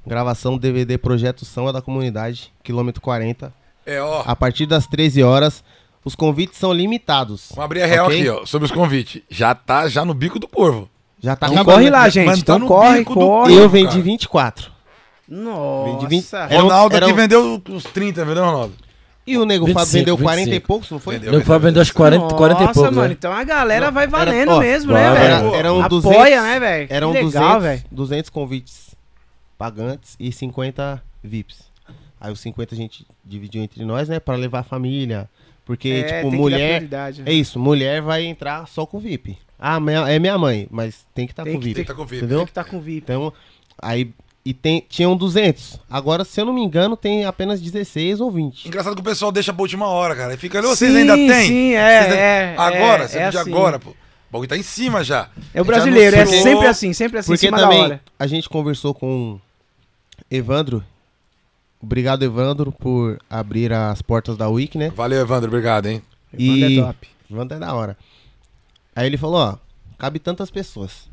S6: Gravação do DVD Projeto Samba da Comunidade, quilômetro 40.
S2: É, ó.
S6: A partir das 13 horas. Os convites são limitados.
S2: Vamos abrir a real
S6: Ok?
S2: aqui, ó. Sobre os convites. Já tá já no bico do corvo.
S6: Já tá
S1: Então corre lá, gente.
S2: tá
S1: Então
S2: no
S1: corre, corre.
S6: Eu vendi
S2: cara.
S6: 24.
S1: Nossa.
S6: Vendi 20. Era um-
S2: Ronaldo
S6: era
S2: aqui
S6: um-
S2: vendeu os 30, vendeu, Ronaldo?
S6: E o Nego
S4: 25,
S6: Fábio vendeu 40 e
S4: 25.
S6: poucos, não foi?
S2: Vendeu.
S4: Não, foi vender acho 40, 40 e
S1: Nossa,
S4: poucos,
S1: mano,
S4: né?
S1: então a galera vai
S6: Era-
S1: valendo
S6: ó,
S1: mesmo, né, velho?
S6: Era,
S1: Apoia,
S6: 200,
S1: né, velho?
S6: Eram
S1: Que
S6: 200,
S1: legal, velho.
S6: 200 convites pagantes e 50 VIPs. Aí os 50 a gente dividiu entre nós, né? Pra levar a família. Porque,
S1: É,
S6: tipo, mulher.
S1: né?
S6: É isso, mulher vai entrar só com VIP. Ah, minha- é minha mãe, mas tem que estar
S1: Tem
S6: com VIP.
S2: Tem que tá com VIP.
S6: Entendeu?
S1: Tem que tá com VIP.
S6: Então, aí. E tem, tinham 200. Agora, se eu não me engano, tem apenas 16 ou 20.
S2: Engraçado que o pessoal deixa pra última hora, cara. E fica ali, vocês
S1: Sim,
S2: ainda tem?
S1: sim, é,
S2: Vocês-
S1: é,
S2: Agora,
S1: é,
S2: você
S1: é assim.
S2: agora, pô. O bagulho tá em cima já.
S1: É o brasileiro, é sempre assim, sempre assim, em
S6: Porque
S1: cima da
S6: também
S1: hora.
S6: a gente conversou com Evandro. Obrigado, Evandro, por abrir as portas da Wiki, né?
S2: Valeu, Evandro. Obrigado, hein?
S1: Evandro
S6: E
S1: é top.
S6: Evandro é da hora. Aí ele falou, ó, cabe tantas pessoas.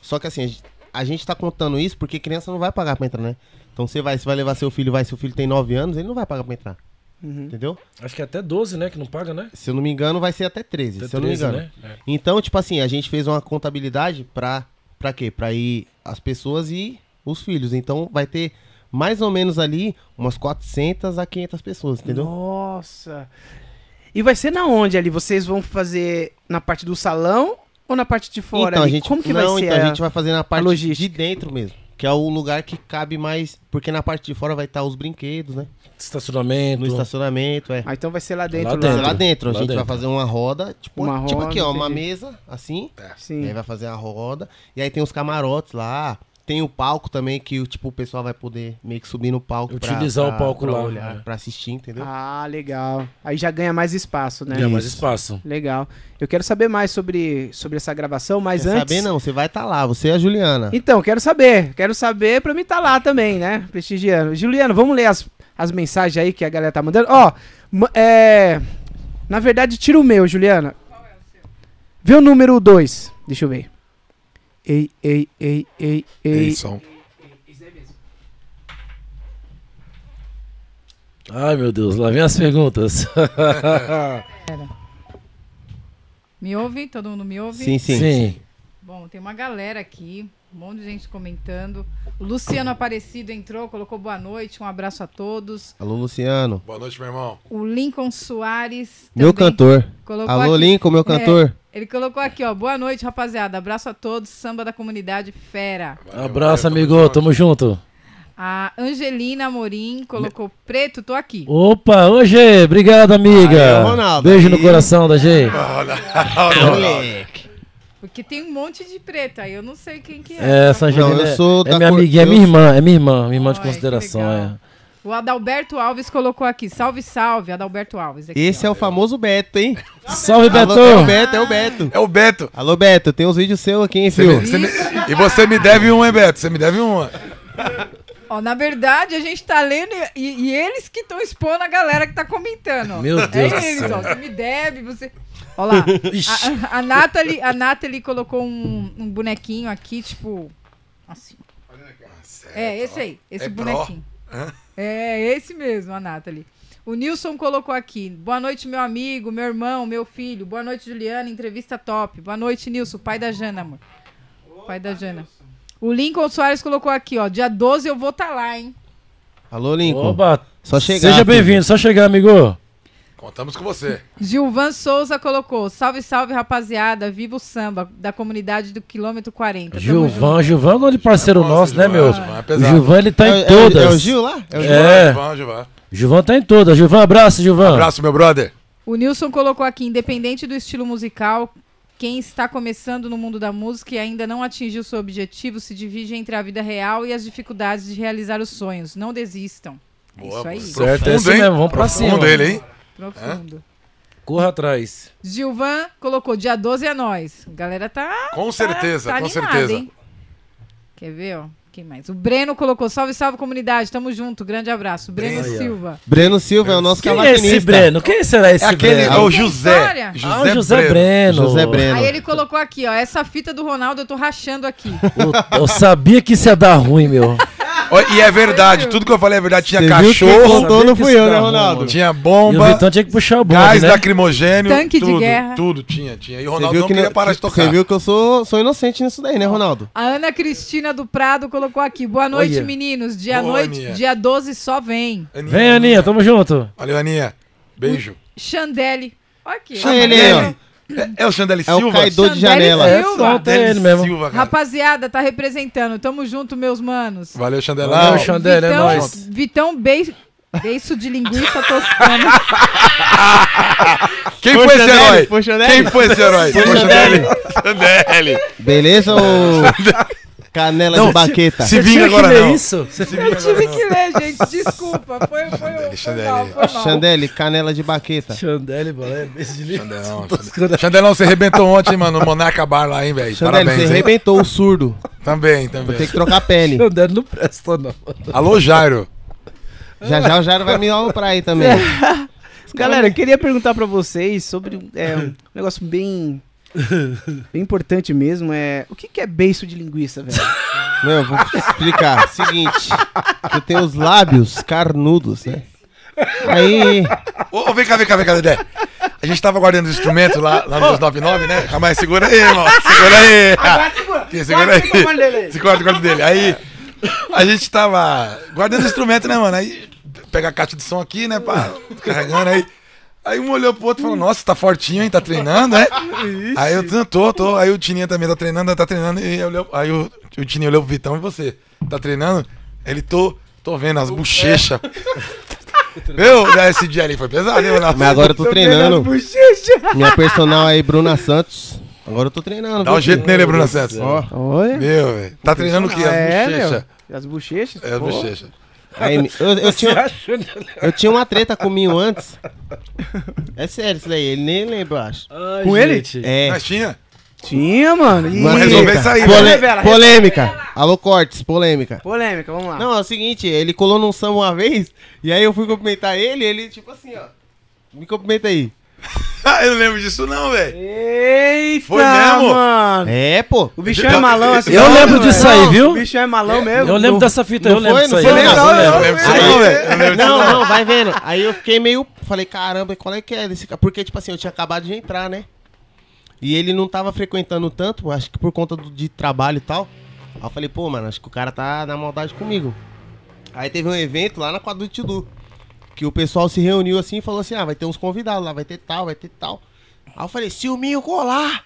S6: Só que assim, a gente, tá contando isso porque criança não vai pagar pra entrar, né? Então você vai, você vai levar seu filho, vai, seu filho tem 9 anos, ele não vai pagar pra entrar.
S1: Uhum.
S6: Entendeu?
S4: Acho que é até 12, né? Que não paga, né?
S6: Se eu não me engano, vai ser até 13,
S4: Até
S6: se eu não me
S4: 13,
S6: engano.
S4: né? É.
S6: Então, tipo assim, a gente fez uma contabilidade pra, pra quê? Pra ir as pessoas e os filhos. Então vai ter mais ou menos ali umas 400 a 500 pessoas, entendeu?
S1: Nossa. E vai ser na onde ali? Vocês vão fazer na parte do salão ou na parte de fora
S6: então,
S1: ali?
S6: a gente,
S1: Como que
S6: não,
S1: vai ser
S6: então
S1: a...
S6: a gente vai fazer na parte de dentro mesmo. Que é o lugar que cabe mais. Porque na parte de fora vai estar os brinquedos, né?
S4: Estacionamento.
S6: No estacionamento, é.
S1: Ah, então vai ser lá dentro.
S4: Lá
S1: Lá
S4: dentro.
S6: Lá dentro, a
S4: Lá
S6: gente vai
S4: dentro.
S6: fazer uma roda, tipo,
S1: Uma
S6: tipo
S1: roda,
S6: aqui, ó, uma
S1: entendi.
S6: mesa, assim. E
S1: Sim.
S6: aí vai fazer a roda. E aí tem os camarotes lá. Tem o palco também, que tipo, o pessoal vai poder meio que subir no palco. pra-
S4: Utilizar o
S6: pra-
S4: palco
S6: pra
S4: lá,
S6: Olhar,
S4: é.
S6: Pra assistir, entendeu?
S1: Ah, legal. Aí já ganha mais espaço, né?
S4: Ganha mais espaço.
S1: Legal. Eu quero saber mais sobre, sobre essa gravação, mas
S6: Quer
S1: antes...
S6: saber não, você vai estar lá, você é a Juliana.
S1: Então, quero saber. Quero saber pra mim estar lá também, né? Prestigiando. Juliano, vamos ler as, as mensagens aí que a galera tá mandando. Ó, ma- é... Na verdade, tira o meu, Juliana. Vê o número 2. Deixa eu ver. Ei, ei, ei, ei, ei.
S2: Isso.
S4: Ai, meu Deus, lá vem as perguntas.
S3: Me ouve? Todo mundo me ouve?
S6: Sim, sim.
S3: Bom, tem uma galera aqui, um monte de gente comentando. O Luciano Aparecido entrou, colocou boa noite, um abraço a todos.
S6: Alô, Luciano.
S2: Boa noite, meu irmão.
S3: O Lincoln Soares.
S6: Meu cantor. Alô,
S3: aqui-
S6: Lincoln, meu cantor.
S3: Ele colocou aqui, ó. Boa noite, rapaziada. Abraço a todos. Samba da comunidade fera.
S4: Abraço,
S2: valeu,
S4: amigo.
S2: tamo
S4: Tamo junto.
S3: A Angelina Amorim colocou preto, tô aqui.
S4: Opa, ô G, obrigado, amiga.
S6: Aí, Ronaldo,
S4: Beijo
S6: aí.
S4: no coração da G.
S6: Moleque.
S3: Porque tem um monte de preto aí, eu não sei quem que é.
S4: É, essa Angelina
S6: Não, eu
S4: é-
S6: sou
S4: é
S6: da
S4: minha
S6: cor-
S4: amiguinha, é minha irmã, é minha irmã, minha irmã de
S3: Ai, que
S4: consideração, é.
S3: O Adalberto Alves colocou aqui. Salve, salve, Adalberto Alves. Aqui,
S6: Esse
S3: ó.
S6: é o famoso Beto, hein?
S4: Salve,
S6: Alô, é o
S4: Beto!
S6: Beto, é o Beto.
S2: É o Beto.
S6: Alô, Beto, tem uns vídeos seus aqui, hein,
S2: Você
S6: filho?
S2: me- você me- e você me deve um, hein, Beto? Você me deve uma.
S3: Ó, na verdade, a gente tá lendo e, e eles que estão expondo a galera que tá comentando. ó.
S4: Meu Deus
S3: é eles, ó. Você me deve, você. Ó lá. A, a, a Nathalie, a Nathalie colocou um, um bonequinho aqui, tipo. Assim. É, esse aí. Esse
S2: É
S3: bonequinho. É, esse mesmo, a Nathalie. O Nilson colocou aqui. Boa noite, meu amigo, meu irmão, meu filho. Boa noite, Juliana. Entrevista top. Boa noite, Nilson, pai da Jana, amor. Pai da Jana. O Lincoln Soares colocou aqui, ó. Dia 12 eu vou estar lá, hein?
S6: Alô, Lincoln.
S4: Oba,
S6: Só chegar,
S4: seja bem-vindo, só chegar, amigo.
S2: Contamos com você.
S3: Gilvan Souza colocou: Salve, salve, rapaziada. Viva o samba da comunidade do quilômetro 40. Tamo
S4: Gilvan, Gilvan é um grande parceiro
S2: Nossa,
S4: nosso, né,
S2: Gilvan,
S4: meu?
S2: Gilvan é
S4: O. Gilvan, ele tá
S6: É,
S4: em
S6: é-
S4: todas.
S6: É, o Gil lá? É o?
S4: É.
S2: Gilvan, Gilvan.
S4: Gilvan tá em todas. Gilvan, abraço, Gilvan.
S2: Abraço, meu brother.
S3: O Nilson colocou aqui: independente do estilo musical, quem está começando no mundo da música e ainda não atingiu seu objetivo se divide entre a vida real e as dificuldades de realizar os sonhos. Não desistam. É
S2: Boa,
S3: isso aí.
S4: Certo, é
S2: Profundo,
S4: isso
S2: hein?
S4: mesmo, vamos pra
S2: Profundo
S4: cima.
S2: ele, hein?
S3: Profundo.
S4: Corra atrás.
S3: Gilvan colocou: dia 12 é nós. A galera tá.
S2: Com certeza,
S3: tá
S2: com
S3: animada,
S2: certeza.
S3: hein? Quer ver, ó? Quem mais? O Breno colocou: salve, salve comunidade. Tamo junto. Grande abraço. Breno. Silva.
S6: Breno Silva é o nosso
S4: Quem é esse Breno? Quem será esse
S2: É aquele, é
S4: Breno?
S2: o
S3: Tem
S2: José. José,
S4: ah, o José
S2: Breno.
S4: Breno.
S6: José Breno.
S3: Aí ele colocou aqui, ó. Essa fita do Ronaldo eu tô rachando aqui.
S4: Eu, eu sabia que isso ia dar ruim, meu.
S2: E é verdade, tudo que eu falei é verdade. Tinha
S6: Você viu quem
S2: cachorro,
S6: contou
S4: Sabia
S6: não fui eu, né, Ronaldo?
S2: tinha
S4: E o
S2: bomba,
S4: Vitão tinha que puxar o bonde,
S2: gás
S4: né?
S2: lacrimogênio.
S3: Tanque de
S2: tudo,
S3: guerra.
S2: Tudo tinha, tinha. E o
S6: Você
S2: Ronaldo
S6: viu
S2: não
S6: que,
S2: queria parar de tocar.
S6: Você viu que eu sou, sou inocente nisso daí, né, Ronaldo?
S3: A Ana Cristina do Prado colocou aqui. Boa noite,
S4: Olha.
S3: meninos. Dia
S2: Boa,
S3: noite,
S2: Aninha.
S3: dia 12 só vem.
S2: Aninha,
S4: Vem, Aninha, tamo junto.
S2: Valeu, Aninha. Beijo.
S3: Xandele. Olha aqui.
S6: Olha ele aí, ó.
S2: É, é o Chandelle
S6: É o
S2: Silva?
S6: caidor de janela.
S3: Silva.
S4: É, solta ele mesmo.
S2: Silva, cara.
S3: Rapaziada, tá representando. Tamo junto, meus manos.
S2: Valeu, Chandelão.
S4: Valeu, Xandele, é
S3: Vitão,
S4: nóis.
S3: Vitão Be... Beiço de linguiça toscana.
S2: Quem
S6: Foi
S2: foi esse herói?
S6: Foi?
S2: Quem foi esse herói? Foi. Chandelle.
S6: Beleza, ô canela
S2: Não,
S6: de baqueta?
S2: Se
S4: Você
S2: vinga
S4: que
S2: agora
S4: ler
S2: não.
S4: isso? Você-
S3: Eu tive que ler, gente. Desculpa. Foi, foi, foi,
S2: Chandelle.
S3: mal, foi mal.
S6: Chandelle, canela de baqueta.
S4: Chandelle, balé, beijo de livro.
S2: Chandelão, Chandelão. Chandelão, você arrebentou ontem, mano, no Monarca Bar lá, hein, velho?
S6: Chandelle,
S2: Parabéns,
S6: você
S2: hein?
S6: arrebentou o surdo.
S2: Também,
S6: Vou
S2: também.
S6: ter que trocar a pele.
S4: Chandelle não presta, não.
S2: Alô, Jairo.
S6: Já já o Jairo vai me aloprar aí também.
S1: Galera, eu queria perguntar pra vocês sobre é, um negócio bem, bem importante mesmo. É, o que, que é beiço de linguiça, velho?
S6: Meu, eu vou te explicar. Seguinte, eu tenho os lábios carnudos, né? Aí,
S2: Ô, ô, vem cá, vem cá, vem cá, Dedé. A gente tava guardando os instrumentos lá, lá nos 99, né? Calma aí, segura aí, irmão. Segura aí. Aqui, segura aí. Segura o corte dele. Aí, a gente tava guardando os instrumentos, né, mano? Aí, pega a caixa de som aqui, né, pá, carregando aí. Aí um olhou pro outro e falou, nossa, tá fortinho, hein? Tá treinando, né? Aí eu, "Não, tô, tô. Aí o Tininha também tá treinando, tá treinando. E olhei- aí o, o Tininho olhou pro Vitão e você, tá treinando? Ele, tô, tô vendo as bochechas. Meu, esse dia ali foi pesado, hein,
S6: mas agora eu tô treinando. Minha personal aí, Bruna Santos. Agora eu tô treinando.
S2: Dá um jeito nele, Bruna Santos.
S6: Ó.
S2: Meu, velho. Tá treinando o quê? As
S1: É,
S2: bochechas.
S1: As bochechas?
S2: É, as bochechas.
S6: Aí, eu, eu tinha, eu tinha uma treta com o Minho antes. É sério isso daí, ele nem lembra, eu acho.
S4: Ai,
S1: Com ele?
S4: gente.
S6: É.
S2: Mas tinha?
S1: Tinha, mano.
S6: Uma
S2: resolver isso aí,
S6: Pole-
S1: né? Revela,
S6: polêmica. Alô, Cortes, polêmica.
S1: Polêmica, vamos lá.
S6: Não, é o seguinte, ele colou num samba uma vez, e aí eu fui cumprimentar ele, ele tipo assim, ó. Me cumprimenta aí.
S2: Eu não lembro disso não, velho.
S1: Eita,
S2: Foi mesmo?
S1: mano.
S6: É, pô.
S1: O bichão é malão assim.
S4: Eu lembro disso aí, viu?
S1: O bichão é malão mesmo.
S4: Eu lembro dessa fita,
S6: Não
S4: eu lembro
S6: foi?
S4: disso
S6: Não
S4: aí.
S6: foi
S4: eu lembro
S6: legal,
S4: disso aí.
S2: Eu não lembro disso
S6: Aí-
S2: não, Não,
S6: não.
S2: não,
S6: vai vendo. Aí eu fiquei meio. Falei, caramba, qual é que é desse cara? Porque, tipo assim, eu tinha acabado de entrar, né? E ele não tava frequentando tanto, acho que por conta do, de trabalho e tal. Aí eu falei, pô, mano, acho que o cara tá na maldade comigo. Aí teve um evento lá na quadra do Tidu. Que o pessoal se reuniu assim e falou assim: ah, vai ter uns convidados lá, vai ter tal, vai ter tal. Aí eu falei, se o Minho colar,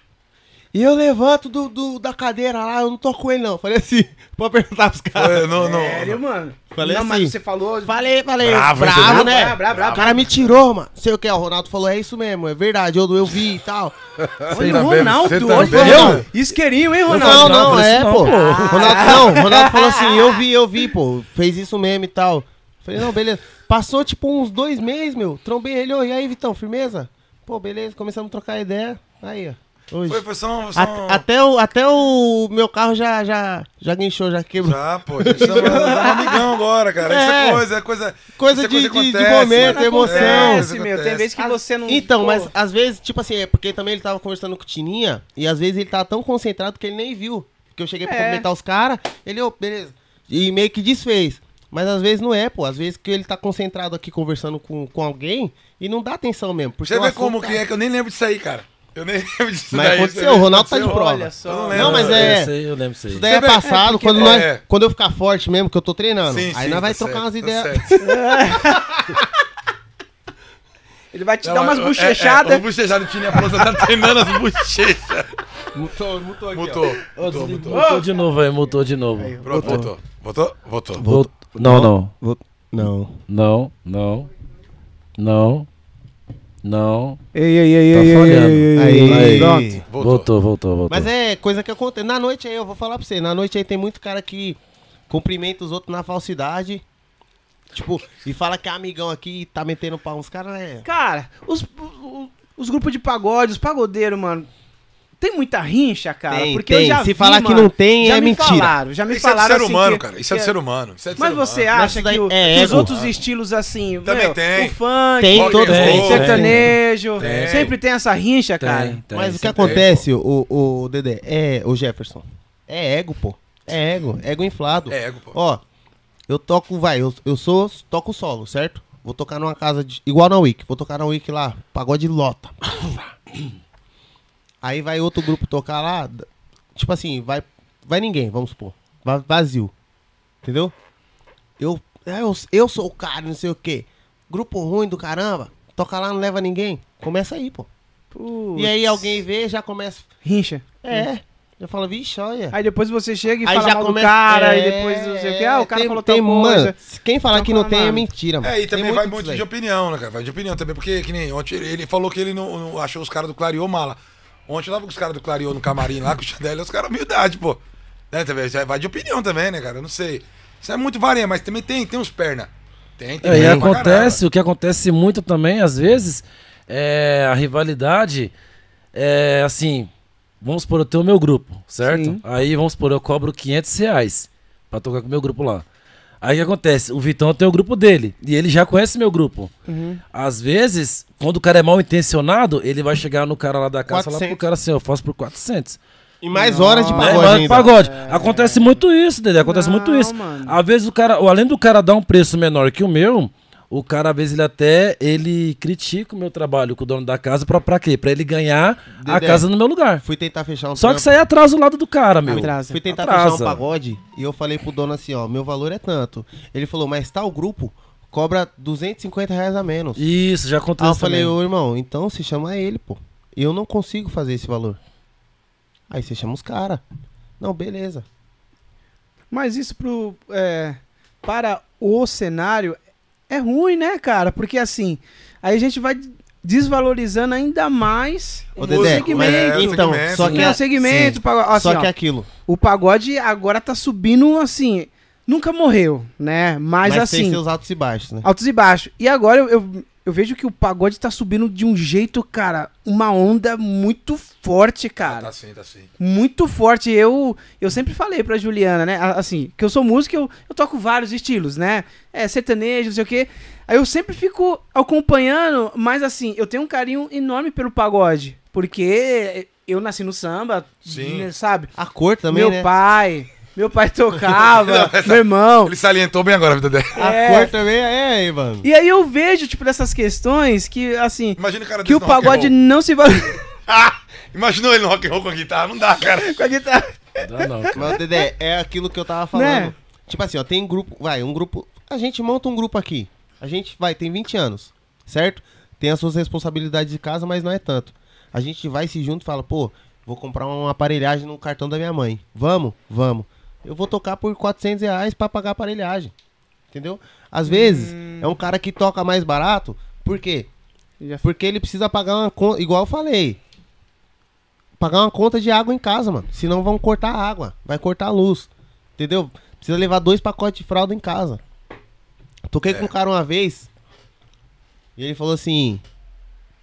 S6: e eu levanto do, do- da cadeira lá, eu não tô com ele não. Falei assim, pode perguntar pros caras.
S2: Foi, não, não,
S1: Sério, mano?
S6: Falei
S1: não,
S6: assim.
S1: mas você falou...
S6: Falei, falei,
S2: Bravo,
S6: bravo, né?
S1: Bravo, bravo, bravo.
S6: O cara me tirou, mano. Sei o que, o Ronaldo falou, é isso mesmo, é verdade, eu, eu vi e tal.
S1: Olha
S2: tá
S1: o
S2: vendo?
S1: Ronaldo,
S2: Você tá
S1: olha,
S2: vendo?
S1: Ronaldo. Isqueirinho, hein,
S6: Não,
S1: Ronaldo?
S6: não,
S4: não,
S6: é,
S4: não,
S6: pô.
S4: pô.
S6: Ronaldo, não, Ronaldo falou assim, eu vi, eu vi, pô. Fez isso mesmo e tal. Falei, não, beleza. Passou, tipo, uns dois meses, meu. Trombei ele, ô, e aí, Vitão, firmeza? Pô, beleza, começamos a trocar ideia. Aí, ó. Hoje.
S2: Foi, foi só um. Só
S6: At-
S2: um...
S6: até, o, até o meu carro já, já, já guinchou, já quebrou.
S2: Já, pô, a gente chama um amigão agora, cara. Isso é
S6: É.
S2: coisa, é coisa.
S6: Coisa
S2: isso é
S6: de- de- de
S2: acontece,
S6: momento,
S2: né?
S6: emoção.
S1: Acontece,
S2: É,
S1: meu. Tem
S2: acontece.
S1: vezes que você não...
S6: Então,
S1: pô,
S6: mas às vezes, tipo assim, é porque também ele tava conversando com o Tininha, e às vezes ele tava tão concentrado que ele nem viu. Que eu cheguei pra
S1: É.
S6: cumprimentar os caras, ele, ô, beleza. E meio que desfez. Mas às vezes não é, pô. Às vezes que ele tá concentrado aqui conversando com, com alguém e não dá atenção mesmo. Porque
S2: Você vê
S6: assunto
S2: como
S6: tá-
S2: que é, que eu nem lembro disso aí, cara. Eu nem lembro disso
S6: Mas
S2: daí.
S6: aconteceu,
S2: você vê?
S6: o Ronaldo tá de
S2: Aconteceu.
S6: prova.
S1: Olha só.
S2: Eu não
S6: Não,
S2: lembro.
S6: mas é-
S4: Esse aí eu lembro isso aí.
S6: Isso daí é passado,
S1: é porque-
S6: quando, nós,
S2: é.
S6: quando eu ficar forte mesmo, que eu tô treinando.
S2: Sim,
S6: aí
S2: sim,
S6: nós vai
S2: tá
S6: trocar umas
S2: certo,
S6: ideias.
S2: tá certo.
S1: Ele vai te
S2: Não,
S1: dar umas
S2: é-
S1: bochechadas.
S2: É, é, os bochechadas, Tininha falou, você tá treinando as bochechas.
S6: Mutou, mutou aqui, ó.
S2: Mutou, mutou, mutou.
S4: Mutou de novo aí, mutou de novo.
S2: Pronto, voltou. Voltou? Voltou.
S4: Volt- Não, não.
S6: Não.
S4: Não, não. Não. Não.
S1: Ei, ei, ei,
S4: Tá
S1: ei, ei,
S4: falhando.
S1: ei, ei,
S6: Aí.
S1: ei,
S6: Aí.
S2: Voltou.
S4: Voltou, voltou, voltou.
S6: Mas é coisa que acontece. Na noite aí, eu vou falar pra você, na noite aí tem muito cara que cumprimenta os outros na falsidade. Tipo, e fala que é amigão aqui e tá metendo pau uns caras, né?
S1: Cara, os, os, os grupos de pagode, os pagodeiros, mano, tem muita rincha, cara.
S6: Tem,
S1: porque eu
S6: tem.
S1: já
S6: Se
S1: vi,
S6: falar que
S1: mano,
S6: não tem,
S1: já
S6: é
S1: me
S6: mentira.
S1: Falaram, já me
S2: Isso é
S1: falaram
S2: ser
S1: assim
S2: humano,
S1: que-
S2: cara. Isso é do
S1: que-
S2: ser humano. Isso é do
S1: Mas
S2: ser
S1: você
S2: humano.
S6: Mas
S1: acha que, o-
S6: é
S1: que os outros estilos, assim,
S2: Também
S1: meu,
S2: tem.
S1: o funk,
S6: Tem
S1: o,
S6: todos,
S1: o
S6: tem,
S1: sertanejo,
S2: tem.
S1: sempre tem essa rincha,
S4: Tem,
S1: cara.
S4: tem,
S6: Mas o que acontece, o, o Dedé, é, o Jefferson, é ego, pô. É ego, ego inflado.
S2: É ego, pô.
S6: Ó, eu toco, vai, eu, eu sou, toco solo, certo? Vou tocar numa casa de, igual na Wiki, vou tocar na Wiki lá, pagode lota. Aí vai outro grupo tocar lá, tipo assim, vai, vai ninguém, vamos supor, vai vazio, entendeu? Eu, é, eu, eu sou o cara, não sei o quê. Grupo ruim do caramba, toca lá, não leva ninguém, começa aí, pô.
S1: Putz,
S6: E aí alguém vê, já começa,
S1: Rincha.
S6: é, já fala, vixe, olha.
S1: Aí depois você chega e
S6: Aí
S1: fala
S6: já
S1: mal
S6: começa-
S1: do cara,
S6: é,
S1: e depois não sei o que. Ah, o cara
S6: tem-
S1: falou
S6: tem,
S1: tal coisa.
S6: Mano, quem falar
S1: Então
S6: que não tem é
S1: nada.
S6: mentira, mano.
S2: É, e
S6: Tem
S2: também vai
S6: disso
S2: muito
S6: aí.
S2: de opinião, né, cara? Vai de opinião também, porque que nem ontem ele falou que ele não, não achou os caras do Clariô mala. Ontem eu tava com os caras do Clariô no camarim lá, com o Chandelle, os caras humildade, pô. Né, vai de opinião também, né, cara? Eu não sei. Isso é muito varia, mas também tem, tem uns perna. Tem, tem.
S4: É, e acontece, o que acontece muito também, às vezes, é a rivalidade é assim, vamos supor, eu tenho o meu grupo, certo?
S1: Sim.
S4: Aí, vamos supor, eu cobro 500 reais pra tocar com o meu grupo lá. Aí o que acontece? O Vitão tem o grupo dele, e ele já conhece meu grupo.
S1: Uhum.
S4: Às vezes, quando o cara é mal intencionado, ele vai chegar no cara lá da casa e falar pro
S6: 400.
S4: cara assim, eu faço por 400.
S6: E mais horas de
S1: Não.
S4: É,
S6: pagode
S4: mas
S6: ainda.
S4: pagode. Acontece muito isso, Dedé. Acontece muito
S1: Não,
S4: isso.
S1: mano.
S4: Às vezes o cara, além do cara dar um preço menor que o meu, o cara, às vezes, ele até ele critica o meu trabalho com o dono da casa pra, pra quê? Pra ele ganhar a
S6: Dedé.
S4: casa no meu lugar.
S6: Fui tentar fechar um
S4: Só que
S6: trampo.
S4: isso aí atrasa o lado do cara, meu.
S1: Atrasa.
S6: Fui tentar
S4: Atrasa.
S6: fechar um pagode e eu falei pro dono assim, ó, meu valor é tanto. Ele falou, mas tal grupo cobra 250 reais a menos.
S4: Isso, já
S6: Aí
S4: aconteceu
S6: eu falei, ô irmão, então se chama ele, pô. Eu não consigo fazer esse valor. Aí você chama os caras. Não, beleza.
S1: Mas isso pro, é, para o cenário é ruim, né, cara? Porque assim, aí a gente vai desvalorizando ainda mais
S6: Ô,
S1: o
S6: Dedé,
S1: segmento.
S2: É,
S6: então,
S2: segmento,
S6: só
S2: sim.
S6: que é-
S1: o segmento,
S6: sim.
S1: o pagode, assim,
S6: Só que é aquilo.
S1: o pagode agora tá subindo assim, nunca morreu, né? Mas,
S6: Mas, tem
S1: assim,
S6: seus altos e baixos, né?
S1: altos e baixos. E agora eu, eu, eu vejo que o pagode tá subindo de um jeito, cara, uma onda muito forte, cara.
S2: Tá sim, tá sim.
S1: muito forte. Eu eu sempre falei pra Juliana, né? Assim, que eu sou músico, eu, eu toco vários estilos, né? É, sertanejo, não sei o quê. Aí eu sempre fico acompanhando, mas assim, eu tenho um carinho enorme pelo pagode. Porque eu nasci no samba,
S2: Sim.
S1: sabe?
S6: A cor também,
S1: meu
S6: né?
S1: pai, meu pai tocava,
S2: Não, essa-
S1: meu irmão.
S2: Ele salientou bem agora, vida dele.
S6: A
S1: É.
S6: cor também é, é, mano.
S1: E aí eu vejo, tipo, dessas questões que, assim,
S2: Imagina o cara
S1: que o pagode não se valoriza
S2: Ah! Imaginou ele no rock and roll com a guitarra? Não dá, cara.
S1: com a guitarra.
S4: Dá não, cara.
S6: Mas, Dedé, é aquilo que eu tava falando.
S1: Né?
S6: Tipo assim, ó, tem grupo, vai, um grupo, a gente monta um grupo aqui. A gente, vai, tem 20 anos, certo? Tem as suas responsabilidades de casa, mas não é tanto. A gente vai se junto e fala, pô, vou comprar uma aparelhagem no cartão da minha mãe. Vamos? Vamos. Eu vou tocar por 400 reais pra pagar a aparelhagem. Entendeu? Às vezes, é um cara que toca mais barato. Por quê?
S1: Já-
S6: Porque ele precisa pagar uma conta, igual eu falei. Pagar uma conta de água em casa, mano. Senão vão cortar a água, vai cortar a luz. Entendeu? Precisa levar dois pacotes de fralda em casa. Toquei com um cara uma vez. E ele falou assim: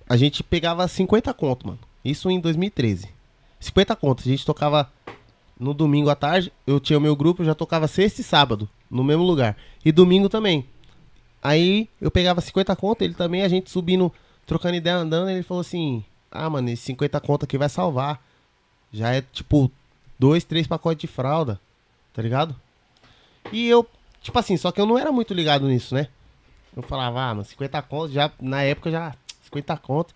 S6: a gente pegava 50 conto, mano. Isso em 2013. 50 conto. A gente tocava no domingo à tarde. Eu tinha o meu grupo, eu já tocava sexta e sábado, no mesmo lugar. E domingo também. Aí eu pegava 50 conto, ele também, a gente subindo, trocando ideia, andando, ele falou assim: Ah, mano, esse 50 conto aqui vai salvar. Já é tipo dois, três pacotes de fralda, tá ligado? E eu, tipo assim, só que eu não era muito ligado nisso, né? Eu falava, ah, mano, 50 conto, já, na época já, 50 conto,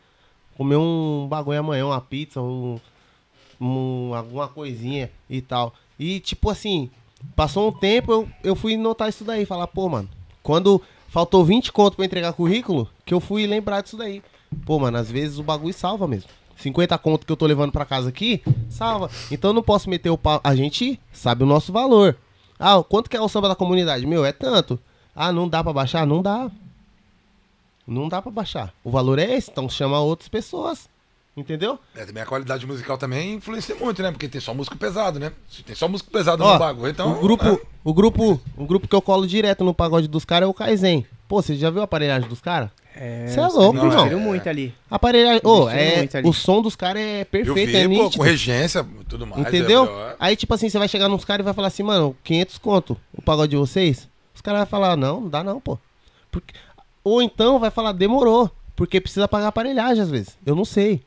S6: comer um bagulho amanhã, uma pizza, um, um- alguma coisinha e tal. E tipo assim, passou um tempo, eu, eu fui notar isso daí, falar, pô, mano, quando faltou 20 conto pra entregar currículo, que eu fui lembrar disso daí. Pô, mano, às vezes o bagulho salva mesmo. 50 conto que eu tô levando pra casa aqui, salva. Então eu não posso meter o pau. A gente sabe o nosso valor. Ah, quanto que é o samba da comunidade? Meu, é tanto. Ah, não dá pra baixar? Não dá. Não dá pra baixar. O valor é esse, então chama outras pessoas. Entendeu?
S2: É, também a qualidade musical também influencia muito, né? Porque tem só músico pesado, né? Se tem só músico pesado
S6: Ó,
S2: no bagulho, então.
S6: o grupo,
S2: é.
S6: o grupo, o grupo que eu colo direto no pagode dos caras é o Kaizen. Pô, você já viu a aparelhagem dos caras?
S1: É,
S6: Cê é louco, irmão.
S1: investiram muito ali.
S6: Aparelhagem,
S1: Investiram
S6: é,
S1: ali.
S6: o som dos caras é
S2: Eu
S6: perfeito,
S2: vi,
S6: é
S2: pô, com regência e tudo mais.
S6: Entendeu?
S2: é, é.
S6: Aí, tipo assim, você vai chegar nos caras e vai falar assim, mano, 500 conto o pagode de vocês. Os caras vão falar, não, não dá não, pô. Porque... Ou então vai falar, demorou. Porque precisa pagar aparelhagem às vezes. Eu não sei.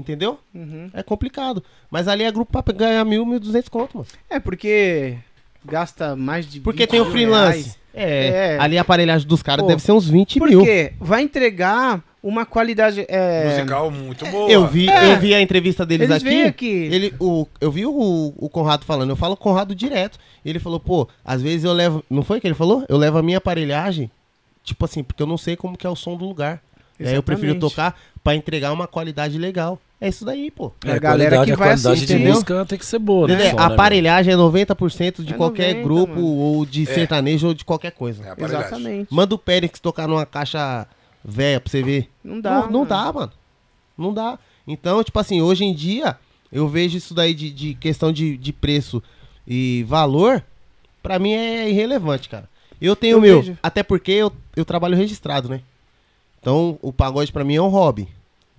S6: Entendeu?
S1: Uhum.
S6: É complicado. Mas ali é grupo pra ganhar mil, mil duzentos conto, mano.
S1: É, porque gasta mais de
S6: Porque
S1: 20
S6: tem o freelance. É,
S1: É.
S6: Ali a aparelhagem dos caras deve ser uns 20 mil.
S1: Porque vai entregar uma qualidade. É,
S2: Musical muito boa.
S6: Eu vi,
S1: É.
S6: eu vi a entrevista deles
S1: Eles
S6: aqui.
S1: aqui.
S6: Ele, o, eu vi o, o Conrado falando, eu falo com o Conrado direto. Ele falou, pô, às vezes eu levo. Não foi que ele falou? Eu levo a minha aparelhagem, tipo assim, porque eu não sei como que é o som do lugar. E aí eu prefiro
S1: Exatamente.
S6: tocar pra entregar uma qualidade legal. É isso daí, pô.
S1: A
S4: É,
S1: galera
S4: qualidade,
S1: que
S4: a
S1: vai
S4: qualidade
S1: assistir,
S4: de
S6: entendeu?
S4: música tem que ser boa, né?
S6: Dedé,
S4: som,
S6: a
S4: né,
S6: aparelhagem é 90% de
S1: É
S6: qualquer
S1: 90,
S6: grupo
S1: mano.
S6: ou de
S2: É.
S6: sertanejo ou de qualquer coisa.
S2: É, aparelhagem.
S1: Exatamente.
S6: Manda o Périx tocar numa caixa velha pra você ver.
S1: Não dá.
S6: Não, não
S1: mano.
S6: dá, mano. Não dá. Então, tipo assim, hoje em dia, eu vejo isso daí de, de questão de, de preço e valor, pra mim é irrelevante, cara. Eu tenho o
S1: Eu
S6: meu,
S1: vejo.
S6: até porque eu, eu trabalho registrado, né? Então, o pagode pra mim é um hobby.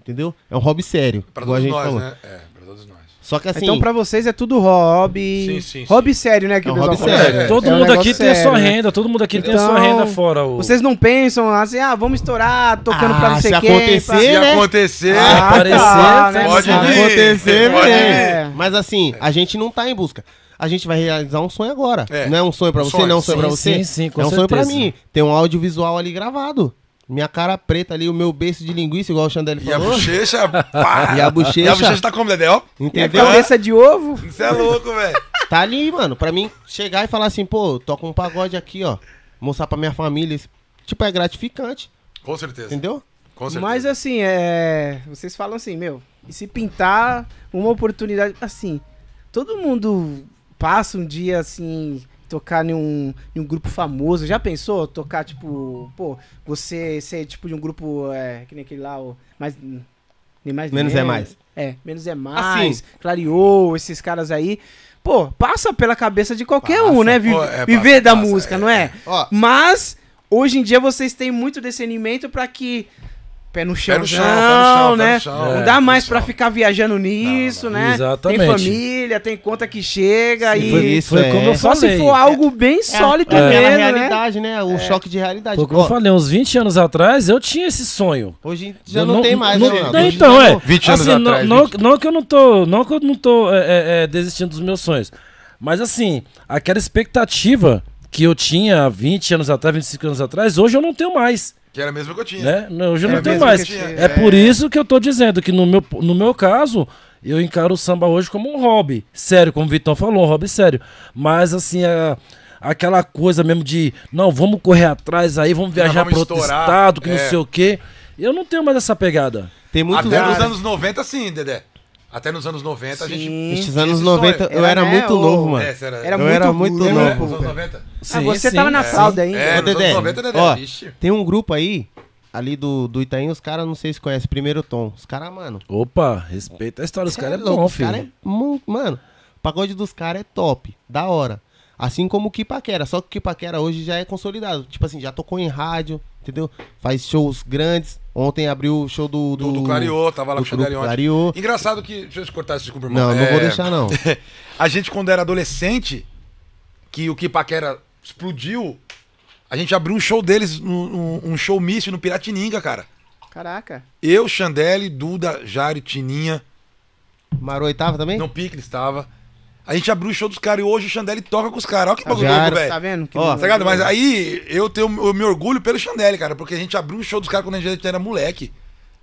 S6: Entendeu? É um hobby sério.
S2: Pra todos
S6: gente
S2: nós,
S6: falou.
S2: né? É, pra todos nós.
S6: Só que assim,
S1: então pra vocês é tudo hobby.
S2: Sim, sim,
S1: hobby sério, né? Que
S6: É um hobby sério.
S2: É,
S4: Todo
S1: É um
S4: mundo aqui
S1: negócio
S4: tem a sua
S1: sério, né?
S4: renda, todo mundo aqui tem a sua
S1: Então,
S4: renda fora. O...
S1: Vocês não pensam assim, ah, vamos estourar tocando pra
S6: Ah,
S1: não sei
S6: se
S1: quem.
S6: acontecer,
S1: pra-
S2: Se
S6: né?
S2: acontecer,
S1: Ah,
S4: aparecer,
S1: tá, né?
S2: pode
S6: se
S2: vir.
S6: acontecer,
S2: pode
S6: né?
S2: vir.
S6: Mas assim, a gente não tá em busca. A gente vai realizar um sonho agora.
S2: É.
S6: Não é um sonho pra
S2: Um
S6: você,
S2: sonho,
S6: não é um sonho
S4: sim,
S6: pra você.
S4: sim, sim, com
S6: é um sonho pra
S4: certeza.
S6: mim. Tem um audiovisual ali gravado. Minha cara preta ali, o meu beiço de linguiça, igual o Chandelle
S2: E a
S6: falou.
S2: bochecha, pá.
S6: E a bochecha.
S2: E a bochecha tá como, Dedé, ó?
S1: E a
S6: Entendeu?
S1: cabeça de ovo.
S2: Isso é louco, velho.
S6: Tá ali, mano. Pra mim chegar e falar assim, pô, toca um pagode aqui, ó. Mostrar pra minha família. Tipo, é gratificante.
S2: Com certeza.
S6: Entendeu?
S2: Com certeza.
S1: Mas assim, é. Vocês falam assim, meu, e se pintar uma oportunidade. Assim, todo mundo passa um dia assim. Tocar em um, em um grupo famoso. Já pensou? Tocar, tipo, pô, você ser tipo de um grupo. É, que nem aquele lá, o. Mais, nem mais nem
S6: Menos é mais.
S1: É, menos é mais.
S6: Assim.
S1: Clareou, esses caras aí. Pô, passa pela cabeça de qualquer um,
S6: Passa.
S1: né? Vi-
S2: Pô, é,
S1: viver
S2: passa,
S1: da
S2: passa,
S1: música,
S2: é,
S1: não é?
S6: Ó,
S1: Mas, hoje em dia, vocês têm muito discernimento pra que. Pé no chão,
S2: Pé no chão, pé no chão, pé
S1: né?
S2: no chão.
S1: Não
S2: É,
S1: dá mais
S2: no
S1: pra
S2: chão.
S1: ficar viajando nisso,
S2: Não,
S1: né?
S4: Exatamente.
S1: Tem família, tem conta que chega
S6: Sim,
S1: e.
S6: foi isso,
S4: foi
S6: é.
S4: como eu
S1: Só se
S4: falei.
S1: for algo bem sólido
S6: é
S1: mesmo, né?
S6: realidade, né? O choque de realidade.
S4: Foi como eu falei, uns 20 anos atrás eu tinha esse sonho.
S6: Hoje já
S4: Eu
S6: não, tem mais,
S4: não,
S6: né,
S4: não, Então, é.
S6: não-
S2: 20 anos
S4: assim, não-
S2: atrás,
S4: Não,
S2: 20.
S4: não que eu não tô, não que eu não tô é, é, é, desistindo dos meus sonhos. Mas assim, aquela expectativa que eu tinha há 20 anos atrás, 25 anos atrás, hoje eu não tenho mais.
S2: Que era mesmo que eu tinha.
S4: Né? Não, Hoje eu
S1: É
S4: não tenho mais. É por isso que eu tô dizendo que no meu, no meu caso, eu encaro o samba hoje como um hobby. Sério, como o Vitão falou, um hobby sério. Mas assim, a- aquela coisa mesmo de, não, vamos correr atrás aí, vamos viajar para outro estado, que
S2: é.
S4: não sei o quê. Eu não tenho mais essa pegada.
S6: Tem muitos
S2: Até nos
S6: caras-
S2: anos 90, sim, Dedé. Até nos anos 90 a gente.
S1: Sim.
S2: Tinha
S6: anos
S2: esse
S6: 90,
S2: sonho.
S6: eu
S1: Era,
S6: era
S1: né,
S6: muito novo, mano.
S2: É, era,
S1: Era
S6: Eu
S1: muito
S6: era muito novo.
S2: É? 90.
S1: Ah,
S4: Sim,
S1: você
S4: sim.
S1: tava na
S2: É.
S1: fralda ainda.
S2: É, nos anos
S6: Dedé,
S2: 90, Dedé.
S6: ó,
S2: Vixe.
S6: Tem um grupo aí, ali do, do Itaim, os caras, não sei se conhece, Primeiro Tom. Os caras, mano.
S4: Opa, respeita a história dos
S6: cê
S4: caras, é
S6: louco,
S4: bom,
S6: os cara
S4: filho.
S6: é Mano, o pagode dos caras é top, da hora. Assim como o Kipaquera, só que o Kipaquera hoje já é consolidado. Tipo assim, já tocou em rádio, entendeu? Faz shows grandes. Ontem abriu o show do...
S2: Do, do Clariô, tava lá
S6: do
S2: com o.
S6: Clariô.
S2: Engraçado que. Deixa eu cortar esse desculpa, irmão.
S6: Não, não
S2: É,
S6: vou deixar, não.
S2: a gente, quando era adolescente, que o Kipaquera explodiu, a gente abriu um show deles, um, um- show misto no Piratininga, cara.
S1: Caraca.
S2: Eu, Chandelle, Duda, Jari, Tininha,
S6: Marou oitava também?
S2: não Pique estava. A gente abriu o show dos caras e hoje o Chandelle toca com os caras. Olha que bagulho
S6: Já
S2: louco, velho.
S1: Tá vendo? Que
S6: Ó,
S2: Tá ligado? Mas aí eu tenho eu me orgulho pelo Chandelle, cara, porque a gente abriu o show dos caras quando a gente era moleque.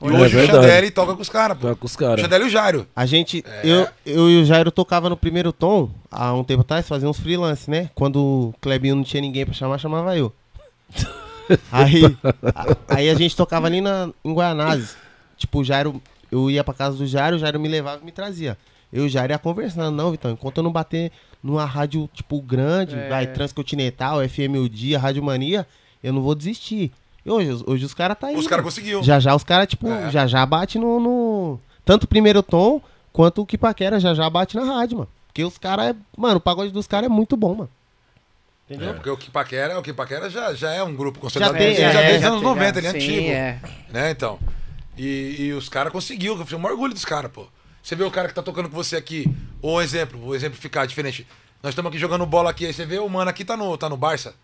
S2: E
S4: É
S2: hoje o
S4: verdade.
S2: Chandelle toca com os caras, pô.
S4: Toca com os
S2: O
S4: caras.
S2: Chandelle e o Jairo.
S6: A gente, eu, eu e o Jairo tocava no primeiro tom, há um tempo atrás, fazia uns freelance, né? Quando o Clebinho não tinha ninguém pra chamar, chamava eu. aí, a- aí a gente tocava ali na, em Guaianazes. Tipo, o Jairo, eu ia pra casa do Jairo, o Jairo me levava e me trazia. Eu e o Jairo ia conversando, não, Vitão, enquanto eu não bater numa rádio, tipo, grande,
S1: É.
S6: vai, Transcontinental, FM O Dia, Rádio Mania, eu não vou desistir. E hoje, hoje os caras tá aí.
S2: Os caras conseguiu.
S6: Já já os caras, tipo,
S2: É.
S6: já já bate no, no- Tanto o primeiro tom, quanto o que paquera já já bate na rádio, mano. Porque os caras é. Mano, o pagode dos caras é muito bom, mano. Entendeu?
S2: É, porque o Kipaquera, o Kipaquera já, já é um grupo consolidado.
S6: tem,
S2: Ele
S6: é,
S2: já desde os
S1: já
S2: anos
S1: tem,
S2: 90, ele é
S1: sim,
S2: antigo.
S1: é.
S2: Né, então. E, e os caras conseguiu, eu fiquei um orgulho dos caras, pô. Você vê o cara que tá tocando com você aqui, ou um exemplo, vou exemplificar diferente. Nós estamos aqui jogando bola aqui, aí você vê o mano aqui tá no, tá no Barça.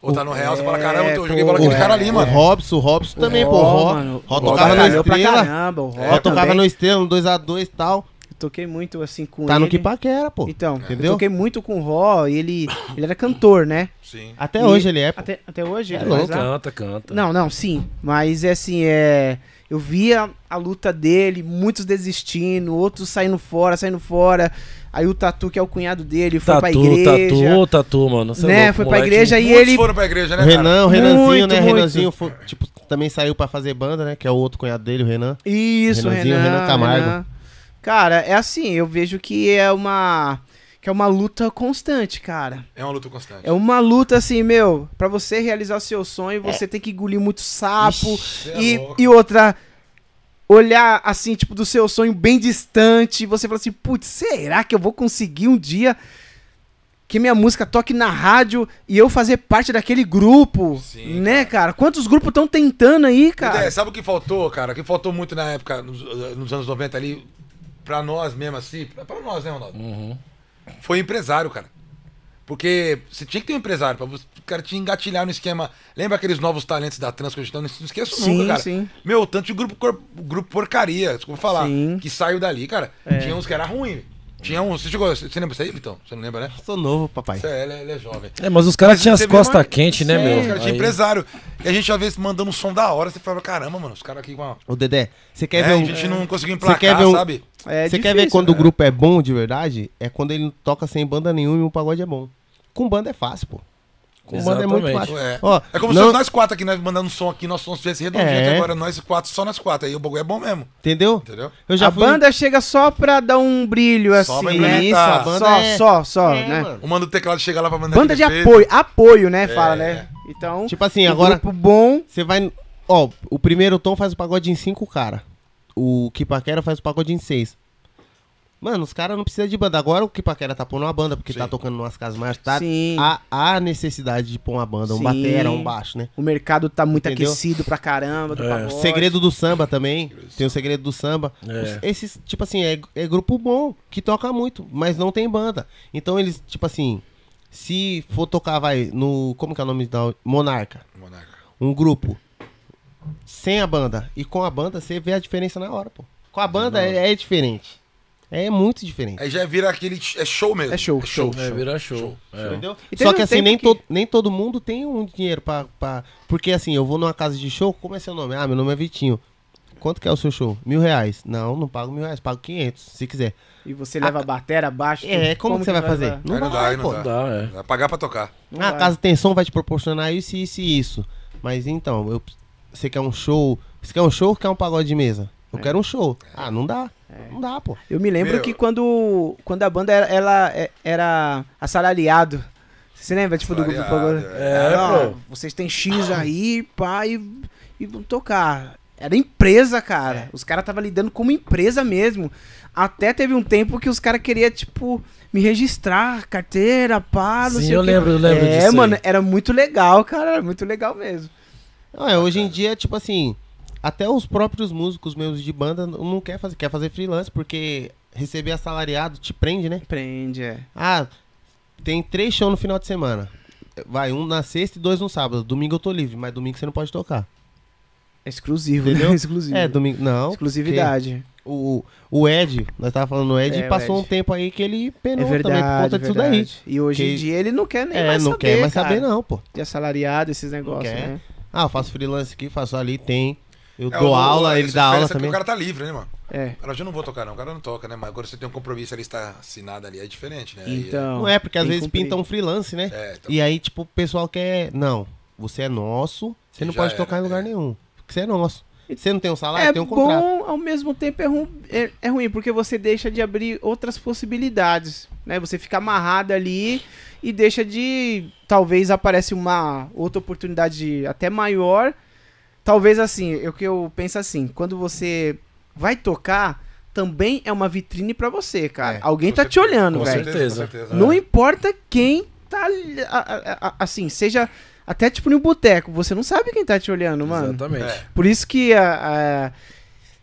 S2: Ou tá no Real, você fala, caramba, eu joguei bola aqui com o cara ali,
S6: O
S2: mano.
S6: Robson, o Robson também, pô. O
S1: Ró,
S6: tocava no
S1: batalhou pra
S6: Estrela.
S1: caramba, o Ró
S6: Ró tocava no Estrela, no 2x2 e tal.
S1: Eu toquei muito assim com
S6: Tá
S1: ele.
S6: no que paquera, pô.
S1: Então,
S6: Entendeu?
S1: eu toquei muito com o Ró e ele, ele era cantor, né?
S2: Sim.
S6: Até
S1: E-
S6: hoje ele é, pô.
S1: Até, até hoje
S6: É
S1: ele lá?
S4: Canta, canta.
S1: Não, não, sim. Mas é assim, é. Eu via a luta dele, muitos desistindo, outros saindo fora, saindo fora. Aí o Tatu, que é o cunhado dele, foi pra
S4: Tatu,
S1: igreja.
S4: tatu, tatu, mano. Cê é
S1: né?
S4: louco,
S1: foi pra igreja e ele.
S2: foram pra igreja, né, cara?
S6: Renan, o Renanzinho,
S1: Muito,
S6: né?
S1: muito.
S6: Renanzinho, foi- tipo, também saiu pra fazer banda, né? Que é o outro cunhado dele, o Renan.
S1: Isso,
S6: Renanzinho,
S1: Renan,
S6: Renan Camargo.
S1: Renan. Cara, é assim, eu vejo que é uma. Que é uma luta constante, cara.
S2: É uma luta constante.
S1: É uma luta assim, meu, pra você realizar o seu sonho, você tem que engolir muito sapo.
S2: Cê é
S1: e,
S2: louco.
S1: e outra, olhar assim, tipo, do seu sonho bem distante. e Você fala assim, putz, será que eu vou conseguir um dia que minha música toque na rádio e eu fazer parte daquele grupo?
S2: Sim,
S1: né, cara? Quantos grupos estão tentando aí, cara?
S2: Dedé, sabe o que faltou, cara? O que faltou muito na época, nos, nos anos 90 ali, pra nós mesmo assim, pra, pra nós, né, Ronaldo?
S4: Uhum.
S2: Foi empresário, cara. Porque você tinha que ter um empresário pra você, o cara te engatilhar no esquema. Lembra aqueles novos talentos da Trans que eu não não esqueço
S1: Sim,
S2: nunca, cara.
S1: sim.
S2: Meu, tanto de grupo, grupo porcaria, desculpa falar,
S1: Sim.
S2: que saiu dali, cara.
S1: É.
S2: Tinha uns que era ruim. Tinha uns. Você chegou. Você lembra isso aí, Vitão? Você não lembra, né?
S6: Sou novo, papai.
S2: Você é, ele, é, ele é jovem.
S4: É, mas os caras tinham as costas
S2: uma-
S4: quentes, né,
S1: Sim,
S4: meu?
S2: Os caras tinham
S4: Aí-
S2: empresário. E a gente, às vezes, mandando um som da hora, você fala, caramba, mano, os caras aqui com uma.
S6: Ô, Dedé, você quer
S2: É,
S6: ver
S2: a
S6: um...
S2: gente não conseguiu
S6: Você quer
S2: emplacar,
S6: ver um-
S2: sabe?
S1: É
S6: Você quer ver
S1: difícil,
S6: quando o
S1: né?
S6: grupo é bom de verdade? É quando ele toca sem banda nenhuma e o pagode é bom. Com banda é fácil, pô. É muito.
S2: É,
S6: Ó,
S2: é como
S6: não-
S2: se nós quatro aqui, nós mandando um som aqui, nosso som estivesse redondinho,
S6: É.
S2: agora nós quatro, só nós quatro. Aí o bagulho é bom mesmo,
S6: Entendeu?
S2: entendeu?
S6: Eu já
S1: a
S6: fui...
S1: banda chega só pra dar um brilho
S2: Só pra
S1: assim,
S2: implementar.
S1: isso,
S2: A
S6: banda
S1: só,
S6: é-
S1: só, só,
S6: É,
S1: né?
S6: mano.
S2: O mano do teclado chega lá pra mandar
S1: Banda de apoio, apoio, né? Fala,
S2: É.
S1: né? Então,
S6: Tipo assim,
S1: um
S6: agora
S1: grupo bom,
S6: você vai... Ó, o primeiro tom faz o pagode em cinco cara. O Kipaquera faz o pagode em seis. Mano, os caras não precisam de banda. Agora o Kipaquera tá pondo uma banda, porque
S2: Sim.
S6: tá tocando umas casas mais tá
S1: Sim.
S6: Há, há necessidade de pôr uma banda, um
S1: Sim.
S6: batera, um baixo, né?
S1: o mercado tá muito
S6: Entendeu?
S1: aquecido pra caramba, do
S4: É.
S6: segredo do samba também. Tem o segredo do samba.
S4: É.
S6: Esses, tipo assim, é, é grupo bom, que toca muito, mas não tem banda. Então eles, tipo assim, se for tocar, vai, no. Como que é o nome da. Monarca.
S2: Monarca.
S6: Um grupo sem a banda e com a banda, você vê a diferença na hora, pô. Com a banda é, é diferente. É muito diferente.
S2: Aí já vira aquele. É show mesmo.
S1: É show,
S2: é show.
S4: É, vira show. É.
S6: Entendeu? Só que assim, nem,
S1: que-
S6: to- nem todo mundo tem um dinheiro pra, pra. Porque assim, eu vou numa casa de show, como é seu nome? Ah, meu nome é Vitinho. Quanto que é o seu show? Mil reais. Não, não pago mil reais, pago 500, se quiser.
S1: E você leva a batera abaixo.
S6: É,
S1: tudo.
S6: como, que você vai fazer?
S1: levar?
S6: Não
S2: Aí não dá,
S6: vai,
S2: não
S6: pô.
S2: dá.
S4: Dá, é.
S2: Vai pagar pra tocar.
S1: Não
S6: Ah, a
S1: vai.
S6: casa tem som, vai te proporcionar isso, isso e isso. Mas então, eu, você quer um show. Você quer um show ou quer um pagode de mesa? Eu quero um show. Ah, não dá. Não dá, pô.
S1: Eu me lembro
S2: Meu.
S1: que quando, quando a banda era, ela é- era assalariado. Você lembra, tipo, do grupo
S2: Assalariado,
S4: é. É,
S1: Ó,
S4: pô.
S1: Vocês têm X aí, pá, e, e vão tocar. Era empresa, cara. Os caras estavam lidando como empresa mesmo. Até teve um tempo que os caras queriam, tipo, me registrar, carteira, pá, não
S4: Sim,
S1: sei
S4: eu
S1: o quê.
S4: lembro, eu lembro
S1: É,
S4: disso aí.
S1: mano, era muito legal, cara. Era muito legal mesmo.
S6: Não, é, hoje em dia, tipo assim, até os próprios músicos mesmo de banda não quer fazer, quer fazer freelance, porque receber assalariado te prende, né?
S1: Prende, é.
S6: Ah, tem três shows no final de semana. Vai, um na sexta e dois no sábado. Domingo eu tô livre, mas domingo você não pode tocar.
S1: É exclusivo,
S6: Entendeu?
S1: né? Exclusivo.
S6: É, domingo. Não.
S1: Exclusividade.
S6: O, o Ed, nós tava falando no Ed,
S1: É, o
S6: passou
S1: Ed.
S6: um tempo aí que ele
S1: É
S6: penou
S1: verdade,
S6: também por conta
S1: é
S6: disso
S1: verdade.
S6: daí.
S1: E hoje em
S6: Que-
S1: dia ele não quer nem
S6: É,
S1: mais
S6: não
S1: saber,
S6: quer mais
S1: cara,
S6: saber não, pô.
S1: De assalariado, esses negócios, né?
S6: Ah, eu faço freelance aqui, faço ali, tem. Eu
S2: É,
S6: dou
S2: o-
S6: aula, ele dá aula
S2: é
S6: também.
S2: O cara tá livre, né, mano?
S1: É.
S2: Cara, hoje eu não vou tocar, não. O cara não toca, né? Mas agora você tem um compromisso ali, está assinado ali, é diferente, né? Aí é-
S1: Então.
S6: Não é, porque às vezes
S1: cumprir.
S6: pinta um freelance, né?
S2: É, então,
S6: E aí, tipo, o pessoal quer. Não, você é nosso, você não
S2: Já
S6: pode
S2: era,
S6: tocar em lugar
S2: é.
S6: nenhum. Porque você é nosso. Você não tem um salário,
S1: É
S6: tem um contrato.
S1: bom, ao mesmo tempo é, ru- é- é ruim, porque você deixa de abrir outras possibilidades, né? Você fica amarrado ali e deixa de... Talvez aparece uma outra oportunidade até maior. Talvez assim, o que eu penso assim, quando você vai tocar, também é uma vitrine pra você, cara.
S6: É,
S1: Alguém
S2: com
S1: tá te
S2: certeza,
S1: olhando,
S4: com
S1: velho.
S4: certeza.
S1: Não importa quem tá assim, seja até tipo no boteco, você não sabe quem tá te olhando, mano.
S4: Exatamente.
S2: É.
S1: Por isso que a, a-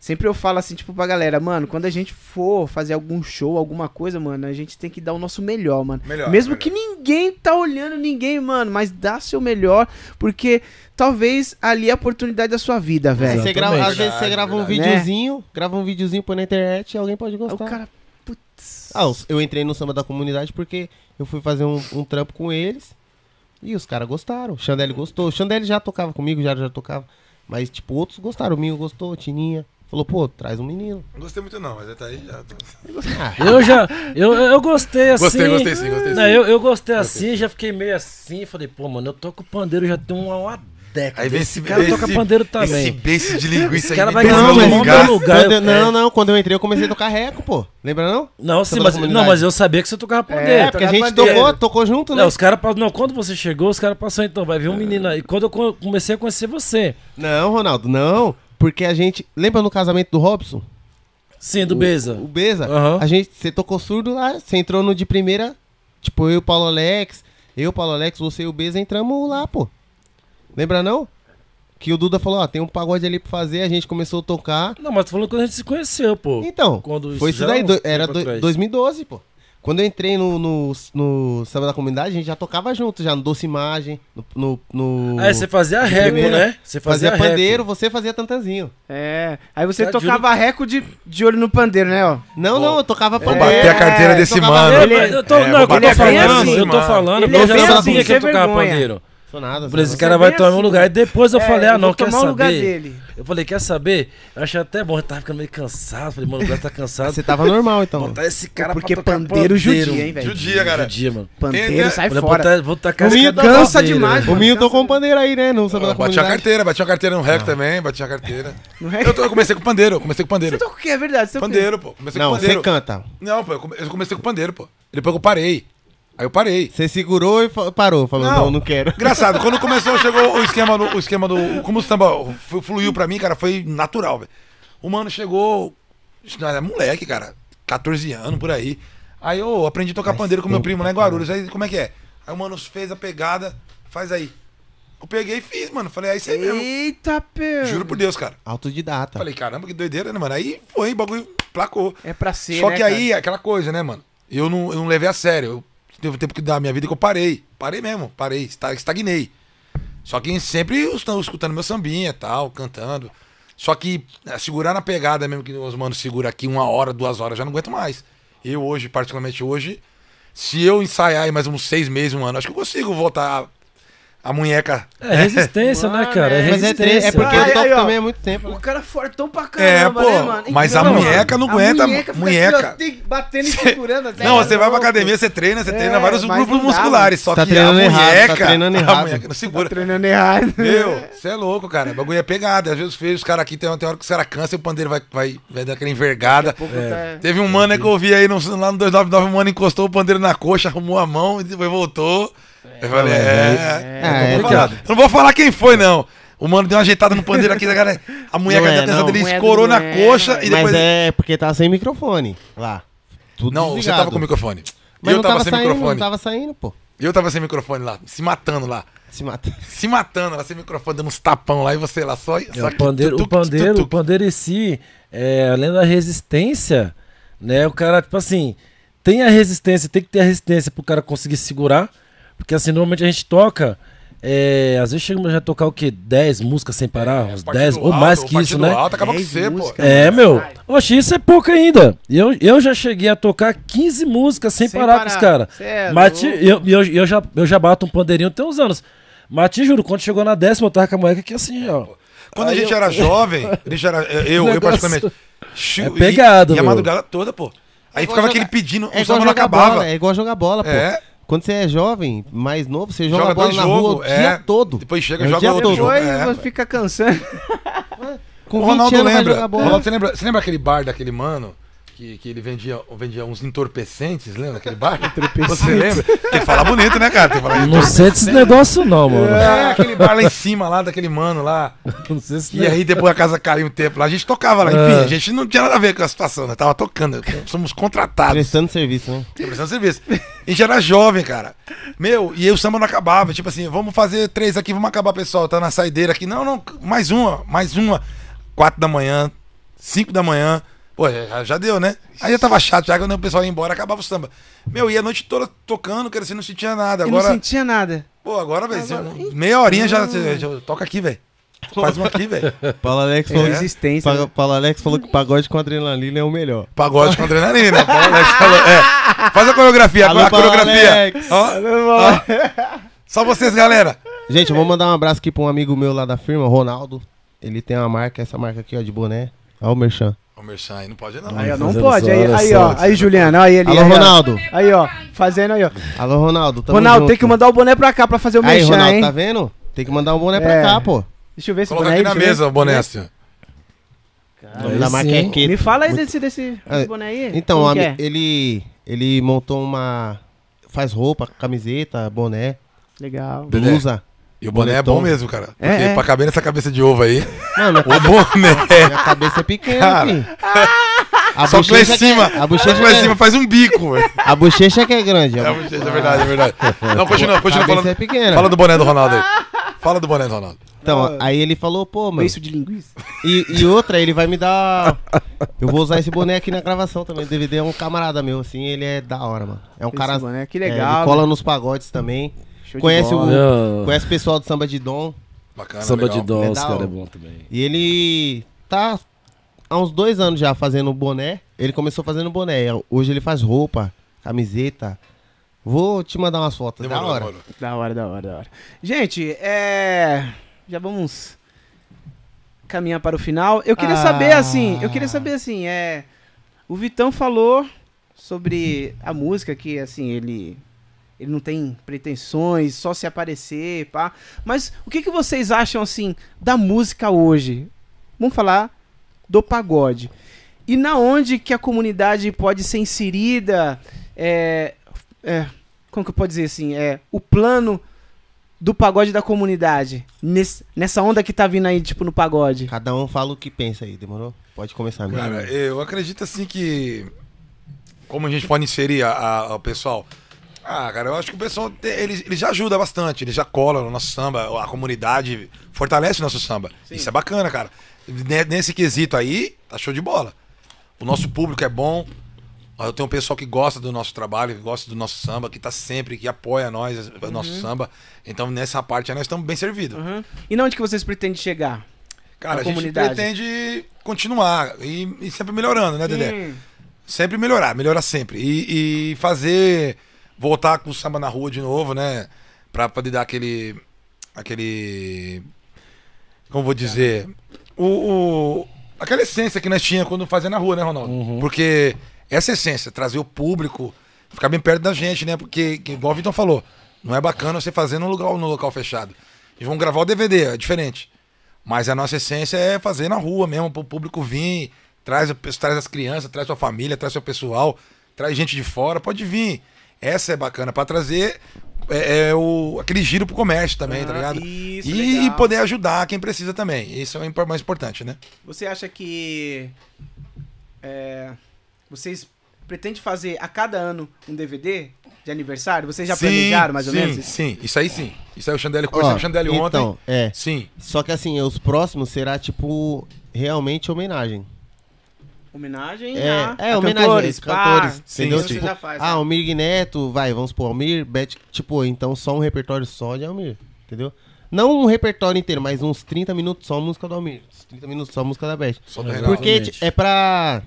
S1: sempre eu falo assim, tipo, pra galera, mano, quando a gente for fazer algum show, alguma coisa, mano, a gente tem que dar o nosso melhor, mano.
S2: Melhor,
S1: Mesmo
S2: melhor.
S1: que ninguém tá olhando ninguém, mano, mas dá seu melhor, porque talvez ali é a oportunidade da sua vida, velho.
S6: Às vezes você
S2: Verdade,
S6: grava um
S2: verdade.
S6: videozinho, grava um videozinho põe na internet e alguém pode gostar.
S1: O cara, putz.
S6: Ah, eu entrei no samba da comunidade porque eu fui fazer um, um trampo com eles e os caras gostaram. O Xandelli gostou. O Xandelli já tocava comigo, já, já tocava. Mas, tipo, outros gostaram. O Minho gostou, o Tininha. Falou, pô, traz um menino.
S2: Não gostei muito, não, mas tá aí já.
S4: Eu já. Eu, eu gostei assim.
S2: Gostei, gostei sim, gostei sim.
S4: Não, eu, eu gostei assim, já fiquei meio assim. Falei, pô, mano, eu toco pandeiro já tem uma, uma década.
S2: Aí vem
S4: esse
S2: esse
S4: cara
S2: esse-
S4: toca pandeiro também.
S2: Esse beice de linguiça
S4: Esse
S2: aí.
S4: cara
S2: me
S4: vai
S2: um
S4: um
S2: lugar.
S4: lugar.
S6: Quando eu-
S4: é.
S6: não, não, quando eu entrei eu comecei a tocar reco, pô. Lembra não?
S4: Não, sim,
S6: Samba da
S4: mas, não, mas eu sabia que você tocava pandeiro.
S6: É, porque a gente
S1: pandeiro.
S6: tocou, tocou junto, né?
S4: Não, os caras Não, quando você chegou, os caras passaram, então, vai vir um menino aí. Quando eu co- comecei a conhecer você.
S6: Não, Ronaldo, não. Porque a gente. Lembra no casamento do Robson?
S4: Sim, do
S6: O-
S4: Beza.
S6: O Beza.
S4: Aham.
S6: A gente. Você tocou surdo lá, você entrou no de primeira. Tipo, eu e o Paulo Alex. Eu, Paulo Alex, você e o Beza entramos lá, pô. Lembra não? Que o Duda falou, ó, tem um pagode ali pra fazer, a gente começou a tocar.
S4: Não, mas tô falando quando a gente se conheceu, pô.
S6: Então,
S4: Quando
S6: foi
S4: isso
S6: daí, do- era do-
S4: atrás.
S6: 2012, pô. Quando eu entrei no, no, no Samba da Comunidade, a gente já tocava junto, já no Doce Imagem, no... no, no-
S4: Ah, você fazia reco, né? Você fazia,
S6: fazia pandeiro,
S4: reco.
S6: você fazia tantanzinho.
S1: É. Aí você
S4: Tá,
S1: tocava reco de, de olho no pandeiro, né, ó?
S6: Não, não, eu tocava
S2: Vou
S6: pandeiro.
S2: bater a carteira
S1: É,
S2: desse
S6: tocava
S2: mano.
S6: ele-
S4: Eu, eu tô,
S2: É,
S4: não,
S2: vou
S4: eu tô falando, eu tô falando,
S1: Ele
S4: porque
S1: é
S4: eu já
S1: assim,
S4: sabia que ia tocar
S1: vergonha.
S4: pandeiro.
S6: Sou nada,
S4: falei, esse cara
S1: Você
S4: vai tomar
S1: assim,
S4: meu lugar. E depois eu
S1: É,
S4: falei, ah,
S1: eu
S4: não, quer saber?
S1: dele.
S4: Eu falei, quer saber? Eu achei até bom, eu tava ficando meio cansado. Falei, mano, o cara tá cansado.
S6: Você tava normal, então.
S4: Botar esse cara
S1: Porque
S4: pra tocar
S1: pandeiro judia, hein, velho?
S2: Judia, cara.
S4: Judia, mano.
S1: Pandeiro sai
S4: Falei,
S1: fora.
S4: botar- vou tacar
S6: O
S4: esse
S6: Minho
S1: cansa
S4: pandeiro,
S1: demais,
S4: velho.
S6: O Minho tocou um pandeiro aí, né? No Samba da
S2: Eu bati a carteira, bati a carteira no rec também, bati a carteira.
S1: No rec?
S2: Eu, tô- eu comecei com pandeiro, eu comecei com pandeiro.
S1: Você toca o quê? É verdade. Você?
S2: Pandeiro, pô. Comecei
S6: Não,
S2: com
S6: você
S2: pandeiro.
S6: canta.
S2: Não, pô, eu comecei com pandeiro, pô. Depois eu parei. Aí eu parei.
S6: Você segurou e parou, falou, não, não, quero.
S2: Engraçado, quando começou, chegou o esquema do. O esquema do como o samba fluiu pra mim, cara, foi natural, velho. O mano chegou. É moleque, cara. 14 anos por aí. Aí eu aprendi a tocar
S6: Faz
S2: pandeiro com meu primo lá em Guarulhos. Aí como é que é? Aí o mano fez a pegada, faz aí. Eu peguei e fiz, mano. Falei, é isso aí mesmo.
S1: Eita, pê.
S2: Juro por Deus, cara.
S6: Autodidata.
S2: Falei, caramba, que doideira, né, mano? Aí foi, o bagulho placou.
S1: É pra ser,
S2: Só
S1: né,
S2: que
S1: cara?
S2: aí, aquela coisa, né, mano? Eu não, eu não levei a sério. Eu teve um tempo que da minha vida que eu parei. Parei mesmo, parei, esta- estagnei. Só que sempre estão escutando meu sambinha e tal, cantando. Só que eh, segurar na pegada mesmo que os manos seguram aqui uma hora, duas horas, já não aguento mais. Eu hoje, particularmente hoje, se eu ensaiar aí mais uns seis meses, um ano, acho que eu consigo voltar A munheca.
S4: É resistência, né, cara? É
S1: é.
S6: Mas é,
S4: resistência.
S6: é porque eu
S1: ó.
S6: também há muito tempo. né?
S1: O cara é fortão pra
S2: É,
S1: caramba,
S2: pô,
S1: né, mano?
S2: mas a
S1: Então,
S2: munheca não
S1: a
S2: aguenta
S1: munheca fica
S2: munheca.
S1: aqui, ó, tem- batendo e segurando. assim,
S2: Não,
S1: é
S2: você vai pra academia, você treina, você
S1: É,
S2: treina vários grupos musculares. Só
S6: Tá
S2: que a
S6: treinando errado, tá
S2: munheca.
S6: treinando
S2: A
S6: errado.
S2: munheca não segura.
S1: Tá treinando errado.
S2: Meu, você é louco, cara. O bagulho é pegada. Às vezes os caras aqui tem, tem hora que os caras cansam e o pandeiro vai, vai, vai dar aquela envergada.
S1: Tá-
S2: Teve um mano que eu vi aí lá no 299, o mano encostou o pandeiro na coxa, arrumou a mão e depois voltou. Eu falei, é.
S6: É,
S2: eu, não vou
S6: é,
S2: falar, eu não vou falar quem foi, não. O mano deu uma ajeitada no pandeiro aqui, cara. A mulher
S6: Não
S2: da
S6: é,
S2: atenção
S6: não.
S2: dele
S1: Não é
S2: escorou na
S1: não é,
S2: coxa e
S6: Mas
S2: depois.
S6: é porque tava sem microfone lá. Tudo
S2: Não, você
S6: desligado.
S2: tava com o microfone.
S6: Mas
S2: eu
S6: não
S2: tava,
S6: tava
S2: sem
S6: saindo,
S2: microfone.
S6: não tava saindo, pô.
S2: Eu tava sem microfone lá, se matando lá.
S6: Se mata.
S2: Se matando lá, sem microfone, dando uns tapão lá e você lá só.
S4: É,
S2: só
S4: o pandeiro,
S2: tuc,
S4: o
S2: tuc,
S4: pandeiro,
S2: tuc,
S4: o pandeiro em si, é, além da resistência, né? O cara, tipo assim, tem a resistência, tem que ter a resistência pro cara conseguir segurar. Porque assim, normalmente a gente toca. é, às vezes chegamos a tocar o quê? 10 músicas sem parar? uns
S2: Partido
S4: 10 ou
S2: alto,
S4: mais que isso, né?
S2: Alto acaba com
S1: 10
S2: você, pô.
S4: É, meu.
S1: Vai.
S4: Oxe, isso é pouco ainda. Eu, eu já cheguei a tocar 15 músicas sem,
S1: Sem
S4: parar,
S1: parar.
S4: com os caras.
S1: É
S4: Mas
S1: louco.
S4: eu, eu, eu, já, eu já bato um pandeirinho tem uns anos. Mas te juro, quando chegou na décima, eu tava com a moleque aqui assim, ó.
S2: Quando a
S4: Aí
S2: gente
S4: eu-
S2: era jovem, a gente era, eu, eu, particularmente. chu-
S4: É
S2: e-
S4: pegado,
S2: E, a
S4: meu.
S2: madrugada toda, pô. Aí
S6: É
S2: ficava
S6: jogar-
S2: aquele pedindo,
S6: É
S2: o samba não acabava.
S6: bola, é igual jogar bola, pô.
S2: É.
S6: Quando você é jovem, mais novo, você joga,
S2: Joga
S6: bola
S2: dois
S6: na
S2: jogos,
S6: rua o
S2: é.
S6: dia todo.
S2: Depois chega
S6: É
S2: e
S6: o
S2: joga
S6: dia
S2: outro
S6: todo.
S2: jogo.
S1: Depois
S2: É,
S1: fica cansando.
S6: Com
S2: o
S6: 20
S2: Ronaldo
S6: anos vai
S2: lembra.
S6: jogar bola.
S2: Ronaldo, você lembra. Você lembra aquele bar daquele mano? Que, que ele vendia, vendia uns entorpecentes, lembra aquele bar? Você lembra? Tem que falar bonito, né, cara? Tem que falar
S4: Não sei desses negócios, não, mano.
S2: É, aquele bar lá em cima, lá daquele mano lá.
S4: Não sei se
S2: E aí depois a casa caiu um tempo lá. A gente tocava lá. Enfim,
S4: É.
S2: a gente não tinha nada a ver com a situação, né? Tava tocando. Somos contratados.
S6: Prestando serviço, né?
S2: Prestando serviço. A gente era jovem, cara. Meu, e aí o samba não acabava. Tipo assim, vamos fazer três aqui, vamos acabar, pessoal. Tá na saideira aqui. Não, não, mais uma, mais uma. Quatro da manhã, cinco da manhã. Pô, já, já deu, né? Aí já tava chato, já quando o pessoal ia embora, acabava o samba. Meu, e a noite toda tocando, cara, você não sentia nada.
S1: Eu não
S2: Agora,
S1: sentia nada.
S2: pô, agora, velho, meia horinha já, já, já toca aqui, velho. Faz uma aqui, velho.
S6: Paulo Alex falou,
S1: Resistência.
S6: Pa- Paulo Alex falou que pagode com adrenalina é o melhor.
S2: Pagode com adrenalina. Paulo Alex falou, é. Faz a coreografia,
S6: Alô,
S2: a
S6: Paulo
S2: coreografia.
S6: Alex.
S2: Ó, ó. Só vocês, galera.
S6: Gente, eu vou mandar um abraço aqui pra um amigo meu lá da firma, Ronaldo. Ele tem uma marca, essa marca aqui, ó, de boné. Olha o merchan.
S2: Ô, Merchan, aí não pode não.
S1: Aí, ó, não
S4: Fazendo
S1: pode.
S4: só,
S1: Aí,
S4: olha
S1: aí,
S4: só.
S1: ó. Aí, Juliana. Aí, ele.
S6: Alô,
S1: aí, ó.
S6: Ronaldo.
S1: Aí, ó. Fazendo aí, ó.
S6: Alô, Ronaldo. tamo
S1: Ronaldo,
S6: junto.
S1: tem que mandar o boné pra cá pra fazer o
S6: Aí,
S1: mexer,
S6: Ronaldo,
S1: hein?
S6: tá vendo? Tem que mandar um boné pra
S1: É.
S6: cá, pô.
S1: Deixa eu ver esse
S2: Coloca
S1: boné
S2: aqui na mesa o boné, assim.
S6: O nome da
S4: Aí
S6: marca
S4: sim.
S6: é Keto.
S1: Me fala aí
S6: Muito-
S1: desse, desse,
S6: Ah,
S1: boné aí.
S6: Então,
S1: Como
S6: a-
S1: é?
S6: ele, ele montou uma... Faz roupa, camiseta, boné,
S1: Legal.
S2: Dedé.
S6: blusa.
S2: E o boné é bom mesmo, cara. Porque
S1: É, é.
S2: pra caber nessa cabeça de ovo aí,
S6: Mano,
S2: o boné.
S6: minha cabeça é pequena,
S2: Cara.
S6: A
S2: Só que lá em
S6: bochecha é-
S2: cima.
S6: A
S2: Só
S6: bochecha,
S2: lá em
S6: que
S2: cima
S6: é,
S2: faz um bico, velho.
S6: a bochecha que é grande.
S2: É,
S6: A
S2: é verdade, é verdade. Não, continua,
S6: a
S2: continua falando.
S6: é pequena.
S2: Fala do boné do Ronaldo aí. Fala do boné do Ronaldo.
S6: Então, aí ele falou, pô, mano.
S1: Beijo de linguiça.
S6: E, e outra, ele vai me dar. Eu vou usar esse boné aqui na gravação também. O DVD é um camarada meu, assim, ele é da hora, mano. É um
S1: Esse
S6: cara.
S1: boné, que
S6: é,
S1: legal,
S6: ele cola
S1: né?
S6: nos pagodes também.
S1: Show de
S6: Conhece
S1: bola.
S6: o- Conhece o pessoal do samba de Dom.
S2: Bacana,
S4: samba
S2: legal.
S4: de dó, os caras é bom também.
S6: E ele tá há uns dois anos já fazendo boné. Ele começou fazendo boné. Hoje ele faz roupa, camiseta. Vou te mandar umas fotos.
S2: Demorou,
S6: da hora.
S2: demorou.
S1: Da hora, da hora, da hora. Gente, é. Já vamos caminhar para o final. Eu queria
S6: Ah.
S1: saber, assim, eu queria saber, assim, é. O Vitão falou sobre a música que, assim, ele. Ele não tem pretensões, só se aparecer, pá. Mas o que, que vocês acham, assim, da música hoje? Vamos falar do pagode. E na onde que a comunidade pode ser inserida? É, é, como que eu posso dizer assim? É, o plano do pagode da comunidade. nesse- nessa onda que tá vindo aí, tipo, no pagode.
S6: Cada um fala o que pensa aí, demorou? Pode começar mesmo.
S2: Cara, eu acredito assim que. Como a gente pode inserir a, a- o pessoal? Ah, cara, eu acho que o pessoal te- ele, ele já ajuda bastante, ele já cola no nosso samba, a comunidade fortalece o nosso samba. Isso é bacana, cara. Ne- Nesse quesito aí, tá show de bola. O nosso público é bom. Eu tenho um pessoal que gosta do nosso trabalho, que gosta do nosso samba, que tá sempre, que apoia nós, o nosso samba. Então, nessa parte aí, nós estamos bem servidos.
S1: Uhum. E na onde que vocês pretendem chegar?
S2: Cara,
S1: A
S2: a, gente
S1: comunidade.
S2: pretende continuar e, e sempre melhorando, né, Dedé?
S1: Hum,
S2: Sempre melhorar, melhorar sempre. E, e fazer. Voltar com o samba na rua de novo, né? Pra poder dar aquele. aquele. Como vou dizer? O, o- aquela essência que nós tínhamos quando fazia na rua, né, Ronaldo? Porque essa essência, trazer o público, ficar bem perto da gente, né? Porque, que, igual o Vitor falou, não é bacana você fazer no local, no local fechado. Eles vão gravar o DVD, é diferente. Mas a nossa essência é fazer na rua mesmo, para o público vir, traz, traz as crianças, traz sua família, traz seu pessoal, traz gente de fora, pode vir. Essa é bacana, para trazer é, é o, aquele giro pro comércio também, tá
S1: Ah,
S2: ligado?
S1: isso,
S2: e,
S1: legal.
S2: poder ajudar quem precisa também. Isso é o mais importante, né?
S1: Você acha que é, vocês pretendem fazer a cada ano um DVD de aniversário? Vocês já
S2: Sim,
S1: planejaram mais ou
S2: sim,
S1: menos?
S2: Sim, isso aí sim. Isso aí o Chandelle, conversei com o Chandelle ontem.
S6: Então, é.
S2: Sim.
S6: Só que assim, os próximos será tipo realmente homenagem.
S1: Homenagem
S6: É,
S1: a,
S6: é
S1: a
S6: homenagem
S1: cantores,
S6: cantores,
S1: pá.
S6: entendeu?
S2: sim.
S1: Você
S6: Tipo,
S1: já faz,
S6: ah,
S1: né?
S6: Almir Neto, vai, vamos supor, Almir, Bet, tipo, então só um repertório só de Almir, entendeu? Não um repertório inteiro, mas uns 30 minutos só a música do Almir, uns 30 minutos só a música da Beth.
S2: Só.
S6: Porque é pra,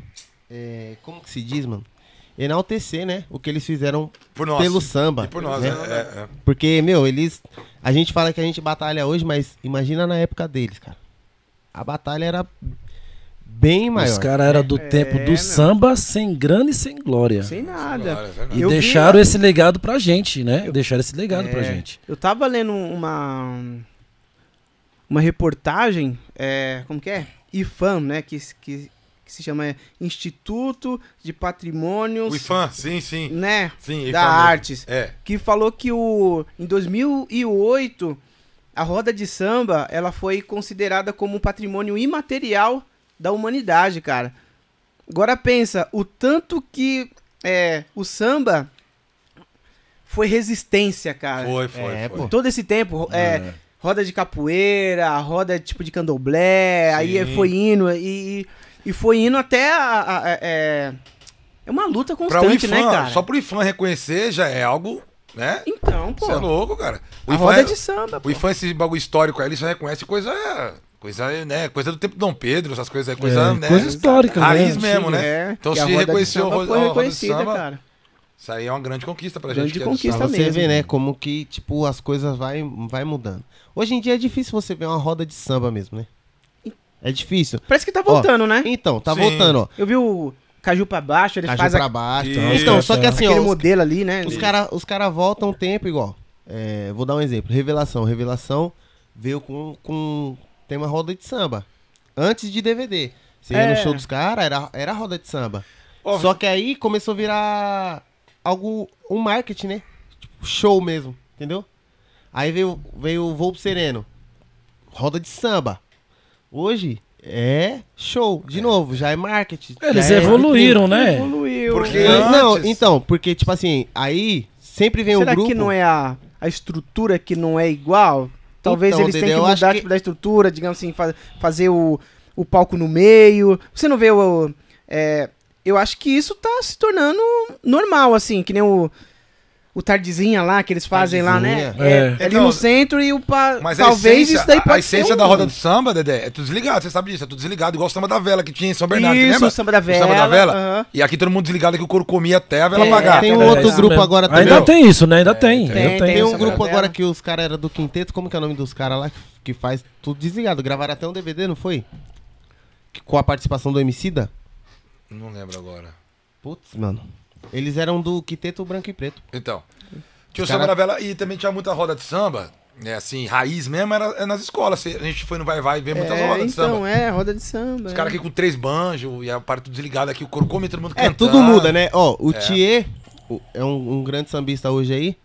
S6: é, como que se diz, mano? Enaltecer, né? O que eles fizeram
S2: Por nós.
S6: pelo samba.
S2: E por nós,
S6: né?
S2: é, é, é.
S6: Porque, meu, eles. A gente fala que a gente batalha hoje, mas imagina na época deles, cara. A batalha era bem maior.
S4: Os caras eram do
S1: É,
S4: tempo do
S1: meu.
S4: samba sem grana e sem glória.
S1: Sem nada.
S2: É.
S4: E
S1: Eu vi
S4: deixaram
S1: lá-
S4: esse legado pra gente, né? Deixaram esse legado pra
S1: É,
S4: gente.
S1: Eu tava lendo uma uma reportagem, é, como que é? IFAM, né, que, que, que se chama Instituto de Patrimônios,
S2: O IFAM, sim, sim.
S1: né,
S2: Sim,
S1: da artes,
S2: É.
S1: que falou que o em 2008 a roda de samba, ela foi considerada como um patrimônio imaterial da humanidade, cara. Agora pensa, o tanto que é, o samba foi resistência, cara.
S2: Foi, foi,
S6: É,
S2: foi.
S1: Todo esse tempo, é, roda de capoeira, roda tipo de candomblé, aí
S2: Sim.
S1: foi indo e, e foi indo até a, a- a- é, é uma luta constante,
S2: IFAM,
S1: né, cara?
S2: só pro IFAM reconhecer já é algo, né?
S1: Então, pô,
S2: Você é louco, cara. O
S1: a
S2: IFAM,
S1: roda
S2: é-
S1: de samba, pô.
S2: o IFAM, esse bagulho histórico aí, ele só reconhece coisa, coisa, né? Coisa do tempo do Dom Pedro, essas coisas aí, coisa,
S4: É,
S2: né?
S4: coisa histórica,
S2: Raiz
S4: né?
S2: mesmo, né?
S1: É,
S2: Então se
S1: de
S2: reconheceu
S1: foi
S2: a roda de
S1: reconhecida,
S2: samba,
S1: cara.
S2: Isso aí é uma grande conquista pra
S1: Grande
S2: gente. é do
S1: conquista
S6: Pra
S2: samba.
S6: você
S1: mesmo.
S6: ver, né, como que, tipo, as coisas vai, vai mudando. Hoje em dia é difícil você ver uma roda de samba mesmo, né? É difícil.
S1: Parece que tá voltando, né?
S6: Então, tá
S2: Sim.
S6: voltando, ó.
S1: Eu vi o Caju pra baixo, eles
S6: Caju
S1: fazem
S6: pra baixo.
S2: Isso,
S6: Então, só que
S4: é.
S6: assim,
S1: aquele
S6: ó, os,
S1: modelo ali, né?
S6: os caras os cara voltam um tempo igual. É, vou dar um exemplo. Revelação. Revelação veio com, com tem uma roda de samba. Antes de DVD. Você ia
S1: É.
S6: no show dos caras, era, era roda de samba.
S2: Ó,
S6: Só que aí começou a virar algo, um marketing, né? Tipo, show mesmo, entendeu? Aí veio, veio o Volpo Sereno. Roda de samba. Hoje é show, de novo, já é marketing.
S4: Eles
S6: é
S4: evoluíram, né?
S1: Evoluiu.
S2: Porque.
S6: Não,
S2: antes-
S6: então, porque, tipo assim, aí sempre vem
S1: Será
S6: um grupo.
S1: que não é a, a estrutura que não é igual? Talvez
S6: Então,
S1: eles tenham que mudar
S6: que-
S1: tipo, da estrutura, digamos assim, fa- fazer o, o palco no meio. Você não vê o. é, eu acho que isso tá se tornando normal, assim, que nem o. O tardezinha lá que eles fazem lá, né?
S6: Tardezinha.
S1: É,
S4: É.
S1: ali
S2: Então,
S1: no centro e o pa...
S2: Mas
S1: talvez
S2: essência,
S1: isso daí
S2: a-
S1: pode
S2: a essência
S1: ser um-
S2: da roda do samba, Dedé, é tudo desligado, você sabe disso, é tudo desligado, igual o samba da vela que tinha em São Bernardo,
S1: Isso,
S2: lembra?
S1: o samba da
S2: O samba da
S1: vela,
S2: vela.
S1: aham.
S2: E aqui todo mundo desligado que o couro comia até a vela
S6: Tem-
S2: apagar.
S6: tem um
S4: É,
S6: outro grupo
S4: mesmo.
S6: agora também.
S4: Ainda tem isso, né? Ainda tem.
S1: tem, tem,
S6: Tem um grupo agora
S1: vela.
S6: que os caras eram do quinteto, como que é o nome dos caras lá que, faz tudo desligado? Gravaram até um DVD, não foi? Com a participação do Emicida?
S2: Não lembro agora.
S6: Putz, mano. Eles eram do quinteto branco e preto.
S2: Então, tinha o
S6: Os
S2: samba
S6: cara-
S2: da vela e também tinha muita roda de samba, né, assim, raiz mesmo era, era nas escolas, a gente foi no Vai Vai ver muitas
S1: É,
S2: rodas de
S1: então,
S2: samba.
S1: é, roda de samba.
S2: Os
S1: é.
S2: caras aqui com três banjos e a parte desligada aqui, o couro come todo mundo
S6: É,
S2: cantando.
S6: tudo muda, né? Ó, o
S2: É.
S6: Thier é um, um grande sambista hoje aí.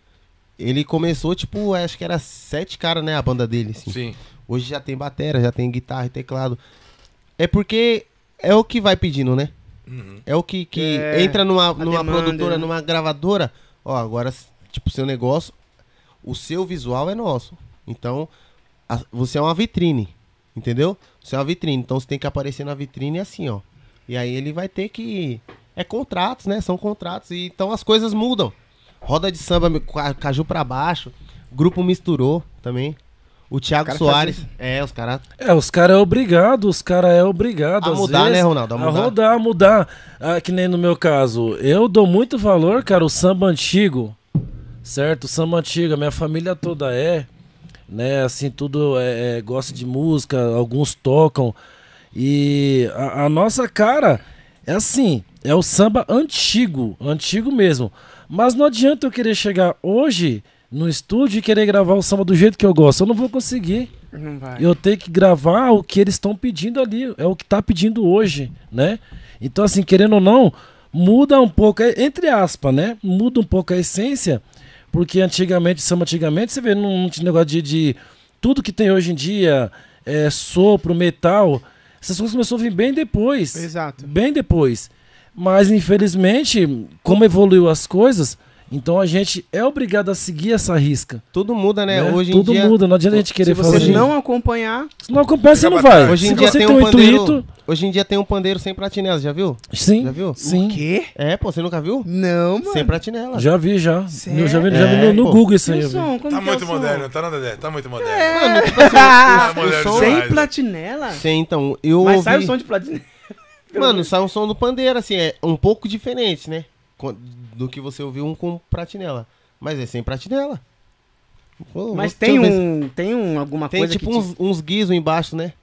S6: Ele começou, tipo, acho que era sete caras, né? A banda dele, assim.
S2: Sim.
S6: Hoje já tem bateria, já tem guitarra e teclado. É porque é o que vai pedindo, né?
S2: Uhum.
S6: É o que, que
S1: É,
S6: entra numa, numa
S1: demanda,
S6: produtora,
S1: né?
S6: numa gravadora. Ó, agora, tipo, seu negócio, o seu visual é nosso. Então, a- você é uma vitrine, entendeu? Você é uma vitrine, então você tem que aparecer na vitrine assim, ó. E aí ele vai ter que... É contratos, né? São contratos. E, então as coisas mudam. Roda de samba, ca- caju pra baixo. Grupo misturou também. O Thiago
S1: cara
S6: Soares.
S1: fazem-
S6: É, os caras...
S4: É, os caras é obrigado, os caras é obrigado
S6: A mudar,
S4: vezes,
S6: né, Ronaldo? A
S4: A,
S6: mudar.
S4: rodar, a mudar. Ah, que nem no meu caso. Eu dou muito valor, cara, o samba antigo. Certo? O samba antigo, a minha família toda é. né? Assim, tudo é, é, gosta de música, alguns tocam. E a, a nossa cara é assim, é o samba antigo, antigo mesmo. Mas não adianta eu querer chegar hoje no estúdio e querer gravar o samba do jeito que eu gosto. Eu não vou conseguir.
S1: Não vai.
S4: Eu tenho que gravar o que eles estão pedindo ali, é o que tá pedindo hoje, né? Então, assim, querendo ou não, muda um pouco, é, entre aspas, né? Muda um pouco a essência, porque antigamente, samba antigamente, você vê, tinha negócio de, de tudo que tem hoje em dia, é, sopro, metal, essas coisas começaram a vir bem depois.
S1: Exato.
S4: Bem depois. Mas, infelizmente, como evoluiu as coisas, então a gente é obrigado a seguir essa risca.
S6: Tudo muda, né?
S4: né?
S6: Hoje em
S4: Tudo
S6: dia.
S4: muda, não adianta a gente
S1: Se
S4: querer
S1: você
S4: fazer.
S1: não acompanhar,
S4: Se não acompanha, você não vai.
S6: Hoje em
S4: Se
S6: dia
S4: você
S6: tem
S4: tem
S6: um pandeiro.
S4: intuito,
S6: Hoje em dia tem um pandeiro sem pratinela, já viu?
S4: sim.
S6: Já viu?
S4: Sim.
S1: o quê?
S6: É, pô, você nunca viu?
S1: Não, mano.
S6: Sem pratinela.
S4: Já vi, já.
S1: Sério?
S4: Eu já vi, já vi
S6: É,
S4: no, no. Google isso aí.
S1: som?
S2: Tá
S1: é
S2: muito moderno, tá Dedé? Tá muito moderno.
S6: Mano, tipo assim,
S2: Ah,
S6: o, o
S2: mulher
S6: som.
S2: demais.
S1: Sem
S2: né?
S1: platinela?
S6: Sim, então, eu
S1: Mas
S6: ouvi.
S1: sai o som de platinela.
S6: Mano, sai um som do pandeiro, assim, é um pouco diferente, né? Do que você ouviu um com pratinela. Mas é sem pratinela. Pô,
S1: Mas tem um, tem um, alguma
S6: Tem
S1: coisa
S6: tipo
S1: que...
S6: uns, uns guizos embaixo, né?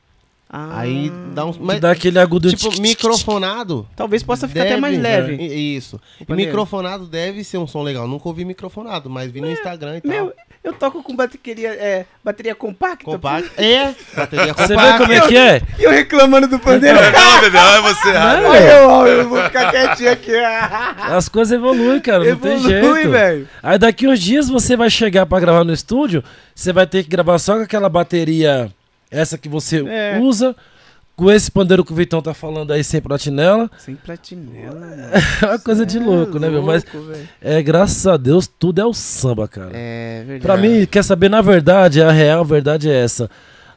S1: Ah,
S6: Aí dá uns.
S4: Que
S6: Mas,
S4: dá aquele agudo.
S6: tipo, microfonado.
S1: Talvez possa ficar até
S6: deve-
S1: mais leve.
S6: I- Isso. E microfonado deve ser um som legal. Nunca ouvi microfonado, mas vi no Instagram e tal.
S1: Meu, eu toco com bateria, é, bateria compacta.
S6: Compacto. É, bateria
S4: Você
S6: compacta.
S4: vê como é que é?
S1: E eu reclamando do pandeiro.
S2: Não, Dedé, é você.
S1: Olha eu, eu vou ficar quietinho aqui.
S4: As coisas evoluem, cara. Não tem
S1: Evolui,
S4: jeito.
S1: velho.
S4: Aí daqui uns dias você vai chegar pra gravar no estúdio, você vai ter que gravar só com aquela bateria, essa que você
S1: É.
S4: usa, com esse pandeiro que o Vitão tá falando aí sem platinela.
S1: Sem platinela, mano.
S4: É uma coisa de louco, né, meu? Mas é, graças a Deus, tudo é o samba, cara.
S1: É verdade.
S4: Pra mim, quer saber, na verdade, a real verdade é essa.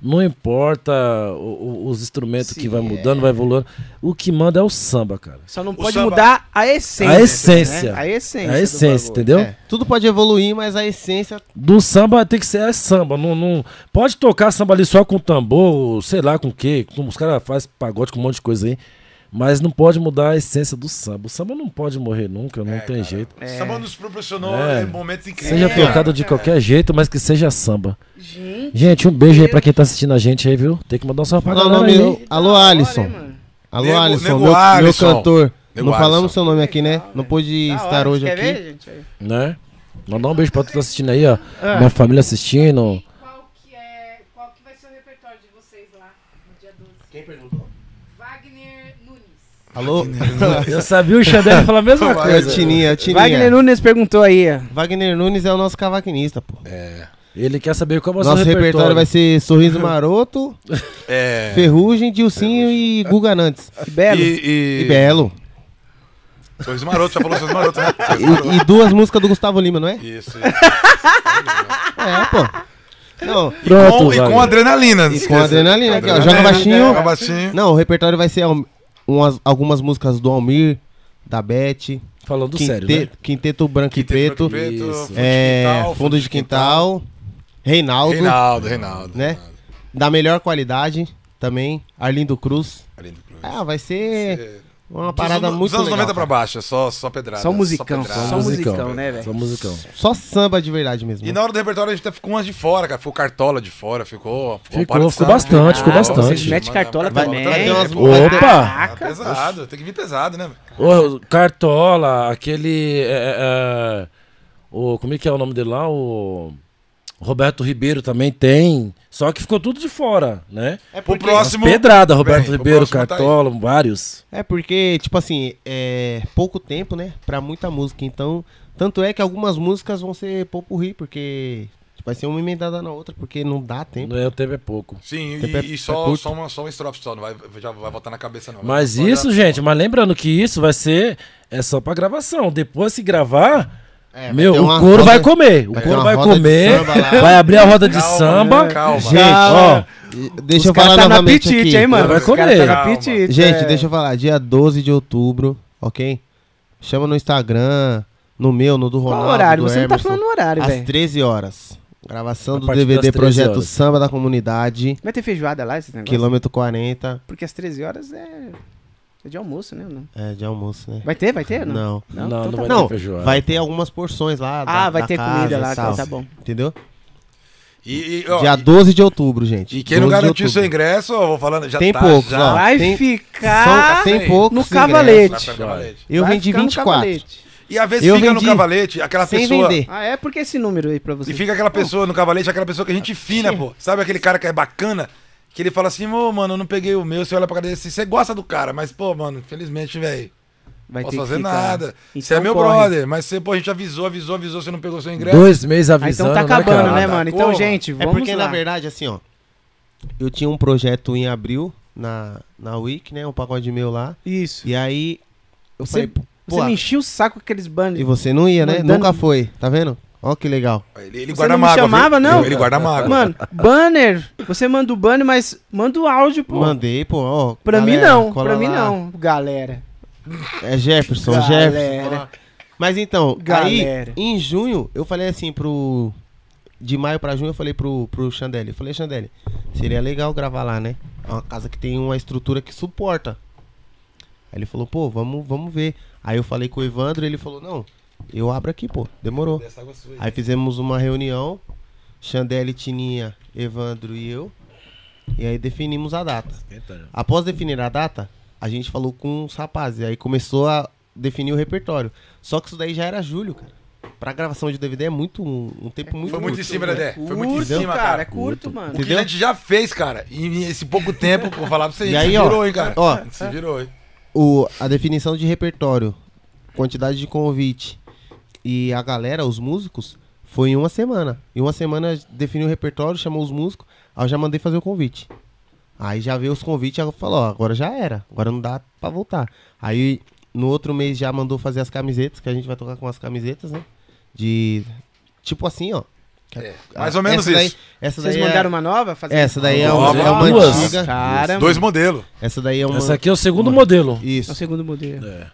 S4: Não importa o- o- os instrumentos
S1: Sim,
S4: que vai
S1: é.
S4: mudando, vai evoluindo. O que manda é o samba, cara.
S1: Só não pode
S2: samba-
S1: mudar a essência.
S4: A essência.
S1: né? A essência.
S4: É a essência, entendeu?
S6: É, tudo pode evoluir, mas a essência.
S4: Do samba tem que ser é samba. Não, não, pode tocar samba ali só com tambor, sei lá com o quê. como Os caras fazem pagode com um monte de coisa aí. Mas não pode mudar a essência do samba. O samba não pode morrer nunca, não
S2: É,
S4: tem
S2: cara.
S4: jeito.
S2: O samba nos proporcionou
S4: É.
S2: é, momentos incríveis.
S4: Seja
S1: É,
S4: tocado de qualquer jeito, mas que seja samba.
S1: Gente,
S4: Gente, um beijo aí pra quem tá assistindo a gente aí, viu? Tem que mandar um salve pra galera aí.
S6: Alô, Alisson. Alô,
S2: Nego-
S6: Alisson,
S2: Nego
S6: meu, meu cantor.
S2: Nego
S6: não falamos
S2: Alisson.
S6: seu nome aqui, né? Não pôde
S1: Da
S6: estar
S1: hora,
S6: hoje
S1: quer
S6: aqui.
S1: ver.
S4: Né? Mandar um beijo pra todos assistindo aí, ó.
S1: Ah.
S4: Minha família assistindo.
S3: Qual que, é, qual que vai ser o repertório de vocês lá no dia 12?
S6: Quem perguntou?
S3: Wagner Nunes.
S6: Alô?
S4: Eu sabia o Xandé falar a mesma
S6: É o
S4: coisa.
S6: Tininha, é o Tininha.
S1: Wagner Nunes perguntou aí. ó.
S6: Wagner Nunes é o nosso cavaquinista, pô.
S2: É.
S4: Ele quer saber qual vai ser
S6: Nosso
S4: o
S6: repertório.
S4: repertório.
S6: vai ser Sorriso Maroto,
S2: É.
S6: Ferrugem, Dilcinho e Guga Nantes.
S1: Que belo.
S2: E, e...
S6: E Belo.
S2: Sorriso Maroto, já falou Sorriso Maroto, né? Sorriso Maroto.
S6: E, e duas músicas do Gustavo Lima, não é?
S2: Isso, isso.
S6: É, pô. Não,
S4: Pronto,
S2: com, e com adrenalina.
S6: E com adrenalina aqui, ó. Joga baixinho.
S2: Joga baixinho.
S6: não, o repertório vai ser umas, algumas músicas do Almir, da Beth,
S4: Falando
S6: Quinte-
S4: sério, né?
S6: Quinteto Branco e Preto,
S2: Branco e Preto,
S4: Isso.
S2: Fundo de
S6: é,
S2: Quintal,
S6: Fundo de Quintal, Reinaldo,
S2: Reinaldo, Reinaldo.
S6: né?
S2: Reinaldo.
S6: da melhor qualidade também, Arlindo Cruz.
S2: Arlindo Cruz.
S6: Ah, vai ser
S2: É.
S6: uma
S2: Dos
S6: parada
S2: anos-
S6: muito
S2: Dos anos
S6: legal.
S2: 90 pra baixo, é só, só pedrada.
S1: Só musicão,
S2: pedrada.
S1: só musicão, né, velho?
S4: Só musicão.
S6: Só samba de verdade mesmo.
S2: E na hora do repertório a gente até ficou umas de fora, cara. Ficou Cartola de fora, ficou.
S4: Ficou, ficou bastante, ficou
S1: Ah,
S4: bastante.
S1: vocês metem cartola
S6: Vai-
S1: também.
S6: vai umas-
S4: Opa!
S1: Caraca.
S2: pesado, tem que vir pesado, né?
S4: Ô, Cartola, aquele. é, é, é, o, como é que é o nome dele lá? O Roberto Ribeiro também tem. Só que ficou tudo de fora, né?
S6: É porque,
S2: próximo.
S4: Pedrada, Roberto
S2: Bem,
S4: Ribeiro,
S2: tá.
S4: Cartola, vários.
S6: é porque, tipo assim, é pouco tempo, né? Pra muita música. Então, tanto é que algumas músicas vão ser popurri, porque tipo, vai ser uma emendada na outra, porque não dá tempo.
S4: Não é, o tempo é pouco.
S2: Sim,
S6: é-
S2: e, e
S6: é
S2: só,
S6: curto.
S2: só, uma, só uma estrofe só, não vai, já vai voltar na cabeça, não.
S4: Mas isso, gente, mas lembrando que isso vai ser. É só pra gravação. Depois, se gravar.
S6: É,
S4: Meu, o couro
S6: roda-
S4: vai comer. O
S6: vai
S4: couro vai comer. Vai abrir a roda de
S2: Calma,
S4: samba.
S2: Calma.
S6: Gente,
S4: Ó,
S6: Deixa eu falar
S1: tá na
S6: novamente
S1: apetite,
S6: aqui.
S1: hein, mano?
S4: Vai comer.
S1: tá
S2: Calma.
S1: apetite.
S6: Gente,
S1: é.
S6: deixa eu falar. Dia 12 de outubro, ok? Chama no Instagram, no meu, no do Ronaldo.
S1: Qual horário?
S6: do
S1: Você não tá
S6: Emerson.
S1: falando o horário,
S6: Às
S1: velho.
S6: 13 horas. Gravação do DVD
S4: das 13
S6: Projeto
S4: horas.
S6: Samba da Comunidade,
S1: Vai ter feijoada lá, esse negócio?
S6: quilômetro 40.
S1: Porque às 13 horas é... é de almoço, né? Não.
S6: É, de almoço, né?
S1: Vai ter? Vai ter? Não.
S6: Não.
S4: Não,
S1: Então
S4: não
S1: tá
S4: vai
S1: bom.
S6: Não,
S4: ter feijoada.
S6: vai ter algumas porções lá.
S1: Ah,
S6: da-
S1: vai
S6: da
S1: ter
S6: casa,
S1: comida lá,
S6: tal,
S1: tá bom.
S6: Entendeu?
S2: E, e, ó,
S6: Dia
S2: e-
S6: 12 de outubro, gente.
S2: e quem não
S6: 12 de
S2: garantiu seu ingresso, ó, vou falando, já
S6: Tem
S2: tá,
S6: poucos,
S2: já.
S6: ó.
S1: Vai
S6: tem-
S1: ficar
S6: São, tem poucos
S1: no cavalete.
S2: Vai.
S6: Eu
S1: Vai
S6: vendi
S1: ficar no
S6: 24.
S1: cavalete.
S2: E às vezes
S6: Eu
S2: fica no cavalete, aquela
S6: sem
S2: pessoa.
S6: vender.
S1: Ah, é? Por que esse número aí pra você?
S2: E fica aquela pessoa no cavalete, aquela pessoa que a gente fina, pô. Sabe aquele cara que é bacana? Que ele fala assim, ô, mano, eu não peguei o meu, você olha pra cara dele assim, você gosta do cara, mas, pô, mano, infelizmente, velho,
S1: Vai
S2: posso fazer nada.
S1: Então
S2: você é meu
S1: corre.
S2: brother, mas você, pô, a gente avisou, avisou, avisou, você não pegou seu ingresso.
S4: Dois meses
S1: Ah,
S4: avisando,
S1: então tá acabando,
S4: cara?
S1: né,
S2: Ah, tá.
S1: mano? Então, gente,
S6: É
S1: vamos
S6: porque,
S1: lá.
S6: na verdade, assim, ó. Eu tinha um projeto em abril na, na Wiki, né? Um pagode meu lá.
S1: Isso.
S6: E aí. Eu
S1: Você-
S6: falei, pô,
S1: Você me enchia o saco com aqueles
S6: e
S1: banners.
S6: você não ia, né?
S1: Mandando-
S6: Nunca foi, tá vendo? Ó que legal.
S2: Ele, ele
S1: Você
S2: guarda
S1: não me
S2: mágoa,
S1: chamava,
S2: viu?
S1: não?
S2: Ele guarda mágoa.
S1: Mano, banner, você manda o banner, mas manda o áudio, pô.
S6: Mandei, pô, ó.
S1: Pra mim
S6: galera,
S1: não,
S6: cola
S1: pra mim
S6: lá.
S1: não, galera.
S6: É Jefferson,
S1: Galera.
S6: Jefferson. Mas então,
S1: Galera.
S6: aí, em junho, eu falei assim pro. De maio pra junho, eu falei pro, pro Chandelle. Eu falei, Chandelle, seria legal gravar lá, né? É uma casa que tem uma estrutura que suporta. Aí ele falou, pô, vamos, vamos ver. Aí eu falei com o Evandro, ele falou, não, eu abro aqui, pô. Demorou.
S2: Aí.
S6: Aí fizemos uma reunião, Chandelle, Tininha, Evandro e eu. E aí definimos a data. Após definir a data, a gente falou com os rapazes. E aí começou a definir o repertório. Só que isso daí já era julho, cara. Pra gravação de DVD é muito um, um tempo muito
S2: Foi muito em
S6: curto.
S2: cima, Dedé. Foi muito em cima,
S1: cara,
S2: cara.
S1: é curto, mano.
S2: O que a
S6: Entendeu?
S2: gente já fez, cara, e esse pouco tempo, vou falar pra você, a
S6: E aí,
S2: se
S6: ó,
S2: virou, hein, cara.
S6: ó.
S2: A se virou, hein.
S6: O, a definição de repertório, quantidade de convite e a galera, os músicos, foi em uma semana. Em uma semana definiu o repertório, chamou os músicos, aí eu já mandei fazer o convite. Aí já veio os convites e falou, ó, agora já era, agora não dá pra voltar. Aí no outro mês já mandou fazer as camisetas, que a gente vai tocar com as camisetas, né? De. Tipo assim, ó.
S2: É, mais ou menos
S6: essa daí-
S2: isso.
S6: essa
S1: Vocês
S6: daí
S1: mandaram
S6: é,
S1: uma nova? Fazer
S6: essa daí é, uma, é uma
S4: duas.
S6: antiga.
S1: Cara,
S2: Dois modelos.
S6: Essa daí é uma.
S4: Esse aqui é o segundo modelo.
S1: é o
S6: Isso.
S1: segundo modelo.
S4: É,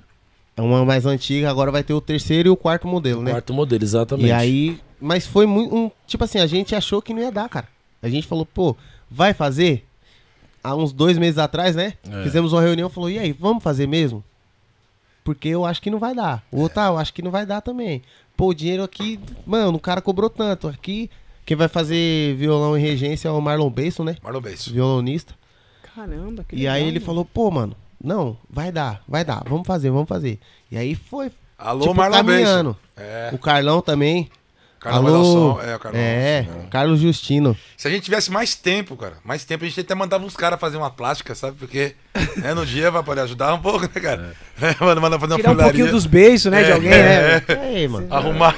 S6: É uma mais antiga, agora vai ter o terceiro e o quarto modelo, né?
S4: quarto modelo, exatamente.
S6: E aí, mas foi muito, um, tipo assim, a gente achou que não ia dar, cara. A gente falou, pô, vai fazer? Há uns dois meses atrás, né?
S4: É.
S6: Fizemos uma reunião, falou, e aí, vamos fazer mesmo? Porque eu acho que não vai dar. O outro, ah, eu acho que não vai dar também. Pô, o dinheiro aqui, mano, o cara cobrou tanto. Aqui, quem vai fazer violão e regência é o Marlon Besson, né?
S2: Marlon Beijo.
S6: Violonista.
S1: Caramba, que
S6: E
S1: legal,
S6: aí ele
S1: mano.
S6: falou, pô, mano, não, vai dar, vai dar, vamos fazer, vamos fazer. E aí foi,
S2: Alô,
S6: tipo,
S2: Marlon
S6: caminhando.
S2: É,
S6: O Carlão também.
S2: Carlão
S6: Alô?
S2: É, o Carlão.
S6: É, Carlos Justino.
S2: Se a gente tivesse mais tempo, cara, mais tempo, a gente até mandava uns caras fazer uma plástica, sabe? Porque né, no dia vai poder ajudar um pouco, né, cara? É. Manda, manda fazer uma
S1: Tirar um pouquinho dos beijos, né, de
S2: É,
S1: alguém,
S2: é,
S1: né?
S6: E aí, mano?
S2: Arrumar.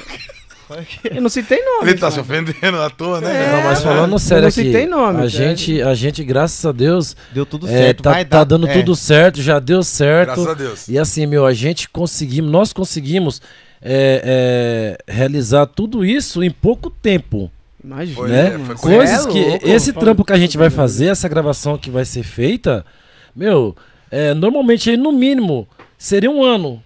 S1: Eu não citei nome.
S2: Ele tá se
S1: cara.
S2: ofendendo à toa, né?
S1: É?
S4: Não, mas falando
S1: eu
S4: sério
S1: não
S4: aqui,
S1: citei nome,
S4: a
S1: cara.
S4: gente, a gente, graças a Deus,
S6: Deu tudo
S4: é,
S6: certo,
S4: tá,
S6: vai
S4: tá
S6: dar.
S4: dando
S6: É,
S4: tudo certo, já deu certo.
S2: Graças a Deus.
S4: E assim, meu, a gente conseguimos, nós conseguimos é, é, realizar tudo isso em pouco tempo.
S1: Imagina,
S2: Foi,
S4: né?
S2: é, foi
S4: Coisas
S1: É
S4: que
S1: louco,
S4: esse trampo que a gente vai fazer, essa gravação que vai ser feita, meu, é, normalmente aí, no mínimo seria um ano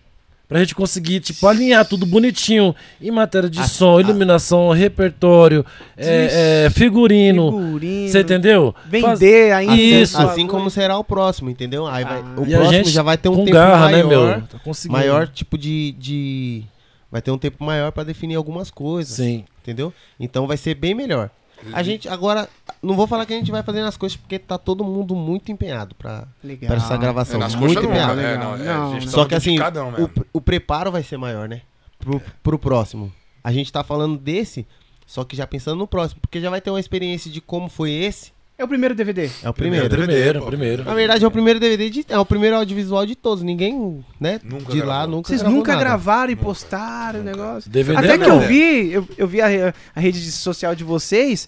S4: pra gente conseguir tipo alinhar tudo bonitinho em matéria de som, iluminação, repertório, é, é, figurino,
S1: Figurino,
S4: você entendeu?
S1: Vender ainda.
S4: Isso.
S6: Assim como será o próximo, entendeu? Aí vai,
S1: Ah.
S6: o
S4: a
S6: próximo já vai ter um tempo
S4: garra,
S6: maior.
S4: né, meu? Tá conseguindo.
S6: Maior tipo de, de. Vai ter um tempo maior pra definir algumas coisas.
S4: Sim.
S6: Entendeu? Então vai ser bem melhor. A gente agora. Não vou falar que a gente vai fazendo as coisas porque tá todo mundo muito empenhado pra,
S1: Legal.
S6: pra essa gravação.
S2: É, nas
S6: muito
S2: coxas nunca,
S6: empenhado.
S2: né? Não, é,
S1: Não, não.
S6: Só
S2: tá
S6: que assim, o, o preparo vai ser maior, né? Pro, pro próximo. A gente tá falando desse, só que já pensando no próximo. Porque já vai ter uma experiência de como foi esse.
S1: É o primeiro DVD.
S6: É o primeiro.
S2: Primeiro.
S4: Primeiro, primeiro.
S6: Na verdade, é o primeiro DVD, de, é o primeiro audiovisual de todos. Ninguém, né?
S2: Nunca
S6: de lá,
S2: gravou.
S6: nunca
S1: Vocês nunca
S6: nada.
S1: gravaram e postaram o negócio.
S4: DVD
S1: Até que
S4: não.
S1: eu vi, eu, eu vi a, a rede de- social de vocês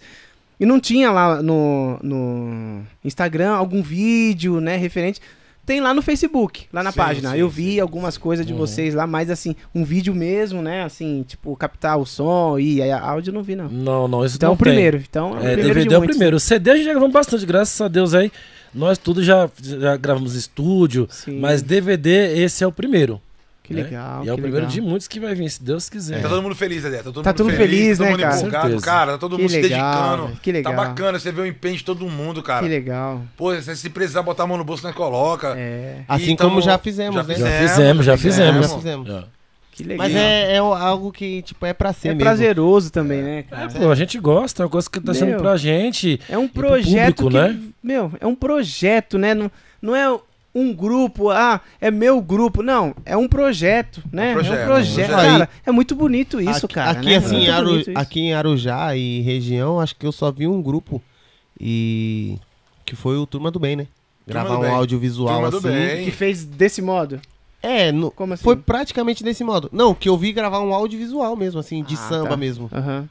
S1: e não tinha lá no, no Instagram algum vídeo, né, referente. Tem lá no Facebook, lá na
S2: Sim,
S1: página.
S2: sim,
S1: eu vi
S2: sim,
S1: algumas coisas de
S4: Uhum.
S1: vocês lá, mas assim, um vídeo mesmo, né, assim, tipo, captar o som e aí, áudio eu não vi, não.
S4: Não, não, isso
S1: Então,
S4: não
S1: o primeiro. Então, é o
S4: É,
S1: primeiro
S4: DVD
S1: de
S4: é o primeiro. O CD a gente já gravamos bastante, graças a Deus aí. Nós tudo já, já gravamos estúdio, mas DVD, esse é o primeiro.
S1: Que
S4: né?
S1: legal.
S4: E é o primeiro
S1: legal.
S4: de muitos que vai vir, se Deus quiser.
S2: Tá todo mundo feliz, Dedé. Tá todo
S1: Tá
S2: mundo
S1: todo feliz,
S2: todo
S1: né,
S2: mundo
S1: cara?
S2: empolgado, cara. Tá todo
S1: Que
S2: mundo se
S1: legal,
S2: dedicando.
S1: que legal.
S2: Tá bacana, você vê o empenho de todo mundo, cara.
S1: Que legal.
S2: Pô, se se precisar botar a mão no bolso, nós coloca.
S1: É.
S6: Assim
S2: tamo-
S6: como já fizemos, né?
S4: Já fizemos, já fizemos.
S6: Já fizemos.
S4: Já.
S1: Que legal.
S6: Mas é, é algo que, tipo, é pra ser
S1: É
S6: mesmo.
S1: prazeroso também, né,
S4: É,
S1: cara?
S4: pô, a gente gosta, é uma coisa que tá sendo pra gente.
S1: É um
S4: pro
S1: projeto
S4: público,
S1: que,
S4: né?
S1: meu, é um projeto, né? Não, não é um grupo, ah, é meu grupo. Não, é um projeto, né?
S2: projeto,
S1: é um
S2: um
S1: projeto.
S2: projeto.
S1: Cara, é muito bonito isso,
S6: aqui,
S1: cara.
S6: Aqui,
S1: né? É
S6: assim, em Aru- aqui em Arujá e região, acho que eu só vi um grupo e que foi o Turma do Bem, né?
S2: Turma
S6: Gravar um
S2: Bem.
S6: audiovisual
S2: Turma do
S6: assim.
S2: Bem.
S1: Que fez desse modo.
S6: É, no-
S1: Como assim?
S6: foi praticamente desse modo. Não, que eu vi gravar um audiovisual mesmo, assim, de
S1: Ah,
S6: samba
S1: tá.
S6: mesmo.
S1: Aham.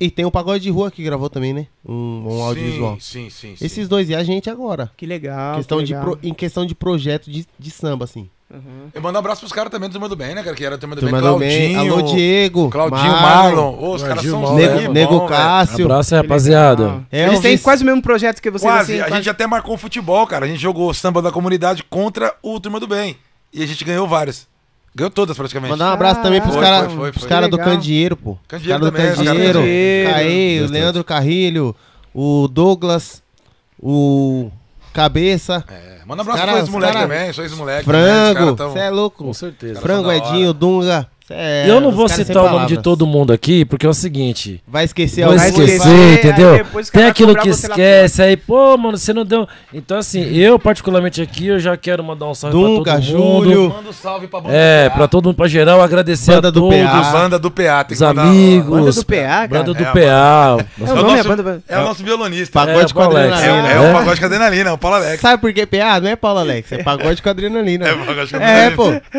S6: E tem o Pagode de Rua que gravou também, né? Um, um audiovisual.
S2: Sim, sim, sim.
S6: Esses dois e a gente agora.
S1: Que legal.
S6: questão
S1: que
S6: de
S1: legal.
S6: pro- em questão de projeto de, de samba, assim.
S1: Aham.
S2: Eu mando um abraço pros caras também do Turma do Bem, né, cara? Que era a Turma do
S6: Turma
S2: Bem.
S6: do Bem.
S2: Claudinho.
S6: Alô, Diego.
S2: Claudinho, Marlon. Ô, os caras
S4: Claudinho,
S2: são
S6: Nego,
S2: nego
S6: Nego
S2: bom, velho.
S6: Cássio.
S4: Abraço rapaziada.
S6: É,
S1: Eles têm
S6: vi-
S1: quase o mesmo projeto que vocês,
S2: Quase.
S1: assim.
S2: a
S1: quase-
S2: gente até marcou um futebol, cara. A gente jogou samba da comunidade contra o Turma do Bem. E a gente ganhou vários. Ganhou todas, praticamente.
S6: Mandar um abraço também pros caras cara do. Candeeiro, pô.
S2: Candeeiro
S6: Os cara do
S2: os caras do
S6: Candeeiro.
S1: Candeeiro.
S6: Caê, o Leandro Carrilho, o Douglas, o Cabeça,
S2: É, manda um abraço
S6: Cara,
S2: pra esses
S6: os
S2: moleques também. Sou esses-moleques.
S6: Frango.
S2: Tão...
S6: Você é louco.
S4: Com certeza.
S6: Frango,
S2: hora.
S6: Edinho, Dunga. É-
S4: eu não vou citar o nome de todo mundo aqui, porque é o seguinte.
S6: Vai esquecer alguém.
S4: esquecer,
S1: aí
S4: entendeu? Tem aquilo que
S1: lá
S4: esquece, aí, pô, mano, você não deu. Então, assim, eu, particularmente aqui, eu já quero mandar um salve
S6: Dunga,
S4: pra todo mundo.
S6: Júlio.
S2: Manda um salve pra banda
S4: É,
S2: do PA.
S4: pra todo mundo, pra geral, agradecer
S6: Banda
S4: a
S6: do
S4: todos.
S6: PA.
S2: A banda do PA. Tem
S4: Os amigos.
S1: Banda do PA, cara.
S4: Banda do
S2: É,
S4: PA.
S1: É o
S2: É o
S1: nome,
S2: nosso-
S1: a banda...
S2: É o nosso violonista.
S6: Pagode
S4: É,
S6: com
S4: Paulo Alex.
S2: É,
S6: adrenalina.
S2: é o
S4: É?
S2: pagode com adrenalina, é o Paulo Alex.
S6: Sabe por que PA? Não é Paulo Alex, é pagode com adrenalina.
S2: É pagode com
S6: É,
S2: adrenalina.
S6: pô.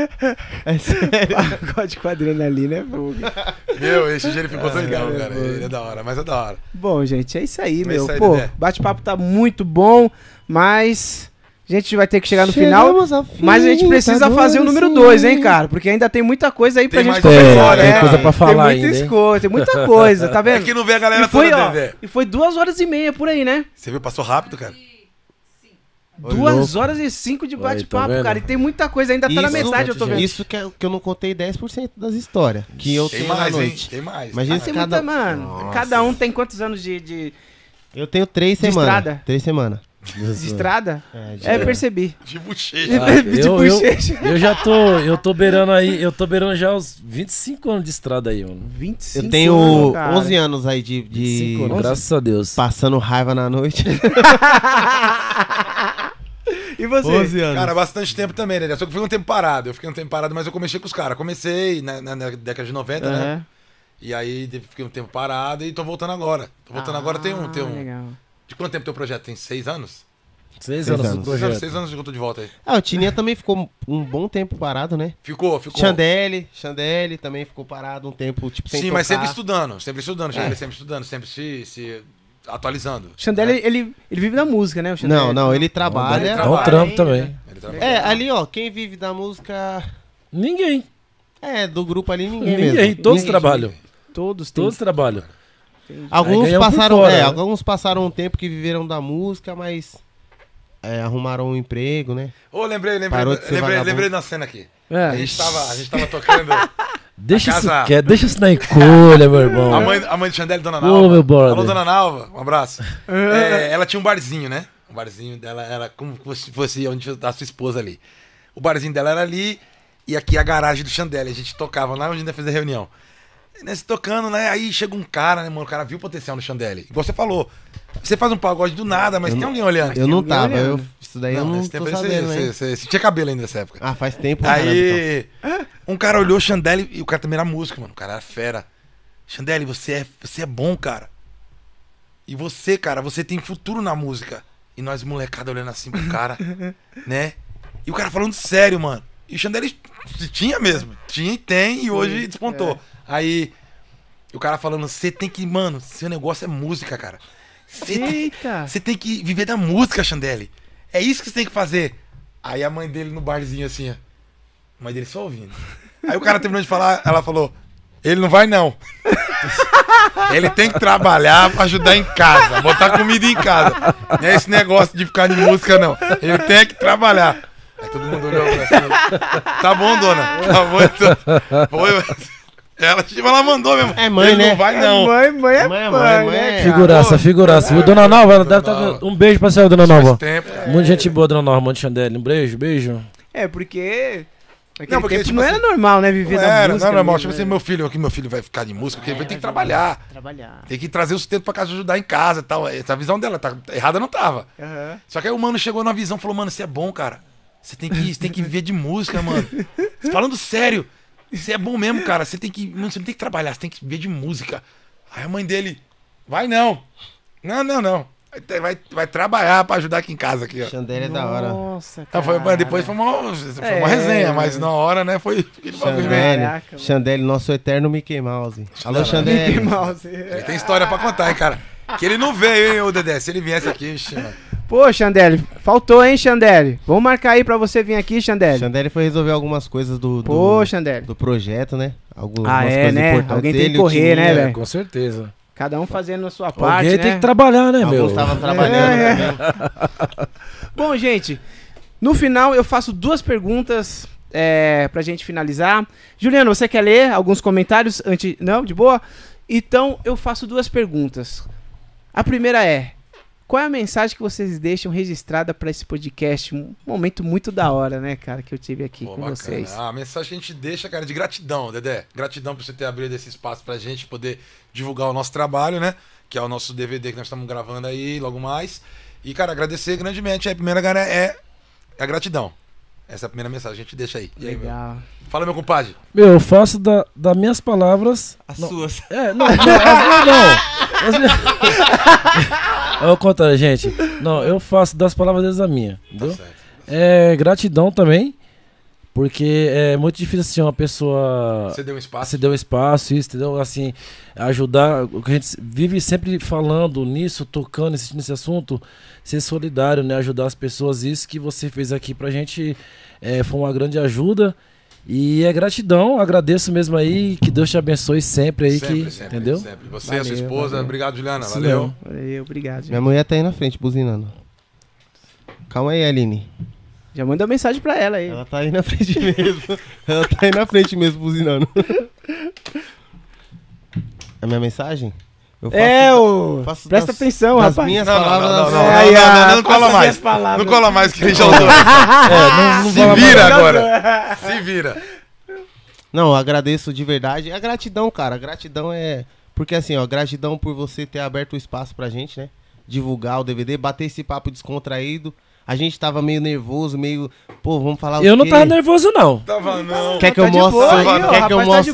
S6: É sério.
S1: Pagode com adrenalina é fogo.
S2: Meu, esse dia ele ficou legal, cara. Ele é da hora, mas é da hora.
S1: Bom, gente, é isso aí,
S2: É
S1: meu.
S2: isso aí,
S1: Pô, bate-papo tá muito bom, mas a gente vai ter que chegar no final.
S6: Chegamos ao fim,
S1: Mas a gente precisa
S6: tá
S1: fazer o número
S6: assim.
S1: 2, hein, cara? Porque ainda tem muita coisa aí pra
S2: Tem
S1: gente
S2: mais
S4: Tem,
S2: Olha,
S4: tem
S2: é,
S4: coisa pra falar
S1: tem muita
S4: ainda.
S1: escolha, tem muita coisa, tá
S2: É
S1: vendo?
S2: que não vê a galera
S1: e, foi,
S2: toda,
S1: ó,
S2: TV.
S1: e foi duas horas e meia por aí, né?
S2: Você viu, passou rápido, cara.
S6: Ô,
S1: duas
S6: louco.
S1: horas e cinco de
S4: tá
S1: bate-papo,
S4: vendo?
S1: cara. E tem muita coisa, ainda tá na metade, eu tô vendo.
S6: Isso que, é- que eu não contei 10% das histórias que eu
S2: Tem
S6: tenho na
S2: mais, hein?
S6: noite.
S2: Tem mais.
S6: Imagina
S1: Ah,
S6: se
S1: tem
S6: cada...
S1: muita, mano.
S6: Nossa.
S1: Cada um tem quantos anos de, de,
S6: Eu tenho três
S1: De
S6: semanas.
S1: estrada?
S6: Três semanas.
S1: de estrada?
S6: É, de-
S1: É, percebi.
S2: De bochecha.
S4: Ah,
S1: de
S4: eu, eu,
S1: bochecha.
S4: eu já tô, eu tô beirando aí, eu tô beirando já os 25 anos de estrada aí, mano.
S1: 25
S6: Eu tenho
S1: anos, cara.
S6: 11 anos aí de, de
S4: 25 anos, graças a Deus.
S6: passando raiva na noite.
S1: E você?
S6: 11 anos.
S2: Cara, bastante tempo também, né? Só que eu fiquei um tempo parado. Eu fiquei um tempo parado, mas eu comecei com os caras. Comecei na, na- na década de 90, né?
S1: Aham.
S2: E aí fiquei um tempo parado e tô voltando agora. Tô voltando agora, tem um. Tem
S1: Ah,
S2: um...
S1: legal.
S2: De quanto tempo teu projeto? Tem seis anos?
S4: Seis
S6: Seis
S4: anos
S6: anos.
S4: do
S2: Seis anos,
S4: projeto.
S2: seis anos que eu tô de volta aí.
S6: Ah, o Tininha também ficou um bom tempo parado, né?
S2: Ficou, ficou.
S6: Chandelle, Chandelle também ficou parado um tempo, tipo, sem
S2: Sim, mas
S6: tocar.
S2: sempre estudando, sempre estudando,
S6: É.
S2: Sempre estudando, sempre se, se atualizando.
S1: O Xandé, ele, ele, ele vive da música, né? O Xandé?
S6: Não, não, ele
S2: Ele
S6: trabalha.
S4: É um
S2: trabalha
S4: trampo
S1: ainda.
S4: também.
S2: Trabalha.
S6: É, ali, ó, quem vive da música.
S4: Ninguém,
S6: É, do grupo ali ninguém,
S4: ninguém,
S6: mesmo.
S4: todos
S6: Ninguém.
S4: trabalham.
S1: Todos têm.
S4: Todos trabalham.
S6: Alguns passaram,
S4: fora,
S6: é,
S4: né?
S6: alguns passaram um tempo que viveram da música, mas é, arrumaram um emprego, né?
S2: Ô, lembrei, lembrei,
S6: Parou de ser
S2: lembrei,
S6: vagabundo.
S2: lembrei na cena aqui. A
S1: É.
S2: gente tava, a gente tava tocando.
S4: Deixa
S2: A
S4: isso
S2: casa-
S4: quieto, deixa isso na encolha, meu irmão.
S2: A mãe, a mãe de Chandelle, Dona
S4: Ô,
S2: Nalva.
S4: meu brother.
S2: Alô, Dona Nalva, um abraço. É, ela tinha um barzinho, né? O barzinho dela era como se fosse onde a sua esposa ali. O barzinho dela era ali e aqui a garagem do Chandelle. A gente tocava lá onde ainda fez a reunião. E nesse tocando, né? Aí chega um cara, né, mano? O cara viu o potencial no Chandelle. Igual você falou. Você faz um pagode do nada, mas tem alguém olhando.
S6: Eu não tava, eu, isso daí eu não
S2: nesse
S6: tô
S2: tempo você,
S6: sabendo,
S2: você,
S6: hein?
S2: você, você tinha cabelo ainda nessa época.
S6: Ah, faz tempo. caramba, então.
S2: Aí, um cara olhou o Chandelle e o cara também era músico, mano. O cara era fera. Chandelle, você é, você é bom, cara. E você, cara, você tem futuro na música. E nós, molecada, olhando assim pro cara, né? E o cara falando sério, mano. E o Chandelle tinha mesmo. Tinha e tem, e hoje despontou. Aí, o cara falando, você tem que, mano, seu negócio é música, cara. Você tem,
S1: Eita!
S2: você tem que viver da música, Chandelle. É isso que você tem que fazer. Aí a mãe dele no barzinho assim, ó. A mãe dele só ouvindo. Aí o cara terminou de falar, ela falou: Ele não vai não. Ele tem que trabalhar pra ajudar em casa, botar comida em casa. Não é esse negócio de ficar de música, não. Ele tem que trabalhar. Aí todo mundo olhou pra assim. Tá bom, dona. Tá bom, então. Foi. Ela, tipo, ela mandou mesmo.
S6: É mãe,
S2: Ele
S6: né?
S2: não vai não.
S1: Mãe, mãe é
S6: Mãe
S1: mãe,
S6: é mãe, mãe
S1: né,
S6: é-?
S4: Figuraça, figuraça. Viu, Dona Nova? Ela deve
S2: Dona
S4: tá... Um beijo pra senhora, Dona
S2: Faz
S4: Nova.
S2: tempo.
S4: Muita gente boa, Dona Nova, Monte Chandelle. Um beijo, beijo.
S1: É, porque
S2: Não, porque, tipo
S1: não
S2: assim,
S1: era normal, né? Viver
S2: Não
S1: da
S2: era,
S1: música.
S2: não era normal. Tipo assim, meu filho, aqui meu filho vai ficar de música, porque ele vai ter que trabalhar.
S1: Trabalhar.
S2: Tem que trazer o sustento pra casa ajudar em casa e tal. Essa visão dela, tá errada não tava.
S1: Aham.
S2: Só que aí o mano chegou na visão e falou, mano, você é bom, cara. Você tem que, você tem que viver de música, mano. Falando sério, você é bom mesmo, cara. Você tem que. Mano, você não tem que trabalhar, você tem que viver de música. Aí a mãe dele, vai não. Não, não, não. Vai, vai, trabalhar pra ajudar aqui em casa aqui, ó.
S6: Xandere é da hora.
S1: Nossa,
S2: Então,
S1: cara.
S2: foi, mas depois foi uma, foi
S1: É,
S2: uma resenha, mas
S1: mano.
S2: na hora, né, foi
S6: Xandele, nosso eterno Mickey Mouse. Alô,
S1: Mickey
S6: Xandele.
S1: Mouse.
S2: Ele tem história pra contar, hein, cara. Que ele não veio, hein, ô Dedé. Se ele viesse aqui, ixi, mano.
S1: Pô, Xandele, faltou, hein, Xandele? Vamos marcar aí pra você vir aqui, Xandele.
S6: Xandele foi resolver algumas coisas do, do,
S1: Pô,
S6: do projeto, né? Algumas
S1: Ah, é,
S6: coisas
S1: né?
S6: importantes.
S1: Alguém tem que correr, né,
S6: Tininha,
S1: velho?
S4: Com certeza.
S1: Cada um fazendo a sua parte,
S4: Alguém
S1: né?
S4: tem que trabalhar, né, meu?
S6: Alguns estavam trabalhando
S1: É.
S6: também.
S1: Bom, gente, no final eu faço duas perguntas é, pra gente finalizar. Juliano, você quer ler alguns comentários antes. Não, de boa? Então eu faço duas perguntas. A primeira é: qual é a mensagem que vocês deixam registrada pra esse podcast? Um momento muito da hora, né, cara, que eu tive aqui
S2: Pô,
S1: com
S2: bacana.
S1: vocês.
S2: Ah, a mensagem que a gente deixa, cara, é de gratidão, Dedé. Gratidão por você ter abrido esse espaço pra gente poder divulgar o nosso trabalho, né? Que é o nosso DVD que nós estamos gravando aí logo mais. E, cara, agradecer grandemente. A primeira, cara, é a gratidão. Essa é a primeira mensagem, a gente deixa aí. E aí, meu?
S1: Legal.
S2: Fala, meu compadre.
S4: Meu, eu faço da, das minhas palavras.
S6: As
S4: não,
S6: suas.
S4: É, não, não, as minhas não. As minhas... É o contrário, gente. Não, eu faço das palavras deles a minha. Entendeu?
S2: Tá certo.
S4: É gratidão também. Porque é muito difícil assim uma pessoa
S2: Você deu um espaço.
S4: se deu espaço, isso, entendeu? Assim, ajudar, o que a gente vive sempre falando nisso, tocando nesse, nesse assunto, ser solidário, né? Ajudar as pessoas, isso que você fez aqui pra gente é, foi uma grande ajuda. E é gratidão, agradeço mesmo aí, que Deus te abençoe sempre aí,
S2: sempre,
S4: que,
S2: sempre,
S4: entendeu?
S2: Sempre. Você, a sua
S1: Valeu,
S2: esposa.
S1: valeu.
S2: Obrigado, Juliana.
S4: Sim,
S2: Valeu.
S1: Valeu, obrigado.
S6: Minha
S1: Gente.
S6: mulher tá aí na frente, buzinando. Calma aí, Aline.
S1: Já manda uma mensagem pra ela aí.
S6: Ela tá aí na frente mesmo. Ela tá aí na frente mesmo, buzinando. É minha mensagem? Eu faço
S1: É,
S6: da-
S1: ô.
S6: faço
S1: Presta
S6: das-
S1: atenção,
S6: das
S1: rapaz.
S6: minhas
S2: Não, não, não,
S6: palavras.
S2: não, não, não, não,
S1: ah,
S2: não, não cola mais. Não cola mais que ele já usou.
S4: É, não, não
S2: Se vira agora. Se vira.
S6: Não, eu agradeço de verdade. A gratidão, cara. A gratidão é. Porque assim, ó, gratidão por você ter aberto o espaço pra gente, né? Divulgar o DVD, bater esse papo descontraído. A gente tava meio nervoso, meio. Pô, vamos falar o
S4: Eu não
S6: quê?
S4: tava nervoso, não.
S2: Tava não.
S6: Quer que
S1: Tá
S6: eu
S1: de
S6: mostre? Quer que eu
S1: tá
S6: mostre?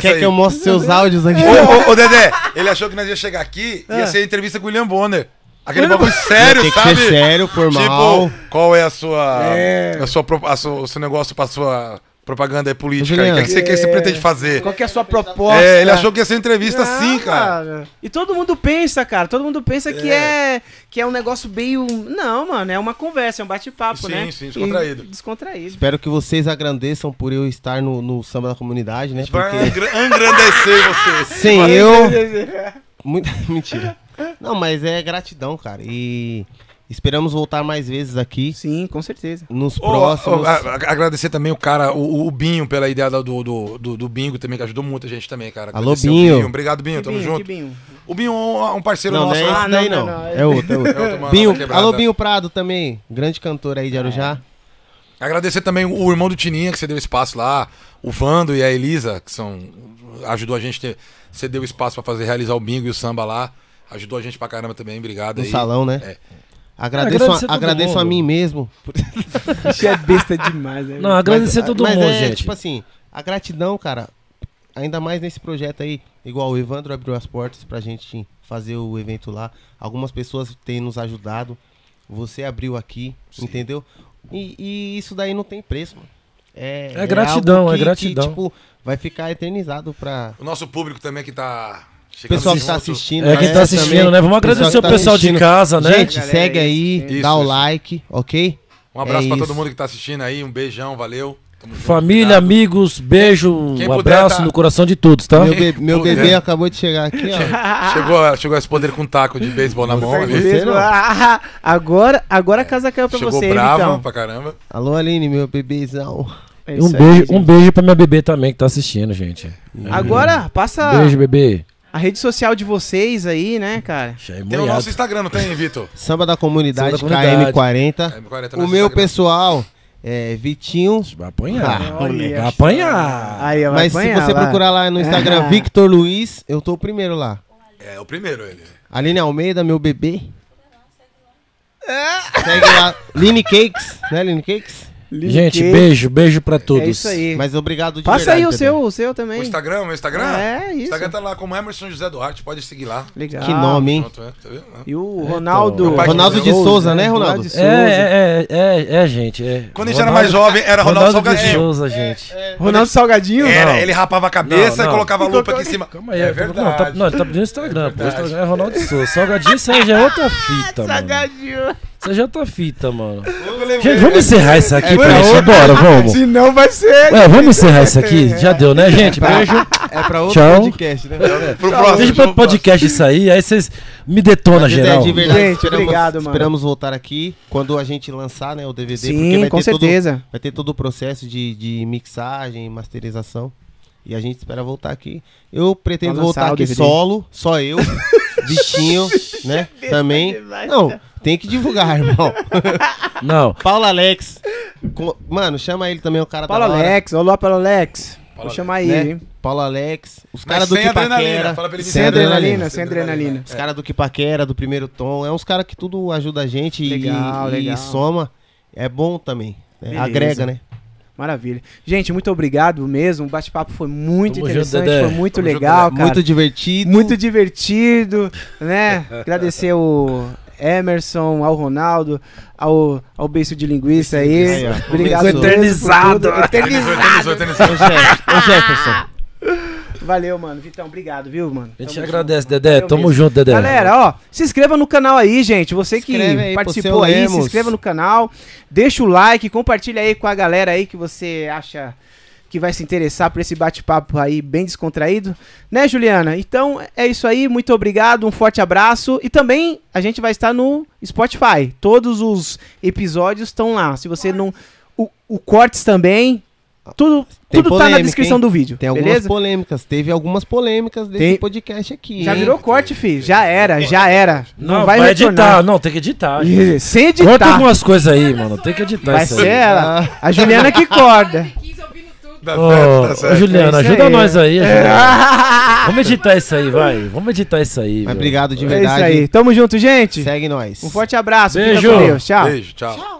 S6: Quer que eu mostre seus áudios aqui?
S2: Ô, ô, ô, Dedé, ele achou que nós ia chegar aqui e ia
S1: Ah.
S2: ser entrevista com o William Bonner. Aquele bagulho sério,
S6: Tem que
S2: sabe?
S6: ser sério, formal.
S2: Tipo, qual é a sua.
S1: É.
S2: A sua, a sua- o seu negócio pra sua propaganda aí política? aí? O que, é que você, que você
S1: É.
S2: pretende fazer?
S1: Qual que é a sua proposta?
S2: É, ele achou que ia ser entrevista
S1: Não,
S2: assim, cara.
S1: E todo mundo pensa, cara. Todo mundo pensa que é que é um negócio meio. Não, mano, é uma conversa, é um bate-papo,
S2: Sim,
S1: né?
S2: sim, descontraído.
S1: E descontraído.
S6: Espero que vocês agradeçam por eu estar no, no samba da comunidade,
S2: A
S6: né?
S2: gente vai
S6: Porque.
S2: engra- engrandecer você.
S6: Sim, eu. Muita mentira. Não, mas é gratidão, cara. E esperamos voltar mais vezes aqui
S1: Sim, com certeza.
S6: nos próximos.
S2: a- a- agradecer também o cara, o, o Binho, pela ideia do, do, do, do Bingo também, que ajudou muita gente também, cara.
S6: Alô,
S2: Agradecer o
S6: Binho.
S2: Obrigado, Binho,
S1: Que
S2: tamo
S1: binho,
S2: junto.
S1: que binho.
S2: O Binho é um, parceiro
S6: não,
S2: nosso.
S6: não é daí
S1: não,
S6: não.
S1: não, não.
S6: É outro, é outro.
S2: É outro mano
S6: Binho,
S2: quebrada.
S6: alô, Binho Prado também. Grande cantor aí de Arujá.
S2: Agradecer também o irmão do Tininha, que você deu espaço lá, o Vando e a Elisa, que são. ajudou a gente, ter, você deu espaço pra fazer realizar o bingo e o samba lá. Ajudou a gente pra caramba também, obrigado
S6: No
S2: aí.
S6: salão, né?
S2: É.
S6: Agradeço,
S4: Agradecer
S6: a, agradeço a mim mesmo.
S1: Isso é besta demais, né?
S4: Não, agradecer a todo
S6: mas
S4: mundo,
S6: é,
S4: gente.
S6: tipo assim, a gratidão, cara, ainda mais nesse projeto aí, igual o Evandro abriu as portas pra gente fazer o evento lá. Algumas pessoas têm nos ajudado. Você abriu aqui,
S2: Sim.
S6: entendeu? E, e isso daí não tem preço, mano. É,
S4: É gratidão,
S6: algo
S4: é gratidão.
S6: tipo, vai ficar eternizado pra
S2: O nosso público também que tá.
S6: O pessoal que tá
S2: junto.
S6: assistindo.
S4: É quem
S6: né,
S4: tá assistindo,
S6: também.
S4: né? Vamos agradecer
S6: Pessoal
S4: o
S6: que tá
S4: pessoal de casa, né?
S6: Gente,
S1: Galera,
S6: segue aí,
S2: isso,
S6: dá o
S2: isso.
S6: like, ok?
S2: Um abraço
S6: É
S2: pra
S6: isso.
S2: todo mundo que tá assistindo aí. Um beijão, valeu. Junto,
S4: Família,
S2: obrigado.
S4: amigos, beijo,
S2: Quem
S4: um abraço
S2: tá-
S4: no coração de todos, tá?
S6: Meu, be- meu bebê acabou de chegar aqui, ó.
S2: Chegou, chegou a se poder com um taco de beisebol na mão
S6: Você-
S2: ali.
S6: você não.
S1: Ah, agora, agora a casa caiu pra
S2: Chegou
S1: você,
S2: bravo
S1: então.
S2: pra caramba.
S6: Alô, Aline, meu bebezão.
S1: É
S4: um
S1: isso aí,
S4: beijo,
S1: gente.
S4: um beijo pra minha bebê também que tá assistindo, gente.
S1: Agora, passa
S4: Beijo, bebê.
S1: A rede social de vocês aí, né, cara?
S4: Chai
S2: Tem o nosso Instagram, não tem, Vitor?
S6: Samba da comunidade,
S4: Samba da comunidade.
S6: KM40.
S2: KM40
S6: O
S2: nosso
S6: meu
S2: Instagram.
S6: pessoal É, Vitinho.
S4: Vai apanhar.
S6: Ah,
S4: vai apanhar.
S1: Aí, ó, vai
S6: Mas se
S1: apanhar
S6: você
S1: lá.
S6: procurar lá no Instagram
S1: Ah.
S6: Victor Luiz, eu tô o primeiro lá.
S2: É, o primeiro ele.
S6: Aline Almeida, meu bebê. Segue lá. Line Cakes, né, Line Cakes?
S1: Link
S4: Gente,
S1: aí.
S4: beijo, beijo pra todos.
S1: É isso aí.
S6: Mas obrigado de
S1: Passa aí
S6: verdade,
S1: o
S6: Dedé.
S1: seu, o seu também.
S2: O Instagram, meu Instagram?
S1: É,
S2: O
S1: isso.
S2: Instagram tá lá como Emerson José Duarte, pode seguir lá.
S1: Legal.
S6: Que nome, hein?
S2: Pronto, é, tá vendo?
S1: E o Ronaldo.
S2: então,
S6: Ronaldo de Souza, né, Ronaldo?
S1: de
S4: É,
S1: Souza.
S4: é, é, é, é, gente. É.
S2: Quando a gente era mais jovem, era Ronaldo,
S4: de
S2: Salgadinho.
S4: Souza, gente.
S1: Ronaldo Salgadinho?
S2: Era,
S4: Não.
S2: ele rapava a cabeça
S4: Não,
S2: e colocava a lupa aqui em cima.
S4: Calma aí,
S2: é verdade.
S4: Não, tá, não, ele tá pedindo o Instagram, pô. O. Instagram é Ronaldo de Souza. Salgadinho, isso aí já é outra fita, mano.
S1: Salgadinho.
S4: Aí já é outra fita, mano. Gente, vamos encerrar isso aqui
S1: É
S4: pra gente ir
S1: outra.
S4: embora, vamos.
S1: Se não vai ser.
S4: É, vamos encerrar isso aqui. Já deu, né, gente? Beijo.
S6: É pra outro
S4: Tchau.
S6: podcast, né?
S2: Pro próximo.
S4: Deixa pro podcast isso aí, aí vocês me detonam, geral.
S6: de verdade,
S1: Gente,
S6: esperamos,
S1: obrigado, mano.
S6: Esperamos voltar aqui quando a gente lançar né, o DVD. porque
S1: Sim,
S6: vai
S1: com
S6: ter todo-
S1: certeza.
S6: vai ter todo o processo de, de mixagem, masterização. E a gente espera voltar aqui. Eu pretendo voltar aqui
S1: DVD.
S6: solo, só eu, Vitinho, né? Também. Não, tem que divulgar, irmão.
S4: Não,
S6: Paulo Alex. Co- Mano, chama ele também, o cara
S1: Paulo
S6: da hora,
S1: Alex, olá Paulo Alex.
S2: Paulo
S1: Vou chamar aí,
S6: né?
S1: hein?
S6: Paulo Alex. Os caras do
S2: sem adrenalina, fala pra ele
S1: Sem
S2: vir
S1: adrenalina, sem adrenalina.
S6: Os caras do Kipaquera, do primeiro tom. É uns caras que tudo ajuda a gente e-
S1: Legal,
S6: e,
S1: legal.
S6: soma. É bom também. né?
S1: Beleza.
S6: Agrega, né?
S1: Maravilha. Gente, muito obrigado mesmo. O bate-papo foi muito
S4: Tamo
S1: interessante,
S4: Dedé.
S1: foi muito
S2: Tamo junto,
S1: legal, cara.
S6: Muito divertido.
S1: Muito divertido, né? Agradecer o Emerson, ao Ronaldo, ao, ao beijo de linguiça aí.
S6: Aí, ó.
S1: Obrigado
S4: Eternizado.
S1: Eternizado.
S2: Eternizou.
S6: Ô, Jeff- ô, Jefferson.
S1: Valeu, mano. Vitão, obrigado, viu, mano?
S4: a gente
S1: Tamo
S4: agradece,
S1: junto.
S4: Dedé.
S1: Valeu
S4: Tamo
S1: mesmo.
S4: junto, Dedé.
S1: Galera, ó, se inscreva no canal aí, gente. Você que
S6: aí,
S1: participou aí, se inscreva no canal, deixa o like, compartilha aí com a galera aí que você acha que vai se interessar por esse bate-papo aí bem descontraído, né, Juliana? Então é isso aí, muito obrigado, um forte abraço e também a gente vai estar no Spotify. Todos os episódios estão lá. Se você não o, o cortes também, tudo
S6: Tem
S1: tudo tá na
S6: polêmica,
S1: descrição
S6: hein?
S1: do vídeo,
S6: Tem algumas
S1: beleza?
S6: polêmicas. Teve algumas polêmicas desse
S1: Tem-
S6: podcast aqui.
S1: Já
S6: hein?
S1: virou corte, filho. Já era, já era. Não,
S4: Não,
S1: vai,
S4: vai, editar. Não, tem que editar.
S1: Sem
S4: Corta
S1: editar.
S4: algumas coisas aí, mano. Tem que editar
S1: Vai
S4: isso
S1: ser
S4: aí.
S1: ela. A Juliana que corda.
S2: Tá
S4: Ô,
S2: certo, tá
S4: ô. Juliana,
S1: É isso
S4: ajuda
S1: aí.
S4: nós aí. Juliana. Vamos editar isso aí, vai. Vamos editar isso aí.
S6: Mas
S4: meu.
S6: obrigado de
S1: É
S6: verdade.
S1: isso aí. Tamo junto, gente.
S6: Segue nós.
S1: Um forte abraço. Fica
S4: Beijo.
S1: com Deus. Tchau.
S2: Beijo, tchau.